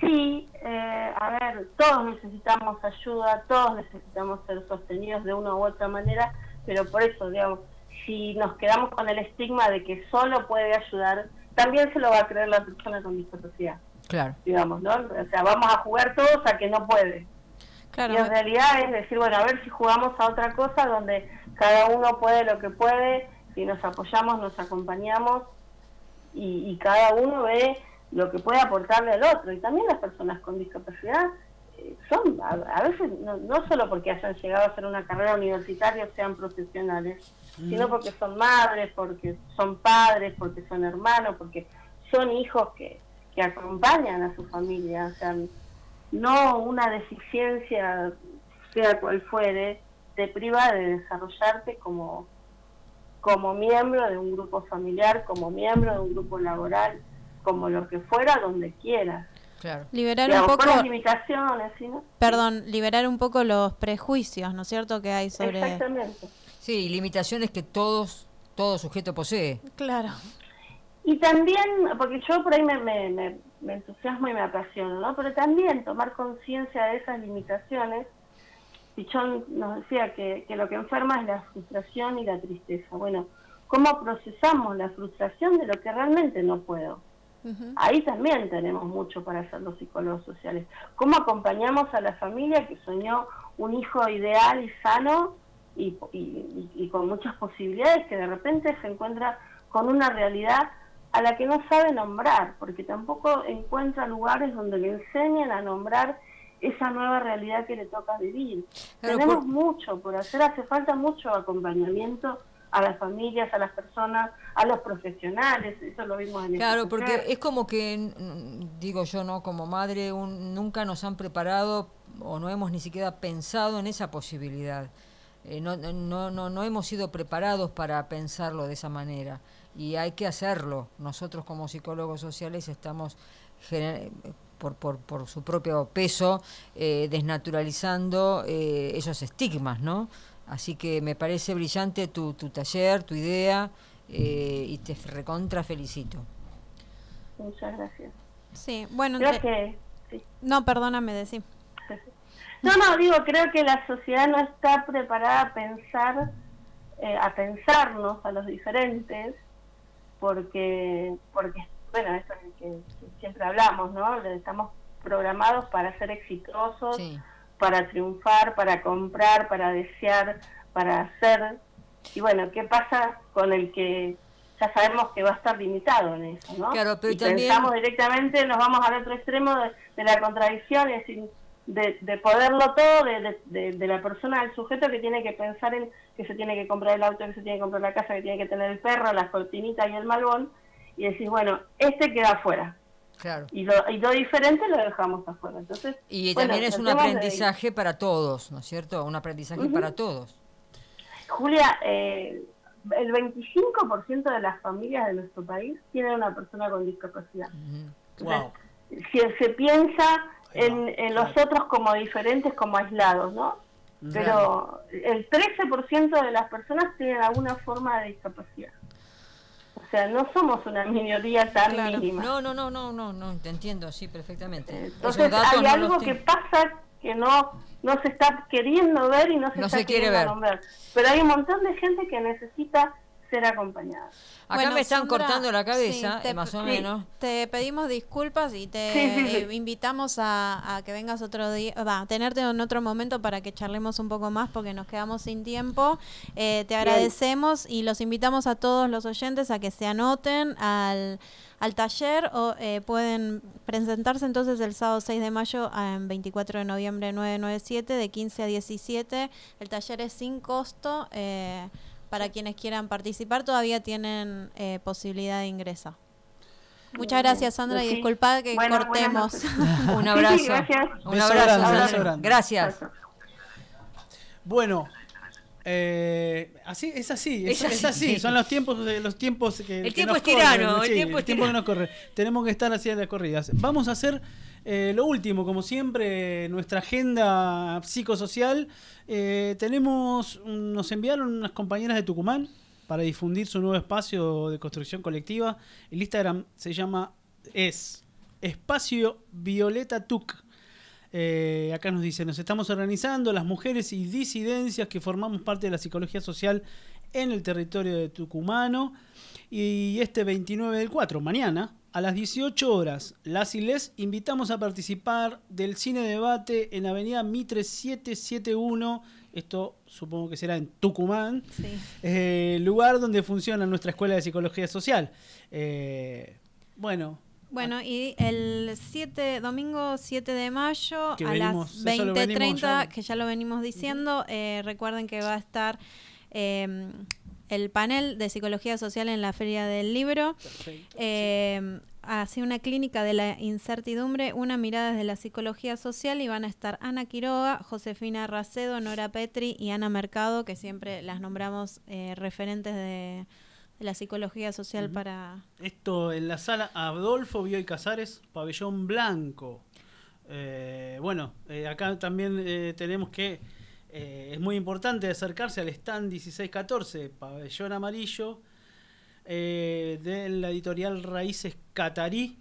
I: Sí, eh, a ver, todos necesitamos ayuda, todos necesitamos ser sostenidos de una u otra manera, pero por eso, digamos, si nos quedamos con el estigma de que solo puede ayudar, también se lo va a creer la persona con discapacidad,
D: claro
I: digamos, ¿no? O sea, vamos a jugar todos a que no puede.
C: Claro,
I: y en realidad es decir, bueno, a ver si jugamos a otra cosa donde cada uno puede lo que puede, si nos apoyamos, nos acompañamos y, y cada uno ve lo que puede aportarle al otro. Y también las personas con discapacidad eh, son, a, a veces, no, no solo porque hayan llegado a hacer una carrera universitaria sean profesionales, sino porque son madres, porque son padres, porque son hermanos, porque son hijos que, que acompañan a su familia. O sea, no una deficiencia, sea cual fuere, te priva de desarrollarte como, como miembro de un grupo familiar, como miembro de un grupo laboral, como lo que fuera, donde quieras.
D: claro
C: liberar un poco,
I: con las limitaciones, ¿sí, no?
C: perdón, liberar un poco los prejuicios, ¿no es cierto? Que hay sobre...
I: Exactamente.
D: Sí limitaciones que todos todo sujeto posee
C: Claro.
I: Y también, porque yo por ahí me, me, me, me entusiasmo y me apasiono, ¿no? Pero también tomar conciencia de esas limitaciones. Pichón nos decía que, que lo que enferma es la frustración y la tristeza. Bueno, ¿cómo procesamos la frustración de lo que realmente no puedo? Ahí también tenemos mucho para hacer los psicólogos sociales. ¿Cómo acompañamos a la familia que soñó un hijo ideal y sano y, y- y- con muchas posibilidades que de repente se encuentra con una realidad a la que no sabe nombrar, porque tampoco encuentra lugares donde le enseñen a nombrar esa nueva realidad que le toca vivir.
D: Claro,
I: Tenemos
D: por-
I: mucho por hacer, hace falta mucho acompañamiento a las familias, a las personas, a los profesionales, eso lo vimos en el
D: Claro,
I: taller.
D: porque es como que, mm, digo yo, ¿no? Como madre, un- nunca nos han preparado o no hemos ni siquiera pensado en esa posibilidad. Eh, no, no, no, no hemos sido preparados para pensarlo de esa manera y hay que hacerlo. Nosotros como psicólogos sociales estamos, por, por, por su propio peso, eh, desnaturalizando eh, esos estigmas, ¿no? Así que me parece brillante tu, tu taller, tu idea, eh, y te recontra felicito.
I: Muchas gracias.
C: Sí, bueno,
I: Creo que... sí.
C: no, perdóname, decí.
I: No, no, digo, creo que la sociedad no está preparada a pensar, eh, a pensarnos a los diferentes, porque, porque bueno, esto es que, que siempre hablamos, ¿no? Estamos programados para ser exitosos,
D: Sí.
I: para triunfar, para comprar, para desear, para hacer. Y bueno, ¿qué pasa con el que ya sabemos que va a estar limitado en eso, ¿no?
D: Claro, pero
I: y
D: también-
I: pensamos directamente, nos vamos al otro extremo de, de la contradicción, es decir, de, de poderlo todo, de, de- la persona, del sujeto que tiene que pensar en que se tiene que comprar el auto, que se tiene que comprar la casa, que tiene que tener el perro, las cortinitas y el malbón, y decís, bueno, este queda afuera.
D: Claro.
I: Y lo, y lo diferente lo dejamos afuera. Entonces,
D: Y
I: bueno,
D: también es un aprendizaje para todos, ¿no es cierto? Un aprendizaje para todos.
I: Julia, eh, el 25% de las familias de nuestro país tienen una persona con discapacidad.
B: Wow.
I: Si se piensa En, en los otros como diferentes, como aislados, ¿no? Pero el 13% de las personas tienen alguna forma de discapacidad. O sea, no somos una minoría tan
C: Claro.
I: mínima.
D: No, no, no, no, no, no, te entiendo, sí, perfectamente.
I: Entonces hay
D: no
I: algo que pasa que no no se está queriendo ver y no se
D: No
I: está
D: se quiere
I: queriendo
D: ver.
I: Pero hay un montón de gente que necesita ser acompañada.
D: Acá
C: Bueno,
D: me están
C: Sandra,
D: cortando la cabeza,
C: sí, te-
D: eh, más o
I: sí.
D: menos.
C: Te pedimos disculpas y te
I: Sí, sí, sí.
C: eh, invitamos a, a que vengas otro día, va, a tenerte en otro momento para que charlemos un poco más porque nos quedamos sin tiempo. Eh, te agradecemos y los invitamos a todos los oyentes a que se anoten al, al taller o eh, pueden presentarse entonces el sábado 6 de mayo a- en 24 de noviembre 997 de 15 a 17. El taller es sin costo. eh, para quienes quieran participar, todavía tienen eh, posibilidad de ingresar. Muchas gracias, Sandra, y disculpad que
I: Bueno,
C: cortemos. [LAUGHS] [LAUGHS]
D: Un abrazo.
I: sí, gracias.
D: Un abrazo.
B: grande, grande.
D: Gracias.
B: Bueno, eh, así es así, es,
D: Es
B: es
D: así.
B: así. Son los tiempos, los tiempos que
D: El
B: que
D: tiempo
B: nos
D: es tirano,
B: corren,
D: el
B: sí,
D: tiempo es
B: que
D: tirano.
B: nos corre. Tenemos que estar haciendo las corridas. Vamos a hacer eh, lo último, como siempre, nuestra agenda psicosocial. Eh, tenemos, nos enviaron unas compañeras de Tucumán para difundir su nuevo espacio de construcción colectiva. El Instagram se llama es Espacio Violeta Tuc. Eh, acá nos dice, nos estamos organizando las mujeres y disidencias que formamos parte de la psicología social en el territorio de Tucumano. Y este 29 del 4, mañana, a las 18 horas, las y les invitamos a participar del cine debate en Avenida Mitre 771. Esto supongo que será en Tucumán.
C: Sí.
B: eh, lugar donde funciona nuestra escuela de psicología social. Eh, bueno,
C: Bueno, y el 7, domingo 7 de mayo
B: Que
C: a
B: venimos-
C: las
B: eso lo venimos
C: 20.30,
B: ya-
C: que ya lo venimos diciendo, eh, recuerden que va a estar eh, el panel de psicología social en la Feria del Libro. Eh, Así una clínica de la incertidumbre, una mirada desde la psicología social y van a estar Ana Quiroga, Josefina Racedo, Nora Petri y Ana Mercado, que siempre las nombramos eh, referentes de, de la psicología social para...
B: Esto en la sala Adolfo Bioy Casares, pabellón blanco. Eh, bueno, eh, acá también eh, tenemos que, es muy importante acercarse al stand 1614, pabellón amarillo, de la editorial Raíces Catarí.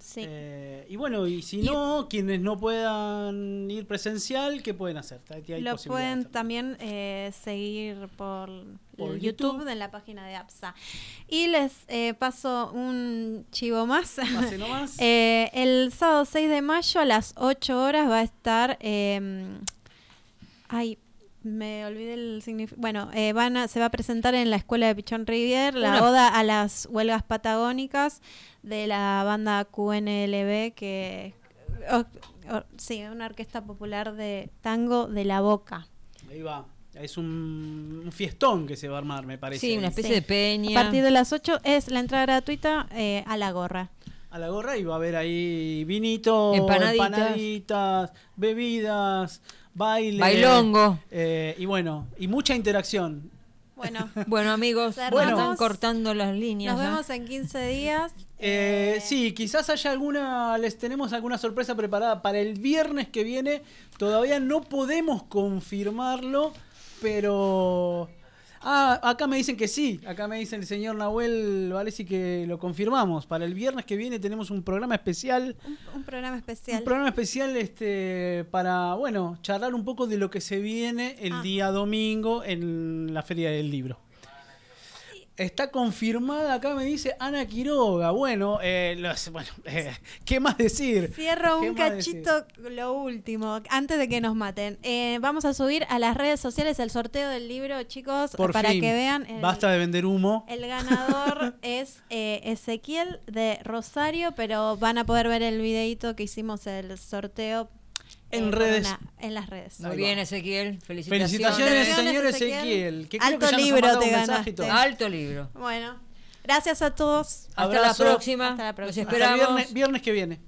C: Sí.
B: Eh, y bueno, y si
C: Y-
B: no, quienes no puedan ir presencial, ¿qué pueden hacer? Hay-
C: Lo pueden
B: también.
C: eh, seguir por,
B: Por YouTube.
C: YouTube, en la página de APSA. Y les eh, paso un chivo más.
B: Nomás. [LAUGHS]
C: El sábado 6 de mayo a las 8 horas va a estar... eh, ay, me olvidé el significado. Bueno, eh, van a, se va a presentar en la Escuela de Pichón Rivier la
D: Una-
C: oda a las huelgas patagónicas de la banda QNLB que... o- o- sí, una orquesta popular de tango de la boca.
B: Ahí va. Es un, un fiestón que se va a armar, me parece.
D: Sí, una especie
C: Sí.
D: de peña.
C: A partir de las 8 es la entrada gratuita eh, a la gorra.
B: a la gorra y va a haber ahí vinito,
D: Empanaditas.
B: empanaditas, bebidas, baile.
D: Bailongo.
B: eh, y bueno, y mucha interacción.
C: Bueno, [LAUGHS]
D: Bueno, amigos,
C: Cerramos.
D: están cortando las líneas.
C: nos vemos en 15 días.
B: Eh, sí, quizás haya alguna, les tenemos alguna sorpresa preparada para el viernes que viene. Todavía no podemos confirmarlo, pero Ah, acá me dicen que sí. Acá me dicen el señor Nahuel Valesi que lo confirmamos. Para el viernes que viene tenemos un programa especial.
C: Un, un programa especial.
B: Un programa especial este, para, bueno, charlar un poco de lo que se viene el
C: Ah.
B: día domingo en la Feria del Libro. Está confirmada, acá me dice Ana Quiroga. Bueno, eh, los- bueno [LAUGHS] eh, ¿qué más decir?
C: Cierro
B: ¿Qué
C: un
B: decir?
C: cachito, lo último, antes de que nos maten. Eh, vamos a subir a las redes sociales el sorteo del libro, chicos,
B: Por
C: para
B: fin.
C: que vean. el-
B: Basta de vender humo.
C: El ganador [LAUGHS] es eh, Ezequiel de Rosario, pero van a poder ver el videito que hicimos el sorteo
B: En
C: con
B: redes.
C: una- en las redes.
D: Muy bien. Ezequiel. Felicitaciones.
B: Felicitaciones, señor
C: Ezequiel.
B: Que creo
C: Alto
B: que ya nos ha
C: libro te ganaste.
D: Alto libro.
C: Bueno, gracias a todos.
D: Hasta
B: Abrazo.
D: la próxima.
C: Hasta la próxima.
D: Los esperamos.
B: viernes, viernes que viene.